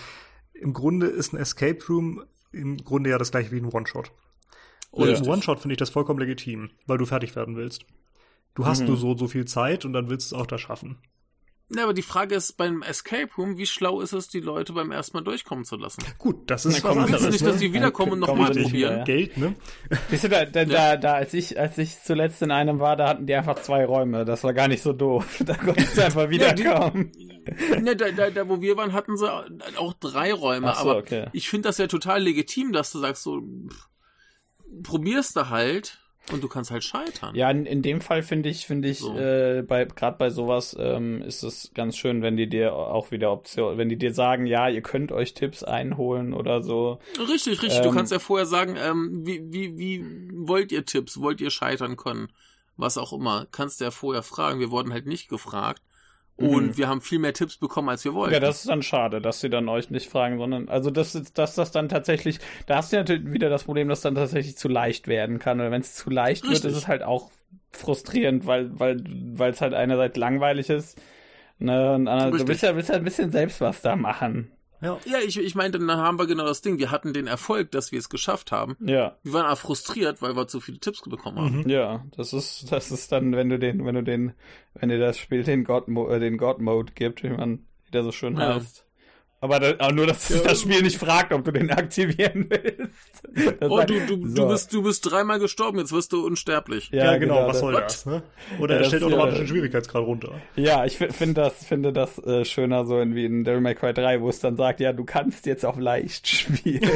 [SPEAKER 1] im Grunde ist ein Escape Room im Grunde ja das gleiche wie ein One-Shot. Und
[SPEAKER 2] Ja.
[SPEAKER 1] im One-Shot finde ich das vollkommen legitim, weil du fertig werden willst. Du hast
[SPEAKER 2] Mhm.
[SPEAKER 1] nur so und so viel Zeit und dann willst du es auch da schaffen.
[SPEAKER 3] Ja, aber die Frage ist beim Escape Room, wie schlau ist es, die Leute beim ersten Mal durchkommen zu lassen?
[SPEAKER 1] Gut, das ist was anderes.
[SPEAKER 3] Nicht,
[SPEAKER 1] ne?
[SPEAKER 3] dass sie wiederkommen und nochmal probieren?
[SPEAKER 1] Geld, ne?
[SPEAKER 2] Siehst du, da, da, da, da als, ich, als ich zuletzt in einem war, da hatten die einfach zwei Räume. Das war gar nicht so doof. Da konntest du einfach
[SPEAKER 3] Ja, die-
[SPEAKER 2] wiederkommen.
[SPEAKER 3] Ne, da, da, da, wo wir waren, hatten sie auch drei Räume.
[SPEAKER 2] Ach so,
[SPEAKER 3] aber
[SPEAKER 2] okay.
[SPEAKER 3] ich finde das ja total legitim, dass du sagst, so, pff, probierst du halt und du kannst halt scheitern.
[SPEAKER 2] Ja, in, in dem Fall finde ich, finde ich,
[SPEAKER 3] So.
[SPEAKER 2] äh, bei gerade bei sowas ähm, ist es ganz schön, wenn die dir auch wieder Option, wenn die dir sagen, ja, ihr könnt euch Tipps einholen oder so.
[SPEAKER 3] Richtig, richtig. du
[SPEAKER 2] Ähm,
[SPEAKER 3] kannst ja vorher sagen, ähm, wie, wie, wie wollt ihr Tipps? Wollt ihr scheitern können? Was auch immer. Kannst du ja vorher fragen. Wir wurden halt nicht gefragt. Und
[SPEAKER 2] Mhm.
[SPEAKER 3] wir haben viel mehr Tipps bekommen, als wir wollten.
[SPEAKER 2] Ja, das ist dann schade, dass sie dann euch nicht fragen, sondern also das ist, dass das dann tatsächlich, da hast du natürlich wieder das Problem, dass dann tatsächlich zu leicht werden kann. Oder wenn es zu leicht wird,
[SPEAKER 3] Richtig.
[SPEAKER 2] ist es halt auch frustrierend, weil weil weil es halt einerseits langweilig ist. Ne, und andererseits, du willst ja, willst ja ein bisschen selbst was da machen.
[SPEAKER 1] Ja.
[SPEAKER 3] ja, ich, ich meinte, dann haben wir genau das Ding. Wir hatten den Erfolg, dass wir es geschafft haben.
[SPEAKER 2] Ja.
[SPEAKER 3] Wir waren aber frustriert, weil wir zu viele Tipps bekommen haben.
[SPEAKER 1] Mhm.
[SPEAKER 2] Ja, das ist, das ist dann, wenn du den, wenn du den, wenn dir das Spiel den God, äh, den God Mode gibt, wie man wieder so schön heißt. Aber da, auch nur, dass
[SPEAKER 3] Ja.
[SPEAKER 2] das Spiel nicht fragt, ob du den aktivieren willst. Das
[SPEAKER 3] Oh, du, du,
[SPEAKER 2] so.
[SPEAKER 3] du, bist, du bist dreimal gestorben, jetzt wirst du unsterblich.
[SPEAKER 1] Ja, genau, was
[SPEAKER 2] das-
[SPEAKER 1] soll
[SPEAKER 3] What?
[SPEAKER 1] das? Ne? Oder
[SPEAKER 2] Ja,
[SPEAKER 1] er
[SPEAKER 2] das-
[SPEAKER 1] stellt automatisch
[SPEAKER 2] ja.
[SPEAKER 1] den Schwierigkeitsgrad runter.
[SPEAKER 2] Ja, ich fi- finde das, finde das äh, schöner so in, wie in Devil May Cry 3, wo es dann sagt, ja, du kannst jetzt auf leicht spielen.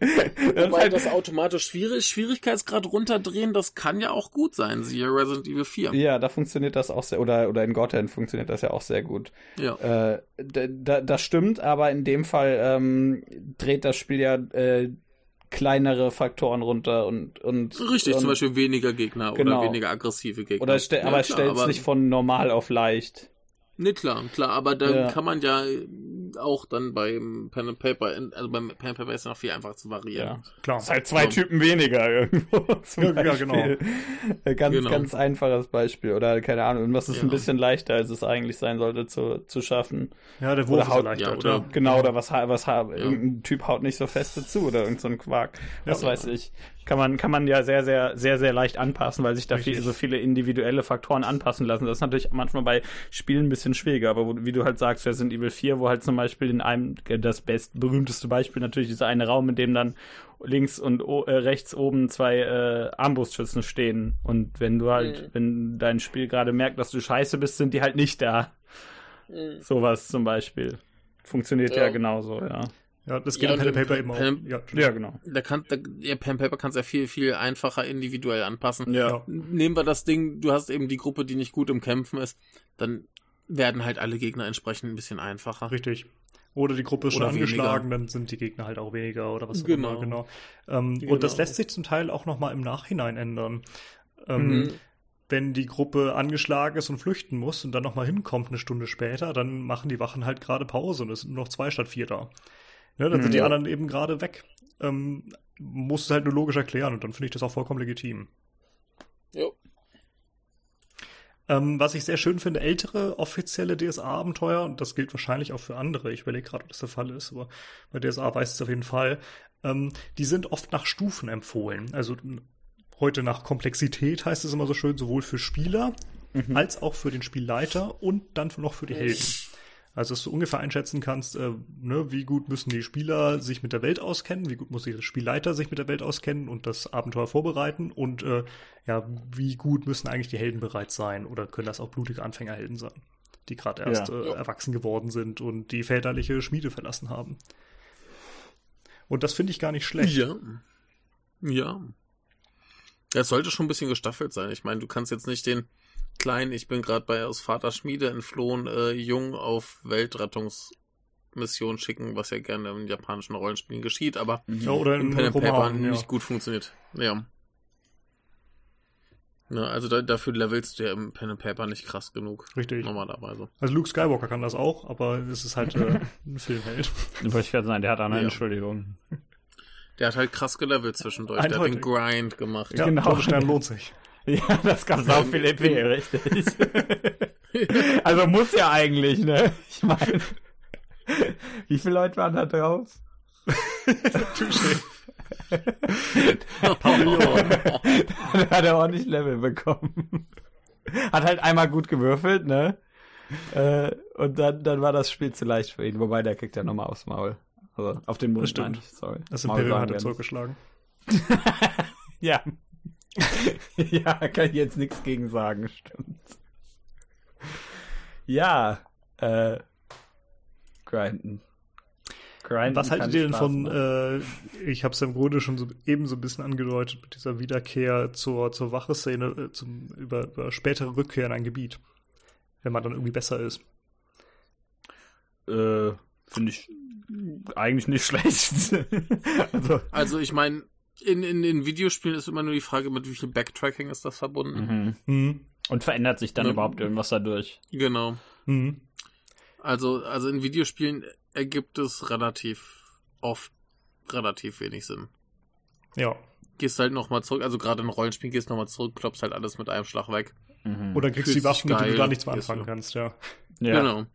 [SPEAKER 3] Wobei
[SPEAKER 2] halt,
[SPEAKER 3] das automatisch schwierig, Schwierigkeitsgrad runterdrehen, das kann ja auch gut sein, siehe Resident Evil 4.
[SPEAKER 2] ja, da funktioniert das auch sehr, oder, oder in Godhand funktioniert das ja auch sehr gut.
[SPEAKER 3] Ja.
[SPEAKER 2] Äh, da, da, das stimmt, aber in dem Fall ähm, dreht das Spiel ja äh, kleinere Faktoren runter und und
[SPEAKER 3] Richtig,
[SPEAKER 2] und,
[SPEAKER 3] zum Beispiel weniger Gegner
[SPEAKER 2] Genau.
[SPEAKER 3] oder weniger aggressive Gegner.
[SPEAKER 2] oder ste
[SPEAKER 3] Ja,
[SPEAKER 2] aber stellt es nicht von normal auf leicht.
[SPEAKER 3] Nee, klar, klar, aber da
[SPEAKER 2] Ja.
[SPEAKER 3] kann man ja auch dann beim Pen and Paper, also beim Pen and Paper ist noch viel einfacher zu variieren.
[SPEAKER 2] Ja.
[SPEAKER 1] Klar.
[SPEAKER 2] ist halt zwei
[SPEAKER 3] Ja.
[SPEAKER 2] Typen weniger irgendwo.
[SPEAKER 1] Ja, ja, genau.
[SPEAKER 2] Äh, Ganz,
[SPEAKER 3] Genau.
[SPEAKER 2] ganz einfaches Beispiel. Oder keine Ahnung, irgendwas ist ein
[SPEAKER 3] Ja.
[SPEAKER 2] bisschen leichter, als es eigentlich sein sollte zu, zu schaffen.
[SPEAKER 1] Ja, der
[SPEAKER 2] Oder
[SPEAKER 1] Wurf ist
[SPEAKER 2] haut-
[SPEAKER 1] erleichtert.
[SPEAKER 3] ja, oder-
[SPEAKER 1] ja.
[SPEAKER 2] Genau, oder was, ha- was ha- irgendein Typ haut nicht so feste zu oder irgend so ein Quark. Was
[SPEAKER 3] Ja.
[SPEAKER 2] weiß ich. Kann man, kann man ja sehr, sehr, sehr, sehr leicht anpassen, weil sich da viel, so viele individuelle Faktoren anpassen lassen. Das ist natürlich manchmal bei Spielen ein bisschen schwieriger, aber wo, wie du halt sagst, Resident Evil 4, wo halt zum Beispiel in einem, äh, das best, berühmteste Beispiel natürlich dieser eine Raum, in dem dann links und äh, rechts oben zwei äh, Armbrustschützen stehen. Und wenn du halt,
[SPEAKER 3] Mhm.
[SPEAKER 2] wenn dein Spiel gerade merkt, dass du scheiße bist, sind die halt nicht da. Sowas zum Beispiel. Funktioniert ja,
[SPEAKER 3] Ja.
[SPEAKER 2] genauso, ja.
[SPEAKER 1] Ja, das geht
[SPEAKER 3] Ja,
[SPEAKER 1] im Pen Paper eben auch.
[SPEAKER 3] Pen-
[SPEAKER 1] Ja,
[SPEAKER 2] Ja, genau.
[SPEAKER 3] Da kann, da, ja, Pen Paper kannst ja viel, viel einfacher individuell anpassen.
[SPEAKER 1] Ja.
[SPEAKER 3] Nehmen wir das Ding, du hast eben die Gruppe, die nicht gut im Kämpfen ist, dann werden halt alle Gegner entsprechend ein bisschen einfacher.
[SPEAKER 1] Richtig. Oder die Gruppe ist schon
[SPEAKER 3] Oder weniger.
[SPEAKER 1] angeschlagen, dann sind die Gegner halt auch weniger oder was auch
[SPEAKER 3] Genau.
[SPEAKER 1] immer. Genau. Ähm,
[SPEAKER 3] Genau.
[SPEAKER 1] Und das lässt sich zum Teil auch nochmal im Nachhinein ändern. Ähm,
[SPEAKER 3] Mhm.
[SPEAKER 1] Wenn die Gruppe angeschlagen ist und flüchten muss und dann nochmal hinkommt eine Stunde später, dann machen die Wachen halt gerade Pause und es sind nur noch zwei statt vier da. Ne, dann sind die
[SPEAKER 2] Ja.
[SPEAKER 1] anderen eben gerade weg. ähm, musst es halt nur logisch erklären und dann finde ich das auch vollkommen legitim.
[SPEAKER 3] Jo.
[SPEAKER 1] Ähm, was ich sehr schön finde, ältere offizielle DSA-Abenteuer, und das gilt wahrscheinlich auch für andere, ich überlege gerade, ob das der Fall ist, aber bei DSA weiß ich es auf jeden Fall, ähm, die sind oft nach Stufen empfohlen. Also heute nach Komplexität heißt es immer so schön, sowohl für Spieler mhm. als auch für den Spielleiter und dann noch für die Helden. Also, dass du ungefähr einschätzen kannst, äh, ne, wie gut müssen die Spieler sich mit der Welt auskennen, wie gut muss der Spielleiter sich mit der Welt auskennen und das Abenteuer vorbereiten und äh, ja, wie gut müssen eigentlich die Helden bereit sein oder können das auch blutige Anfängerhelden sein, die gerade erst ja. äh, erwachsen geworden sind und die väterliche Schmiede verlassen haben. Und das finde ich gar nicht schlecht.
[SPEAKER 3] Ja. Ja. Es sollte schon ein bisschen gestaffelt sein. Ich meine, du kannst jetzt nicht den kleinen, ich bin gerade bei aus Vater Schmiede entflohen, äh, Jung auf Weltrettungsmission schicken, was ja gerne in japanischen Rollenspielen geschieht, aber
[SPEAKER 1] ja, oder in, in
[SPEAKER 3] Pen and Paper nicht gut funktioniert. Ja. Ja, also da, dafür levelst du ja im Pen and Paper nicht krass genug.
[SPEAKER 1] Richtig.
[SPEAKER 3] Normalerweise.
[SPEAKER 1] Also Luke Skywalker kann das auch, aber es ist halt äh, ein Filmheld.
[SPEAKER 2] Wollte ich gerade sagen, der hat eine ja. Entschuldigung.
[SPEAKER 3] Der hat halt krass gelevelt zwischendurch. Eindeutig. Der hat den Grind gemacht.
[SPEAKER 1] Ja, genau. Todesstern lohnt sich.
[SPEAKER 2] Ja, das gab sau viel EP, richtig. also muss ja eigentlich, ne? Ich meine, wie viele Leute waren da drauf? Pavillon. Dann hat er ordentlich Level bekommen. Hat halt einmal gut gewürfelt, ne? Äh, und dann, dann war das Spiel zu leicht für ihn. Wobei, der kriegt ja nochmal aufs Maul. Also auf den Mund,
[SPEAKER 1] das stimmt.
[SPEAKER 2] Ich, sorry.
[SPEAKER 1] Das Imperium hat er zurückgeschlagen.
[SPEAKER 2] ja. ja, kann ich jetzt nichts gegen sagen, stimmt. Ja, äh, grinden.
[SPEAKER 1] grinden Was haltet ihr denn von, äh, ich habe es ja im Grunde schon so, eben so ein bisschen angedeutet, mit dieser Wiederkehr zur, zur Wache-Szene, äh, zum, über, über spätere Rückkehr in ein Gebiet, wenn man dann irgendwie besser ist?
[SPEAKER 2] Äh, finde ich eigentlich nicht schlecht.
[SPEAKER 3] also, also ich meine, in, in den Videospielen ist immer nur die Frage, mit wie viel Backtracking ist das verbunden.
[SPEAKER 2] Mhm. Mhm. Und verändert sich dann ja. überhaupt irgendwas dadurch?
[SPEAKER 3] Genau. Mhm. Also, also in Videospielen ergibt es relativ oft relativ wenig Sinn.
[SPEAKER 1] Ja.
[SPEAKER 3] Gehst halt nochmal zurück, also gerade in Rollenspielen gehst nochmal zurück, klopfst halt alles mit einem Schlag weg.
[SPEAKER 1] Mhm. Oder kriegst die Waffen, mit denen du da nichts mehr anfangen kannst, ja.
[SPEAKER 3] ja. Genau.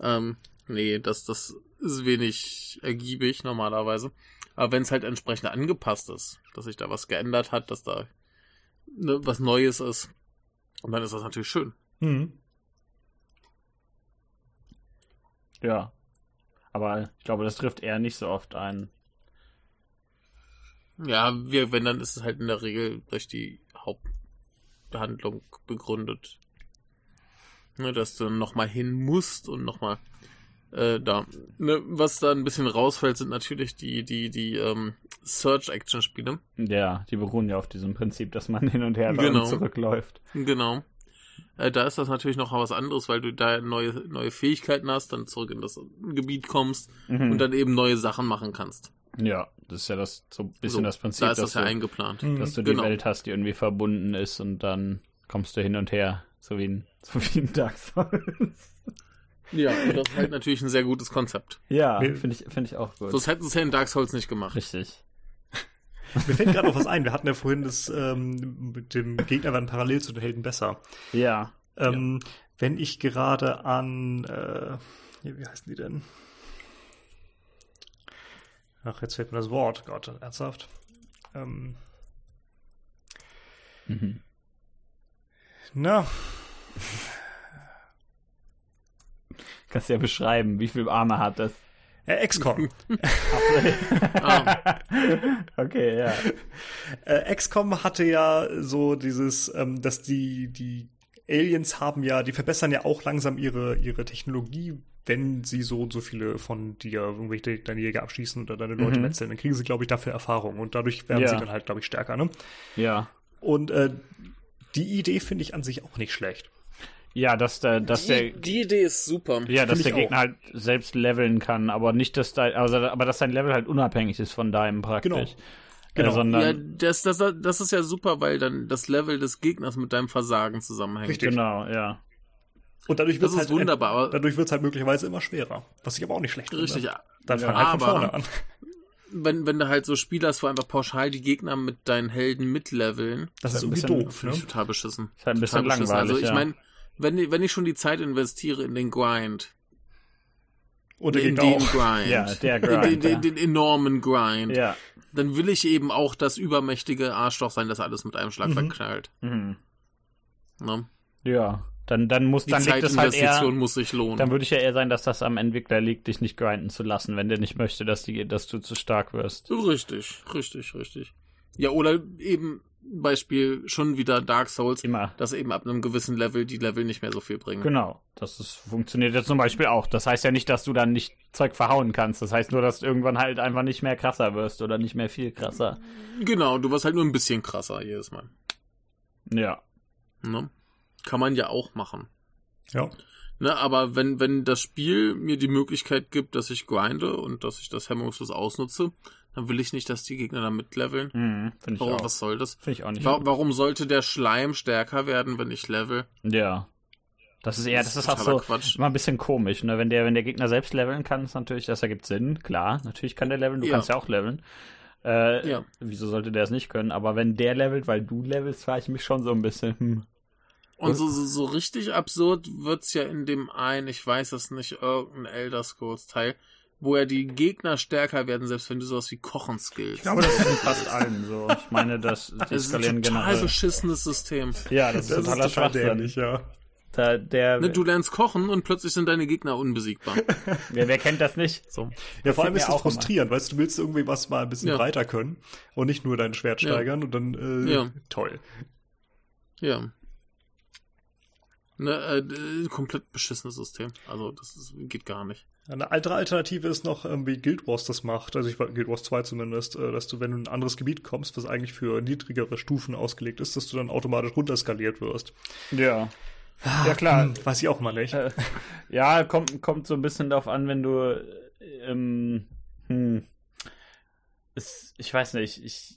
[SPEAKER 3] Ähm, nee, das, das ist wenig ergiebig normalerweise. Aber wenn es halt entsprechend angepasst ist, dass sich da was geändert hat, dass da ne, was Neues ist, und dann ist das natürlich schön. Mhm.
[SPEAKER 2] Ja. Aber ich glaube, das trifft eher nicht so oft ein.
[SPEAKER 3] Ja, wir, wenn, dann ist es halt in der Regel durch die Hauptbehandlung begründet. Ne, dass du nochmal hin musst und nochmal äh, da. Ne, was da ein bisschen rausfällt, sind natürlich die, die, die ähm, Search-Action-Spiele.
[SPEAKER 2] Ja, die beruhen ja auf diesem Prinzip, dass man hin und her genau. zurückläuft.
[SPEAKER 3] Genau. Äh, da ist das natürlich noch was anderes, weil du da neue, neue Fähigkeiten hast, dann zurück in das Gebiet kommst mhm. und dann eben neue Sachen machen kannst.
[SPEAKER 2] Ja, das ist ja das so ein bisschen so, das Prinzip. Da
[SPEAKER 3] ist das ja du, eingeplant.
[SPEAKER 2] Dass du die genau. Welt hast, die irgendwie verbunden ist und dann kommst du hin und her, so wie ein, so wie ein Dark Souls.
[SPEAKER 3] Ja, und das ist halt natürlich ein sehr gutes Konzept.
[SPEAKER 2] Ja, finde ich, find ich auch gut.
[SPEAKER 3] Sonst hätten sie es ja in Dark Souls nicht gemacht.
[SPEAKER 2] Richtig.
[SPEAKER 1] Mir fällt gerade noch was ein. Wir hatten ja vorhin das ähm, mit dem Gegner werden parallel zu den Helden besser.
[SPEAKER 2] Ja.
[SPEAKER 1] Ähm, ja. Wenn ich gerade an, äh, wie heißen die denn? Ach, jetzt fällt mir das Wort. Gott, ernsthaft. Ähm, mhm. Na,
[SPEAKER 2] Kannst ja beschreiben, wie viele Arme hat das?
[SPEAKER 1] Äh, XCOM.
[SPEAKER 2] okay, ja.
[SPEAKER 1] Äh, XCOM hatte ja so dieses, ähm, dass die, die Aliens haben ja, die verbessern ja auch langsam ihre, ihre Technologie, wenn sie so und so viele von dir irgendwelche deine Jäger abschießen oder deine Leute mhm. metzeln, dann kriegen sie, glaube ich, dafür Erfahrung und dadurch werden ja. sie dann halt, glaube ich, stärker, ne?
[SPEAKER 2] Ja.
[SPEAKER 1] Und äh, die Idee finde ich an sich auch nicht schlecht.
[SPEAKER 2] Ja, dass der, dass
[SPEAKER 3] die,
[SPEAKER 2] der.
[SPEAKER 3] Die Idee ist super.
[SPEAKER 2] Ja, dass der Gegner auch. halt selbst leveln kann, aber nicht, dass da, also, aber dass sein Level halt unabhängig ist von deinem praktisch.
[SPEAKER 1] Genau.
[SPEAKER 3] Genau. Äh, sondern ja, das, das, das ist ja super, weil dann das Level des Gegners mit deinem Versagen zusammenhängt.
[SPEAKER 2] Richtig. Genau, ja.
[SPEAKER 1] Und dadurch wird es halt
[SPEAKER 3] wunderbar.
[SPEAKER 1] dadurch wird es halt möglicherweise immer schwerer. Was ich aber auch nicht schlecht
[SPEAKER 3] Richtig.
[SPEAKER 1] finde. Dann fang halt von vorne an.
[SPEAKER 3] wenn, wenn du halt so Spiele hast, wo einfach pauschal die Gegner mit deinen Helden mitleveln,
[SPEAKER 1] Das ist
[SPEAKER 2] ein
[SPEAKER 1] irgendwie
[SPEAKER 2] bisschen-
[SPEAKER 1] doof,
[SPEAKER 3] finde
[SPEAKER 1] ne?
[SPEAKER 3] ich total beschissen.
[SPEAKER 2] Ist halt ein bisschen
[SPEAKER 3] Total beschissen.
[SPEAKER 2] langweilig,
[SPEAKER 3] Also ich
[SPEAKER 2] ja.
[SPEAKER 3] meine, wenn, wenn ich schon die Zeit investiere in den Grind,
[SPEAKER 1] Und der
[SPEAKER 3] in den
[SPEAKER 1] auch.
[SPEAKER 3] Grind,
[SPEAKER 2] Ja, der
[SPEAKER 3] in
[SPEAKER 2] Grind,
[SPEAKER 3] den, den,
[SPEAKER 2] ja.
[SPEAKER 3] den enormen Grind,
[SPEAKER 2] Ja.
[SPEAKER 3] dann will ich eben auch das übermächtige Arschloch sein, das alles mit einem Schlag
[SPEAKER 1] Mhm.
[SPEAKER 3] verknallt.
[SPEAKER 2] Mhm.
[SPEAKER 3] Ne?
[SPEAKER 2] Ja. Dann, dann muss,
[SPEAKER 3] Die
[SPEAKER 2] dann liegt es halt eher,
[SPEAKER 3] muss sich lohnen.
[SPEAKER 2] dann würde ich ja eher sein, dass das am Entwickler liegt, dich nicht grinden zu lassen, wenn der nicht möchte, dass, die, dass du zu stark wirst.
[SPEAKER 3] Richtig, richtig, richtig. Ja, oder eben Beispiel schon wieder Dark Souls,
[SPEAKER 2] Immer.
[SPEAKER 3] dass eben ab einem gewissen Level die Level nicht mehr so viel bringen.
[SPEAKER 2] Genau. Das ist, funktioniert ja zum Beispiel auch. Das heißt ja nicht, dass du dann nicht Zeug verhauen kannst. Das heißt nur, dass du irgendwann halt einfach nicht mehr krasser wirst oder nicht mehr viel krasser.
[SPEAKER 3] Genau, du wirst halt nur ein bisschen krasser jedes Mal.
[SPEAKER 2] Ja.
[SPEAKER 3] Ne? Kann man ja auch machen.
[SPEAKER 1] Ja.
[SPEAKER 3] Ne, aber wenn, wenn das Spiel mir die Möglichkeit gibt, dass ich grinde und dass ich das hemmungslos ausnutze, dann will ich nicht, dass die Gegner da mitleveln.
[SPEAKER 2] Mhm, ich
[SPEAKER 3] Warum,
[SPEAKER 2] auch.
[SPEAKER 3] was soll das?
[SPEAKER 2] Finde ich auch nicht.
[SPEAKER 3] Wa warum sollte der Schleim stärker werden, wenn ich level?
[SPEAKER 2] Ja. Das ist eher, das ist auch so
[SPEAKER 3] Quatsch.
[SPEAKER 2] immer ein bisschen komisch, ne? Wenn der, wenn der Gegner selbst leveln kann, ist natürlich, das ergibt Sinn. Klar, natürlich kann der leveln, du
[SPEAKER 3] Ja.
[SPEAKER 2] kannst ja auch leveln. Äh,
[SPEAKER 3] Ja.
[SPEAKER 2] Wieso sollte der es nicht können? Aber wenn der levelt, weil du levelst, frage ich mich schon so ein bisschen. Hm.
[SPEAKER 3] Und so, so, so richtig absurd wird's ja in dem einen, ich weiß es nicht, irgendein Elder Scrolls Teil, wo ja die Gegner stärker werden, selbst wenn du sowas wie Kochen skillst.
[SPEAKER 2] Ich glaube, das ist in fast allen so. Ich meine, die
[SPEAKER 3] das ist ein total
[SPEAKER 2] generell.
[SPEAKER 3] beschissenes System.
[SPEAKER 2] Ja, das ist
[SPEAKER 1] Das ist
[SPEAKER 2] totaler
[SPEAKER 1] total dämlich, ja.
[SPEAKER 2] Da, der,
[SPEAKER 3] Ne, du lernst kochen und plötzlich sind deine Gegner unbesiegbar.
[SPEAKER 2] wer, wer kennt das nicht?
[SPEAKER 3] So.
[SPEAKER 1] Ja, vor allem ist das
[SPEAKER 2] auch immer.
[SPEAKER 1] frustrierend, weißt du, du willst irgendwie was mal ein bisschen
[SPEAKER 3] Ja.
[SPEAKER 1] breiter können und nicht nur dein Schwert
[SPEAKER 3] Ja.
[SPEAKER 1] steigern und dann, äh,
[SPEAKER 3] Ja.
[SPEAKER 1] toll.
[SPEAKER 3] Ja. Ne, äh, komplett beschissenes System. Also, das ist, geht gar nicht.
[SPEAKER 1] Eine andere Alternative ist noch, ähm, wie Guild Wars das macht, also ich war Guild Wars 2 zumindest, äh, dass du, wenn du in ein anderes Gebiet kommst, was eigentlich für niedrigere Stufen ausgelegt ist, dass du dann automatisch runterskaliert wirst.
[SPEAKER 2] Ja. Ja, klar.
[SPEAKER 1] Hm, weiß ich auch mal nicht.
[SPEAKER 2] Äh, ja, kommt, kommt so ein bisschen darauf an, wenn du, ähm, hm, es, ich weiß nicht, ich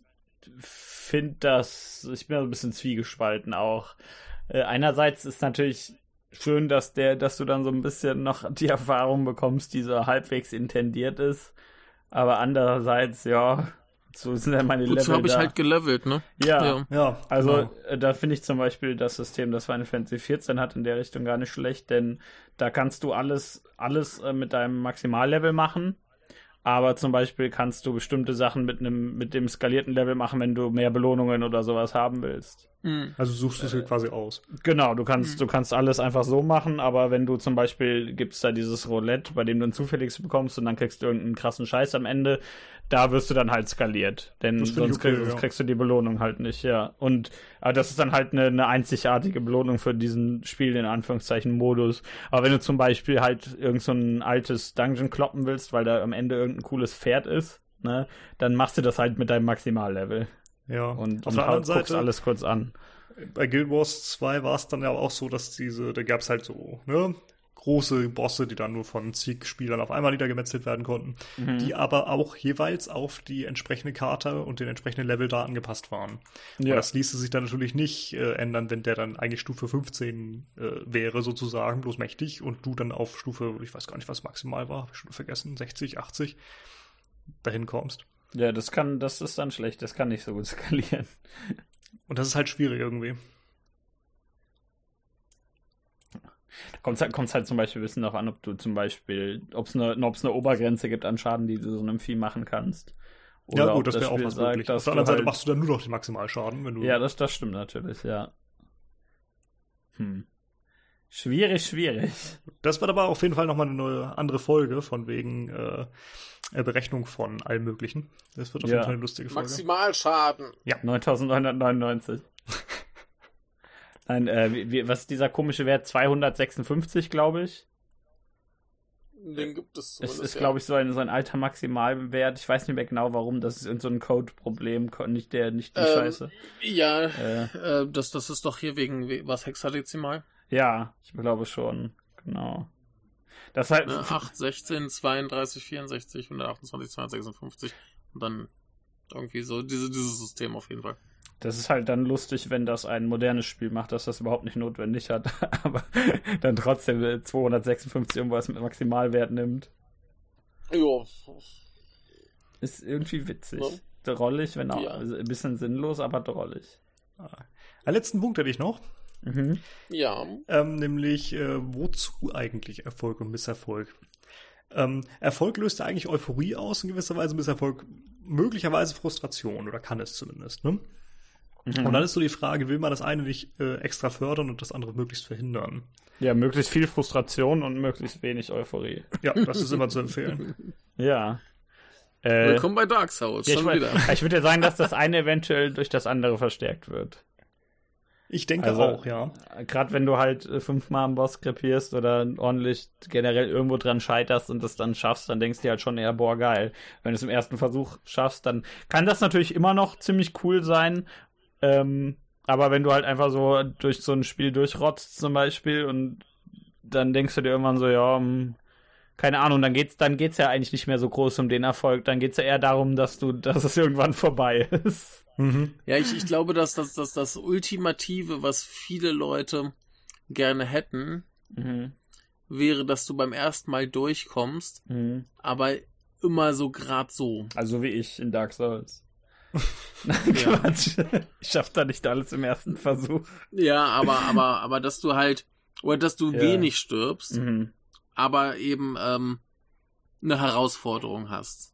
[SPEAKER 2] finde das, ich bin da so ein bisschen zwiegespalten auch. Äh, einerseits ist natürlich schön, dass der, dass du dann so ein bisschen noch die Erfahrung bekommst, die so halbwegs intendiert ist. Aber andererseits, ja, so sind ja meine
[SPEAKER 3] Wozu
[SPEAKER 2] Level
[SPEAKER 3] habe ich halt gelevelt, ne?
[SPEAKER 2] ja,
[SPEAKER 1] Ja,
[SPEAKER 2] also
[SPEAKER 1] genau.
[SPEAKER 2] äh, da finde ich zum Beispiel das System, das Final Fantasy 14 hat, in der Richtung gar nicht schlecht, denn da kannst du alles, alles äh, mit deinem Maximallevel machen. Aber zum Beispiel kannst du bestimmte Sachen mit einem, mit dem skalierten Level machen, wenn du mehr Belohnungen oder sowas haben willst.
[SPEAKER 3] Mhm.
[SPEAKER 1] Also suchst du es dir quasi aus.
[SPEAKER 2] Genau, du kannst, du kannst alles einfach so machen, aber wenn du zum Beispiel gibt's da dieses Roulette, bei dem du ein zufälliges bekommst und dann kriegst du irgendeinen krassen Scheiß am Ende, da wirst du dann halt skaliert. Denn sonst,
[SPEAKER 1] okay,
[SPEAKER 2] kriegst, sonst
[SPEAKER 1] ja.
[SPEAKER 2] kriegst du die Belohnung halt nicht, ja. Und aber das ist dann halt eine, eine einzigartige Belohnung für diesen Spiel, in Anführungszeichen, Modus. Aber wenn du zum Beispiel halt irgend so ein altes Dungeon kloppen willst, weil da am Ende irgendein cooles Pferd ist, ne, dann machst du das halt mit deinem Maximallevel.
[SPEAKER 1] Ja.
[SPEAKER 2] Und,
[SPEAKER 1] auf
[SPEAKER 2] und
[SPEAKER 1] der anderen Seite,
[SPEAKER 2] alles kurz an.
[SPEAKER 1] bei Guild Wars 2 war es dann ja auch so, dass diese, da gab es halt so, ne, große Bosse, die dann nur von zig Spielern auf einmal niedergemetzelt werden konnten,
[SPEAKER 2] Mhm.
[SPEAKER 1] die aber auch jeweils auf die entsprechende Karte und den entsprechenden Level da angepasst waren. Und das ließe sich dann natürlich nicht äh, ändern, wenn der dann eigentlich Stufe 15 äh, wäre, sozusagen, bloß mächtig, und du dann auf Stufe, ich weiß gar nicht, was maximal war, hab ich schon vergessen, 60, 80, dahin kommst.
[SPEAKER 2] Ja, das kann, das ist dann schlecht, das kann nicht so gut skalieren.
[SPEAKER 1] Und das ist halt schwierig irgendwie.
[SPEAKER 2] Da kommt halt, kommt's halt zum Beispiel ein bisschen darauf an, ob du zum Beispiel, ob es eine, eine Obergrenze gibt an Schaden, die du so einem Vieh machen kannst.
[SPEAKER 1] ja,
[SPEAKER 2] ob
[SPEAKER 1] gut, das wäre auch was
[SPEAKER 2] sagt,
[SPEAKER 1] möglich. Auf der anderen Seite
[SPEAKER 2] halt-
[SPEAKER 1] machst du dann nur noch den Maximalschaden, wenn du.
[SPEAKER 2] Ja, das, das stimmt natürlich, ja. Hm. Schwierig, schwierig.
[SPEAKER 1] Das wird aber auf jeden Fall nochmal eine neue, andere Folge von wegen äh, Berechnung von allem Möglichen. Das wird auf
[SPEAKER 2] Ja.
[SPEAKER 1] jeden Fall eine lustige Folge.
[SPEAKER 3] Maximalschaden.
[SPEAKER 2] 9999. Nein, äh, wie, wie, was ist dieser komische Wert? 256, glaube ich.
[SPEAKER 3] Den gibt es
[SPEAKER 2] Es ist,
[SPEAKER 3] ja.
[SPEAKER 2] glaube ich, so ein, so ein alter Maximalwert. Ich weiß nicht mehr genau, warum. Das ist irgend so ein Code-Problem, nicht der, nicht die
[SPEAKER 3] Ähm,
[SPEAKER 2] Scheiße.
[SPEAKER 3] Ja,
[SPEAKER 2] Äh,
[SPEAKER 3] äh, das, das ist doch hier wegen we- was Hexadezimal.
[SPEAKER 2] ja, ich glaube schon. Genau. Das halt.
[SPEAKER 3] Ne? 8, 16, 32, 64, 128, 256 und dann irgendwie so diese, dieses System auf jeden Fall.
[SPEAKER 2] Das ist halt dann lustig, wenn das ein modernes Spiel macht, das das überhaupt nicht notwendig hat, aber dann trotzdem äh, 256 irgendwas mit Maximalwert nimmt.
[SPEAKER 3] Jo.
[SPEAKER 2] ist irgendwie witzig.
[SPEAKER 3] Ja.
[SPEAKER 2] Drollig, wenn auch
[SPEAKER 3] Ja.
[SPEAKER 2] also ein bisschen sinnlos, aber drollig.
[SPEAKER 1] Einen letzten Punkt hätte ich noch,
[SPEAKER 2] Mhm.
[SPEAKER 3] Ja.
[SPEAKER 1] ähm, nämlich äh, wozu eigentlich Erfolg und Misserfolg? Ähm, Erfolg löst ja eigentlich Euphorie aus in gewisser Weise, Misserfolg möglicherweise Frustration oder kann es zumindest. Ne?
[SPEAKER 2] Mhm.
[SPEAKER 1] Und dann ist so die Frage, will man das eine nicht äh, extra fördern und das andere möglichst verhindern?
[SPEAKER 2] Ja, möglichst viel Frustration und möglichst wenig Euphorie.
[SPEAKER 1] Ja, das ist immer zu empfehlen.
[SPEAKER 2] Ja. Äh,
[SPEAKER 3] Willkommen bei Dark Souls,
[SPEAKER 2] ja, ich
[SPEAKER 3] schon
[SPEAKER 2] woll-
[SPEAKER 3] wieder.
[SPEAKER 2] ich würde ja sagen, dass das eine eventuell durch das andere verstärkt wird.
[SPEAKER 1] Ich denke
[SPEAKER 2] Also-
[SPEAKER 1] auch, ja.
[SPEAKER 2] Gerade wenn du halt äh, fünfmal am Boss krepierst oder ordentlich generell irgendwo dran scheiterst und das dann schaffst, dann denkst du dir halt schon eher, boah, geil. Wenn du es im ersten Versuch schaffst, dann kann das natürlich immer noch ziemlich cool sein. Ähm, aber wenn du halt einfach so durch so ein Spiel durchrotzt zum Beispiel und dann denkst du dir irgendwann so, ja, hm, keine Ahnung, dann geht's, dann geht's ja eigentlich nicht mehr so groß um den Erfolg. Dann geht's ja eher darum, dass du, dass es irgendwann vorbei ist.
[SPEAKER 1] Mhm.
[SPEAKER 3] Ja, ich, ich glaube, dass das, das, das Ultimative, was viele Leute gerne hätten,
[SPEAKER 2] Mhm.
[SPEAKER 3] wäre, dass du beim ersten Mal durchkommst,
[SPEAKER 2] Mhm.
[SPEAKER 3] aber immer so grad so.
[SPEAKER 2] Also wie ich in Dark Souls. Nein,
[SPEAKER 3] Ja.
[SPEAKER 2] Quatsch. Ich schaff da nicht alles im ersten Versuch.
[SPEAKER 3] Ja, aber, aber, aber dass du halt, oder dass du
[SPEAKER 2] Ja.
[SPEAKER 3] wenig stirbst,
[SPEAKER 2] Mhm.
[SPEAKER 3] Aber eben ähm, eine Herausforderung hast.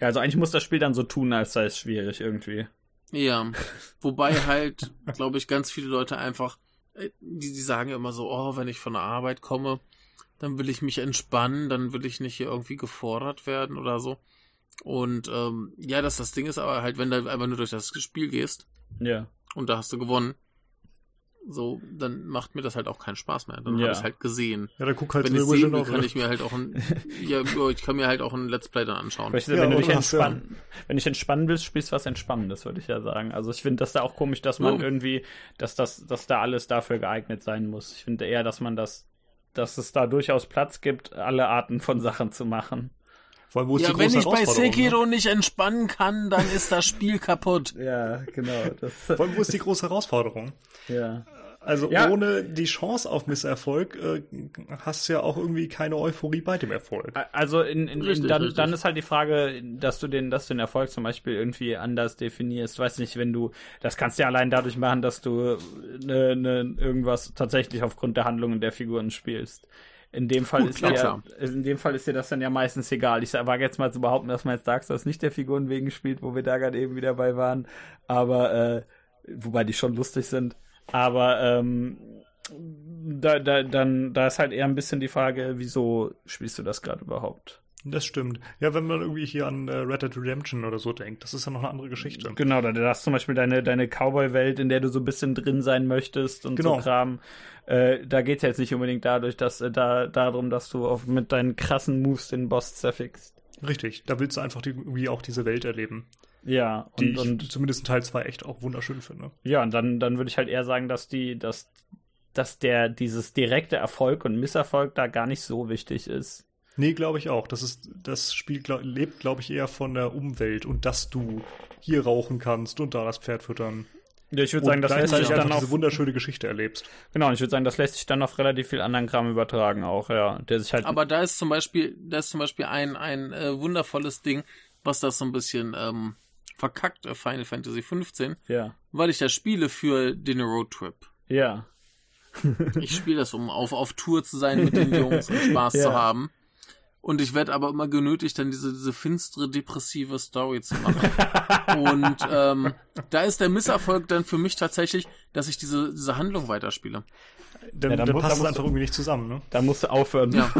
[SPEAKER 2] Ja, also eigentlich muss das Spiel dann so tun, als sei es schwierig irgendwie.
[SPEAKER 3] Ja, wobei halt, glaube ich, ganz viele Leute einfach, äh, die, die sagen immer so, oh, wenn ich von der Arbeit komme, dann will ich mich entspannen, dann will ich nicht hier irgendwie gefordert werden oder so. Und ähm, ja, dass das Ding ist aber halt, wenn du einfach nur durch das Spiel gehst
[SPEAKER 2] Ja.
[SPEAKER 3] und da hast du gewonnen, so, dann macht mir das halt auch keinen Spaß mehr. Dann
[SPEAKER 2] Ja.
[SPEAKER 3] habe ich halt gesehen.
[SPEAKER 1] Ja, dann guck halt
[SPEAKER 3] Wenn ich sehen will, kann ich mir halt auch ein, ja, ich kann mir halt auch ein Let's Play dann anschauen.
[SPEAKER 2] Weißt du,
[SPEAKER 1] Ja,
[SPEAKER 2] wenn du dich entspannen, wenn dich entspannen willst, spielst du was Entspannendes, würde ich ja sagen. Also ich finde das da auch komisch, dass man
[SPEAKER 3] Oh.
[SPEAKER 2] irgendwie, dass das, dass da alles dafür geeignet sein muss. Ich finde eher, dass man das, dass es da durchaus Platz gibt, alle Arten von Sachen zu machen.
[SPEAKER 1] Vor allem, wo ist
[SPEAKER 3] Ja,
[SPEAKER 1] die
[SPEAKER 3] wenn ich bei
[SPEAKER 1] Herausforderung,
[SPEAKER 3] Sekiro nicht entspannen kann, dann ist das Spiel kaputt.
[SPEAKER 2] Ja, genau. Das,
[SPEAKER 1] Ne? Vor allem, wo ist die große Herausforderung?
[SPEAKER 2] ja.
[SPEAKER 1] Also
[SPEAKER 2] Ja.
[SPEAKER 1] ohne die Chance auf Misserfolg äh, hast du ja auch irgendwie keine Euphorie bei dem Erfolg.
[SPEAKER 2] Also in, in, in,
[SPEAKER 3] Richtig,
[SPEAKER 2] dann,
[SPEAKER 3] richtig.
[SPEAKER 2] dann ist halt die Frage, dass du den, dass du den Erfolg zum Beispiel irgendwie anders definierst. Weiß nicht, wenn du, das kannst du ja allein dadurch machen, dass du ne, ne, irgendwas tatsächlich aufgrund der Handlungen der Figuren spielst. In dem Fall
[SPEAKER 3] Gut,
[SPEAKER 2] ist
[SPEAKER 3] klar,
[SPEAKER 2] dir,
[SPEAKER 3] klar.
[SPEAKER 2] in dem Fall ist dir das dann ja meistens egal. Ich wage jetzt mal zu behaupten, dass man jetzt Dark Souls nicht der Figuren wegen spielt, wo wir da gerade eben wieder bei waren. Aber äh, wobei die schon lustig sind. Aber ähm, da, da, dann, da ist halt eher ein bisschen die Frage, wieso spielst du das gerade überhaupt?
[SPEAKER 1] Das stimmt. Ja, wenn man irgendwie hier an äh, Red Dead Redemption oder so denkt, das ist ja noch eine andere Geschichte.
[SPEAKER 2] Genau, da hast zum Beispiel deine, deine Cowboy-Welt, in der du so ein bisschen drin sein möchtest und
[SPEAKER 1] Genau.
[SPEAKER 2] so Kram. Äh, da geht's jetzt nicht unbedingt dadurch, dass äh, da darum, dass du auf, mit deinen krassen Moves den Boss zerfickst.
[SPEAKER 1] Richtig. Da willst du einfach die, irgendwie auch diese Welt erleben,
[SPEAKER 2] Ja,
[SPEAKER 1] die
[SPEAKER 2] und,
[SPEAKER 1] ich
[SPEAKER 2] und
[SPEAKER 1] zumindest in Teil 2 echt auch wunderschön finde.
[SPEAKER 2] ja, und dann, dann würde ich halt eher sagen, dass die, dass, dass der dieses direkte Erfolg und Misserfolg da gar nicht so wichtig ist.
[SPEAKER 1] Nee, glaube ich auch. Das ist das Spiel glaub, lebt, glaube ich, eher von der Umwelt und dass du hier rauchen kannst und da das Pferd füttern.
[SPEAKER 2] Ja, ich würde sagen, das lässt sich dann auf
[SPEAKER 1] diese wunderschöne Geschichte erlebst.
[SPEAKER 2] Genau, und ich würde sagen, das lässt sich dann auf relativ viel anderen Kram übertragen auch, ja. Der sich halt.
[SPEAKER 3] Aber da ist zum Beispiel, da ist zum Beispiel ein, ein äh, wundervolles Ding, was das so ein bisschen ähm, verkackt, äh, Final Fantasy 15,
[SPEAKER 2] ja.
[SPEAKER 3] weil ich das spiele für den Roadtrip.
[SPEAKER 2] Ja.
[SPEAKER 3] Ich spiele das, um auf, auf Tour zu sein mit den Jungs und Spaß
[SPEAKER 2] Ja.
[SPEAKER 3] zu haben. Und ich werde aber immer genötigt, dann diese, diese finstere, depressive Story zu machen. und ähm, da ist der Misserfolg dann für mich tatsächlich, dass ich diese, diese Handlung weiterspiele.
[SPEAKER 1] Dann,
[SPEAKER 2] Ja, dann
[SPEAKER 1] dann
[SPEAKER 2] muss-
[SPEAKER 1] passt
[SPEAKER 2] dann
[SPEAKER 1] es einfach
[SPEAKER 2] du-
[SPEAKER 1] irgendwie nicht zusammen, ne?
[SPEAKER 2] Da musst du aufhören.
[SPEAKER 3] Ja.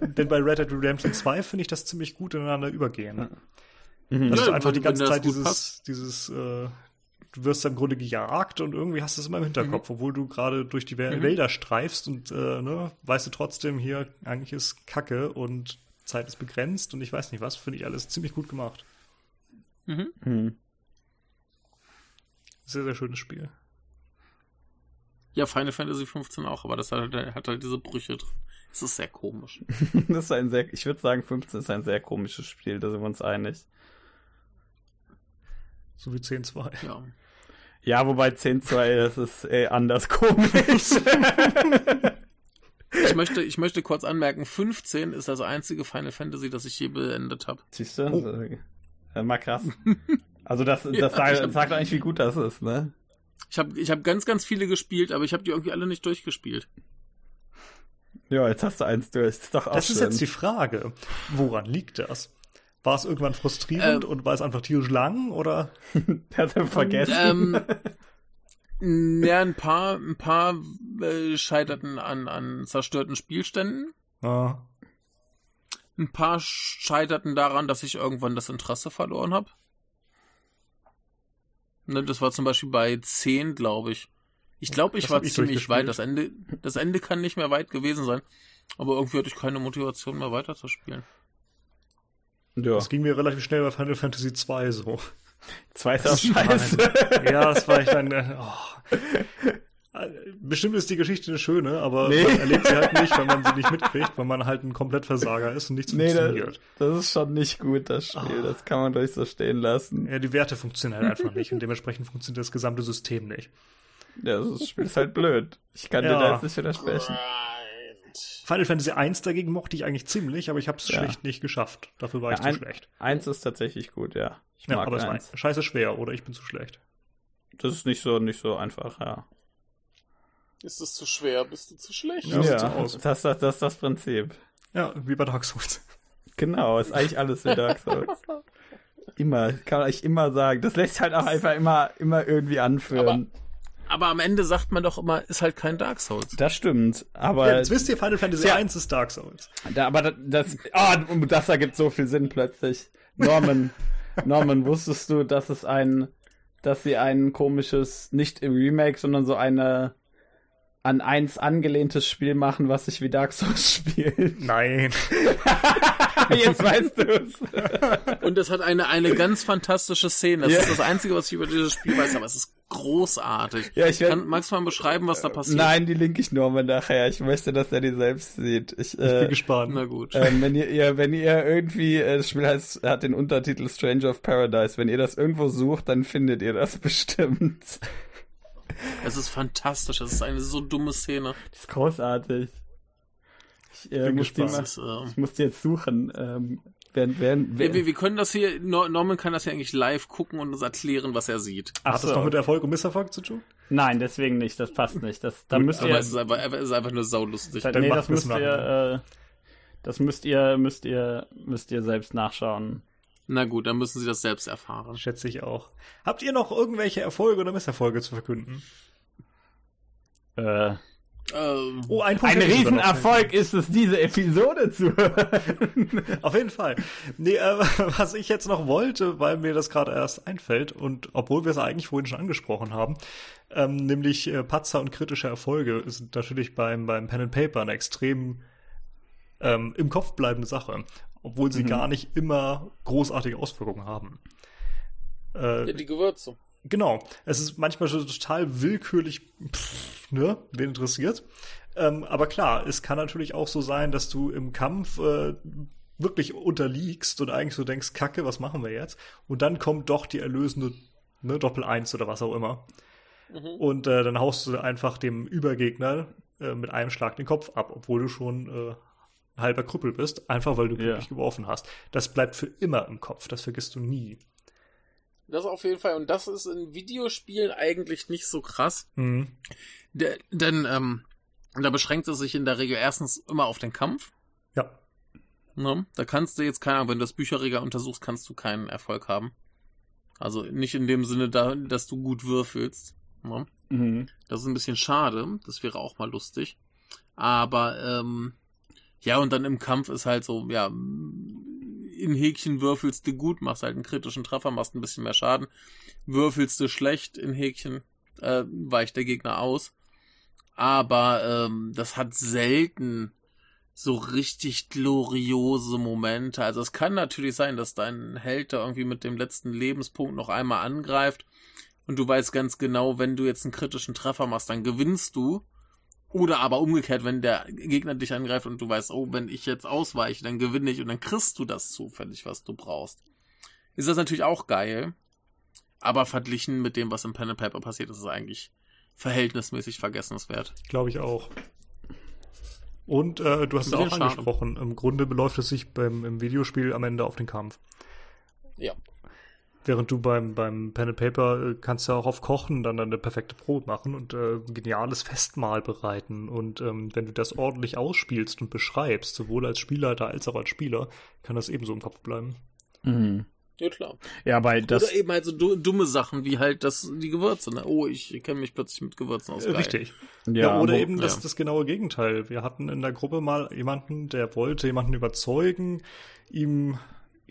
[SPEAKER 1] Denn bei Red Dead Redemption 2 finde ich das ziemlich gut ineinander übergehen.
[SPEAKER 2] Mhm.
[SPEAKER 1] Dass
[SPEAKER 3] Ja,
[SPEAKER 1] du einfach die ganze
[SPEAKER 3] das
[SPEAKER 1] Zeit dieses,
[SPEAKER 3] passt.
[SPEAKER 1] dieses, äh, du wirst im Grunde gejagt und irgendwie hast du es immer im Hinterkopf, obwohl du gerade durch die
[SPEAKER 3] Mhm.
[SPEAKER 1] Wälder streifst und äh, ne, weißt du trotzdem hier, eigentlich ist Kacke und Zeit ist begrenzt und ich weiß nicht was, finde ich alles ziemlich gut gemacht.
[SPEAKER 3] Mhm.
[SPEAKER 2] Mhm.
[SPEAKER 1] Sehr, sehr schönes Spiel.
[SPEAKER 3] Ja, Final Fantasy 15 auch, aber das hat, halt- hat halt diese Brüche drin. Das ist sehr komisch.
[SPEAKER 2] Das ist ein sehr, ich würde sagen, 15 ist ein sehr komisches Spiel, da sind wir uns einig.
[SPEAKER 1] So wie 10-2.
[SPEAKER 3] Ja.
[SPEAKER 2] Ja, wobei 10-2, das ist eh anders komisch.
[SPEAKER 3] Ich möchte, ich möchte kurz anmerken, 15 ist das einzige Final Fantasy, das ich je beendet habe.
[SPEAKER 2] Siehst du? Oh. Ja, mal krass. Also das, das ja, sagt, sagt eigentlich, wie gut das ist, ne?
[SPEAKER 3] Ich habe ich hab ganz, ganz viele gespielt, aber ich habe die irgendwie alle nicht durchgespielt.
[SPEAKER 2] Ja, jetzt hast du eins durch. Das ist doch auch
[SPEAKER 1] Das
[SPEAKER 2] schön.
[SPEAKER 1] ist jetzt die Frage. Woran liegt das? War es irgendwann frustrierend ähm, und war es einfach tierisch lang oder?
[SPEAKER 2] hat er vergessen.
[SPEAKER 3] Ähm, ja, ein paar, ein paar äh, scheiterten an, an zerstörten Spielständen.
[SPEAKER 1] Ah.
[SPEAKER 3] Ein paar scheiterten daran, dass ich irgendwann das Interesse verloren habe. Ne, das war zum Beispiel bei 10, glaube ich. Ich glaube, ich das war ich ziemlich weit. Das Ende, das Ende kann nicht mehr weit gewesen sein. Aber irgendwie hatte ich keine Motivation mehr weiterzuspielen.
[SPEAKER 1] Ja. Das ging mir relativ schnell bei Final Fantasy 2 so.
[SPEAKER 2] Zwei ist auch scheiße.
[SPEAKER 1] ja, das war ich dann. Äh, oh. Bestimmt ist die Geschichte eine schöne, aber nee. man erlebt sie halt nicht, wenn man sie nicht mitkriegt, weil man halt ein Komplettversager ist und nichts nee, funktioniert.
[SPEAKER 2] Das, das, ist schon nicht gut, das Spiel. Oh. Das kann man durch so stehen lassen.
[SPEAKER 1] Ja, die Werte funktionieren halt einfach nicht und dementsprechend funktioniert das gesamte System nicht.
[SPEAKER 2] Ja, das Spiel ist halt blöd. Ich kann ja. dir da jetzt nicht widersprechen.
[SPEAKER 1] Final Fantasy 1 dagegen mochte ich eigentlich ziemlich, aber ich habe es ja. schlicht nicht geschafft. Dafür war ja, ich ein, zu schlecht.
[SPEAKER 2] Eins ist tatsächlich gut, ja.
[SPEAKER 1] Ich mag ja, aber eins. es war scheiße schwer oder ich bin zu schlecht.
[SPEAKER 2] Das ist nicht so nicht so einfach, ja.
[SPEAKER 3] Ist es zu schwer? Bist du zu schlecht?
[SPEAKER 2] Ja, ja das, das, das, das ist das Prinzip.
[SPEAKER 1] Ja, wie bei Dark Souls.
[SPEAKER 2] Genau, ist eigentlich alles wie Dark Souls. immer, kann man eigentlich immer sagen. Das lässt halt auch einfach immer, immer irgendwie anführen.
[SPEAKER 3] Aber am Ende sagt man doch immer, ist halt kein Dark Souls.
[SPEAKER 2] Das stimmt, aber.
[SPEAKER 1] Ja, jetzt wisst ihr, Final Fantasy ja. 1 ist Dark Souls.
[SPEAKER 2] Da, aber das, das, oh, das ergibt so viel Sinn plötzlich. Norman, Norman, wusstest du, dass es ein, dass sie ein komisches, nicht im Remake, sondern so eine an eins angelehntes Spiel machen, was sich wie Dark Souls spielt?
[SPEAKER 1] Nein.
[SPEAKER 2] Jetzt weißt du es.
[SPEAKER 3] Und es hat eine, eine ganz fantastische Szene. Das ja. ist das Einzige, was ich über dieses Spiel weiß, aber es ist großartig. Ja, ich werd, Kann, magst du mal beschreiben, was da passiert?
[SPEAKER 2] Nein, die link ich nur mal nachher. Ich möchte, dass er die selbst sieht. Ich,
[SPEAKER 1] ich äh, bin gespannt.
[SPEAKER 3] Na gut.
[SPEAKER 2] Äh, wenn ihr, ihr, wenn ihr irgendwie, äh, das Spiel heißt, hat den Untertitel Stranger of Paradise. Wenn ihr das irgendwo sucht, dann findet ihr das bestimmt.
[SPEAKER 3] Es ist fantastisch. Es ist eine so dumme Szene.
[SPEAKER 2] Das ist großartig. Ich, äh, muss, die mal, äh, ich muss die jetzt suchen. Ähm, Während, während,
[SPEAKER 3] während wir, wir, können das hier, Norman kann das ja eigentlich live gucken und uns erklären, was er sieht.
[SPEAKER 1] Ach, hat das noch mit Erfolg und Misserfolg zu tun?
[SPEAKER 2] Nein, deswegen nicht, das passt nicht. Das, da müsst ihr,
[SPEAKER 3] es ist einfach, es ist einfach nur saulustig.
[SPEAKER 2] Da, nee, das müsst ihr, äh, das müsst ihr, müsst ihr, müsst ihr selbst nachschauen.
[SPEAKER 3] Na gut, dann müssen sie das selbst erfahren.
[SPEAKER 1] Schätze ich auch. Habt ihr noch irgendwelche Erfolge oder Misserfolge zu verkünden?
[SPEAKER 2] Äh,
[SPEAKER 3] ähm,
[SPEAKER 2] oh, ein, ein Riesenerfolg ist es, diese Episode zu hören.
[SPEAKER 1] Auf jeden Fall. Nee, äh, was ich jetzt noch wollte, weil mir das gerade erst einfällt und obwohl wir es eigentlich vorhin schon angesprochen haben, ähm, nämlich äh, Patzer und kritische Erfolge sind natürlich beim, beim Pen and Paper eine extrem ähm, im Kopf bleibende Sache, obwohl sie mhm. gar nicht immer großartige Auswirkungen haben.
[SPEAKER 3] Äh, ja, die Gewürze.
[SPEAKER 1] Genau. Es ist manchmal schon total willkürlich, pff, ne, wen interessiert. Ähm, aber klar, es kann natürlich auch so sein, dass du im Kampf äh, wirklich unterliegst und eigentlich so denkst, Kacke, was machen wir jetzt? Und dann kommt doch die erlösende ne, Doppel eins oder was auch immer. Mhm. Und äh, dann haust du einfach dem Übergegner äh, mit einem Schlag den Kopf ab, obwohl du schon äh, halber Krüppel bist, einfach weil du glücklich ja. geworfen hast. Das bleibt für immer im Kopf, das vergisst du nie.
[SPEAKER 3] Das auf jeden Fall. Und das ist in Videospielen eigentlich nicht so krass.
[SPEAKER 1] Mhm.
[SPEAKER 3] De denn ähm, da beschränkt es sich in der Regel erstens immer auf den Kampf.
[SPEAKER 1] Ja.
[SPEAKER 3] Ne? Da kannst du jetzt, keine Ahnung, wenn du das Bücherregal untersuchst, kannst du keinen Erfolg haben. Also nicht in dem Sinne, da, dass du gut würfelst. Ne?
[SPEAKER 2] Mhm.
[SPEAKER 3] Das ist ein bisschen schade. Das wäre auch mal lustig. Aber ähm, ja, und dann im Kampf ist halt so, ja, in Häkchen würfelst du gut, machst halt einen kritischen Treffer, machst ein bisschen mehr Schaden. Würfelst du schlecht in Häkchen, äh, weicht der Gegner aus. Aber ähm, das hat selten so richtig gloriose Momente. Also es kann natürlich sein, dass dein Held da irgendwie mit dem letzten Lebenspunkt noch einmal angreift und du weißt ganz genau, wenn du jetzt einen kritischen Treffer machst, dann gewinnst du. Oder aber umgekehrt, wenn der Gegner dich angreift und du weißt, oh, wenn ich jetzt ausweiche, dann gewinne ich und dann kriegst du das zufällig, was du brauchst. Ist das natürlich auch geil. Aber verglichen mit dem, was im Pen and Paper passiert, ist es eigentlich verhältnismäßig vergessenswert.
[SPEAKER 1] Glaube ich auch. Und äh, du hast es auch angesprochen. Im Grunde beläuft es sich beim im Videospiel am Ende auf den Kampf.
[SPEAKER 3] Ja.
[SPEAKER 1] Während du beim, beim Pen and Paper äh, kannst ja auch auf Kochen dann eine perfekte Brot machen und äh, ein geniales Festmahl bereiten. Und ähm, wenn du das ordentlich ausspielst und beschreibst, sowohl als Spielleiter als auch als Spieler, kann das ebenso im Kopf bleiben.
[SPEAKER 2] Mhm.
[SPEAKER 3] Ja, klar.
[SPEAKER 2] Ja, bei das.
[SPEAKER 3] Oder eben halt so du dumme Sachen wie halt das, die Gewürze. Ne? Oh, ich kenne mich plötzlich mit Gewürzen aus.
[SPEAKER 1] Äh,
[SPEAKER 3] Geil.
[SPEAKER 1] Richtig.
[SPEAKER 2] ja,
[SPEAKER 1] Ja, oder
[SPEAKER 2] wo-
[SPEAKER 1] eben das,
[SPEAKER 3] ja.
[SPEAKER 1] das genaue Gegenteil. Wir hatten in der Gruppe mal jemanden, der wollte jemanden überzeugen, ihm,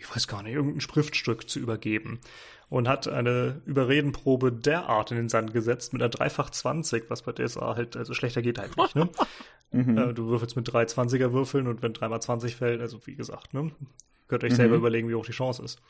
[SPEAKER 1] ich weiß gar nicht, irgendein Schriftstück zu übergeben. Und hat eine Überredenprobe derart in den Sand gesetzt mit einer Dreifach 20, was bei DSA halt, also schlechter geht halt nicht, ne?
[SPEAKER 2] Mhm.
[SPEAKER 1] Äh, du würfelst mit drei 20er Würfeln und wenn dreimal 20 fällt, also wie gesagt, ne? Könnt euch selber
[SPEAKER 2] Mhm.
[SPEAKER 1] überlegen, wie hoch die Chance ist.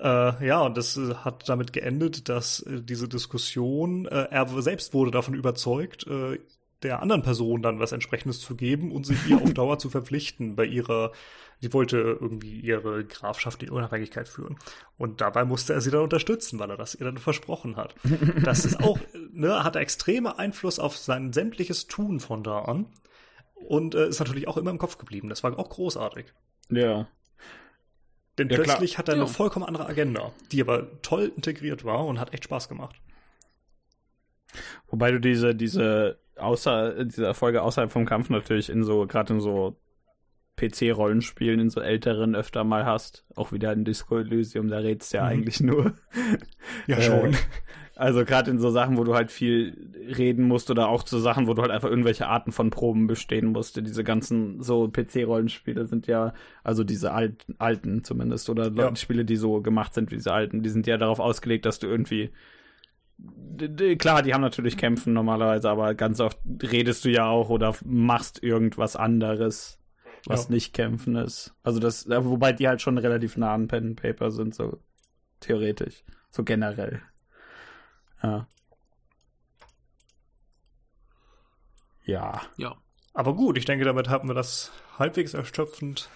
[SPEAKER 1] Äh, ja, und das äh, hat damit geendet, dass äh, diese Diskussion, äh, er selbst wurde davon überzeugt, äh, der anderen Person dann was entsprechendes zu geben und sich ihr auf Dauer zu verpflichten bei ihrer, sie wollte irgendwie ihre grafschaftliche Unabhängigkeit führen. Und dabei musste er sie dann unterstützen, weil er das ihr dann versprochen hat. Das ist auch, ne, hat extreme Einfluss auf sein sämtliches Tun von da an. Und äh, ist natürlich auch immer im Kopf geblieben. Das war auch großartig.
[SPEAKER 2] ja.
[SPEAKER 1] Denn
[SPEAKER 2] Ja, klar.
[SPEAKER 1] plötzlich hat er
[SPEAKER 3] Ja.
[SPEAKER 1] eine vollkommen andere Agenda, die aber toll integriert war und hat echt Spaß gemacht.
[SPEAKER 2] Wobei du diese, diese, außer, diese Erfolge außerhalb vom Kampf natürlich in so, gerade in so PC-Rollenspielen, in so älteren öfter mal hast. Auch wieder in Disco Elysium, da redst du ja
[SPEAKER 1] Mhm.
[SPEAKER 2] eigentlich nur.
[SPEAKER 1] Ja,
[SPEAKER 2] Äh, Also gerade in so Sachen, wo du halt viel reden musst oder auch so Sachen, wo du halt einfach irgendwelche Arten von Proben bestehen musst. Diese ganzen so PC-Rollenspiele sind ja, also diese alten, alten zumindest, oder
[SPEAKER 1] Ja.
[SPEAKER 2] Spiele, die so gemacht sind wie diese alten, die sind ja darauf ausgelegt, dass du irgendwie Klar, die haben natürlich Kämpfen normalerweise, aber ganz oft redest du ja auch oder machst irgendwas anderes, was
[SPEAKER 1] Ja.
[SPEAKER 2] nicht Kämpfen ist. Also das, ja, wobei die halt schon relativ nah an Pen and Paper sind, so theoretisch, so generell. Ja. Ja.
[SPEAKER 3] Ja.
[SPEAKER 1] Aber gut, ich denke, damit haben wir das halbwegs erschöpfend,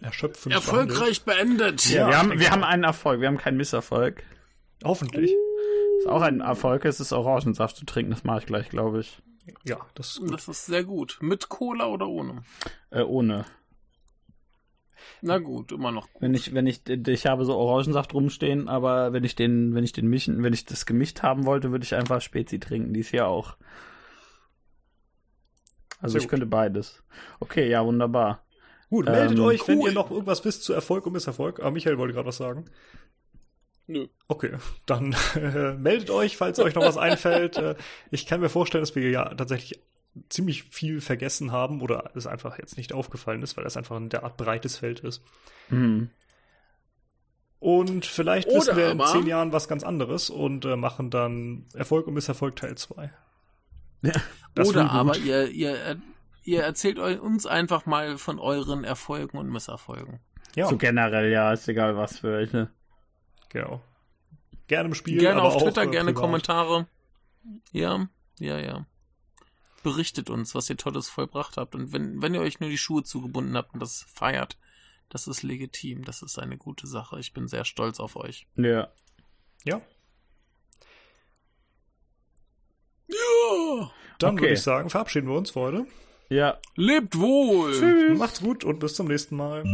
[SPEAKER 1] erschöpfend
[SPEAKER 3] Erfolgreich beendet.
[SPEAKER 1] Ja,
[SPEAKER 2] wir,
[SPEAKER 1] ich
[SPEAKER 2] haben, wir haben einen Erfolg, wir haben keinen Misserfolg.
[SPEAKER 1] behandelt. Hoffentlich.
[SPEAKER 2] Ist auch ein Erfolg, es ist Orangensaft zu trinken, das mache ich gleich, glaube ich.
[SPEAKER 1] Ja, das ist gut.
[SPEAKER 3] Das ist sehr gut. Mit Cola oder ohne?
[SPEAKER 2] Äh, ohne.
[SPEAKER 3] Na gut, immer noch gut.
[SPEAKER 2] Wenn ich, wenn ich, ich habe so Orangensaft rumstehen, aber wenn ich den, wenn ich den mischen, wenn ich das gemischt haben wollte, würde ich einfach Spezi trinken, dies hier auch. Also
[SPEAKER 1] Sehr
[SPEAKER 2] ich
[SPEAKER 1] gut.
[SPEAKER 2] könnte beides. Okay, ja, wunderbar.
[SPEAKER 1] Gut, meldet
[SPEAKER 2] Ähm,
[SPEAKER 1] euch, wenn
[SPEAKER 3] cool.
[SPEAKER 1] ihr noch irgendwas wisst zu Erfolg und Misserfolg. Ah, Michael wollte gerade was sagen.
[SPEAKER 3] Nö.
[SPEAKER 1] Okay, dann äh, meldet euch, falls euch noch was einfällt. Äh, ich kann mir vorstellen, dass wir ja tatsächlich ziemlich viel vergessen haben oder es einfach jetzt nicht aufgefallen ist, weil das einfach ein derart breites Feld ist.
[SPEAKER 2] Hm.
[SPEAKER 1] Und vielleicht
[SPEAKER 3] Oder
[SPEAKER 1] wissen wir in zehn Jahren was ganz anderes und äh, machen dann Erfolg und Misserfolg Teil 2.
[SPEAKER 2] Ja.
[SPEAKER 3] Oder aber ihr, ihr, ihr erzählt uns einfach mal von euren Erfolgen und Misserfolgen.
[SPEAKER 1] Ja,
[SPEAKER 2] So generell, ja, ist egal was für welche.
[SPEAKER 1] Genau. Gerne im Spiel,
[SPEAKER 3] gerne
[SPEAKER 1] aber
[SPEAKER 3] auf
[SPEAKER 1] auch,
[SPEAKER 3] Twitter,
[SPEAKER 1] äh,
[SPEAKER 3] gerne
[SPEAKER 1] privat.
[SPEAKER 3] Kommentare. Ja, ja, ja. Berichtet uns, was ihr Tolles vollbracht habt. Und wenn, wenn ihr euch nur die Schuhe zugebunden habt und das feiert, das ist legitim. Das ist eine gute Sache. Ich bin sehr stolz auf euch.
[SPEAKER 2] Ja.
[SPEAKER 1] Ja,
[SPEAKER 3] Ja.
[SPEAKER 1] dann
[SPEAKER 2] Okay.
[SPEAKER 1] würde ich sagen, verabschieden wir uns für heute.
[SPEAKER 2] Ja.
[SPEAKER 3] Lebt wohl.
[SPEAKER 1] Macht's gut und bis zum nächsten Mal.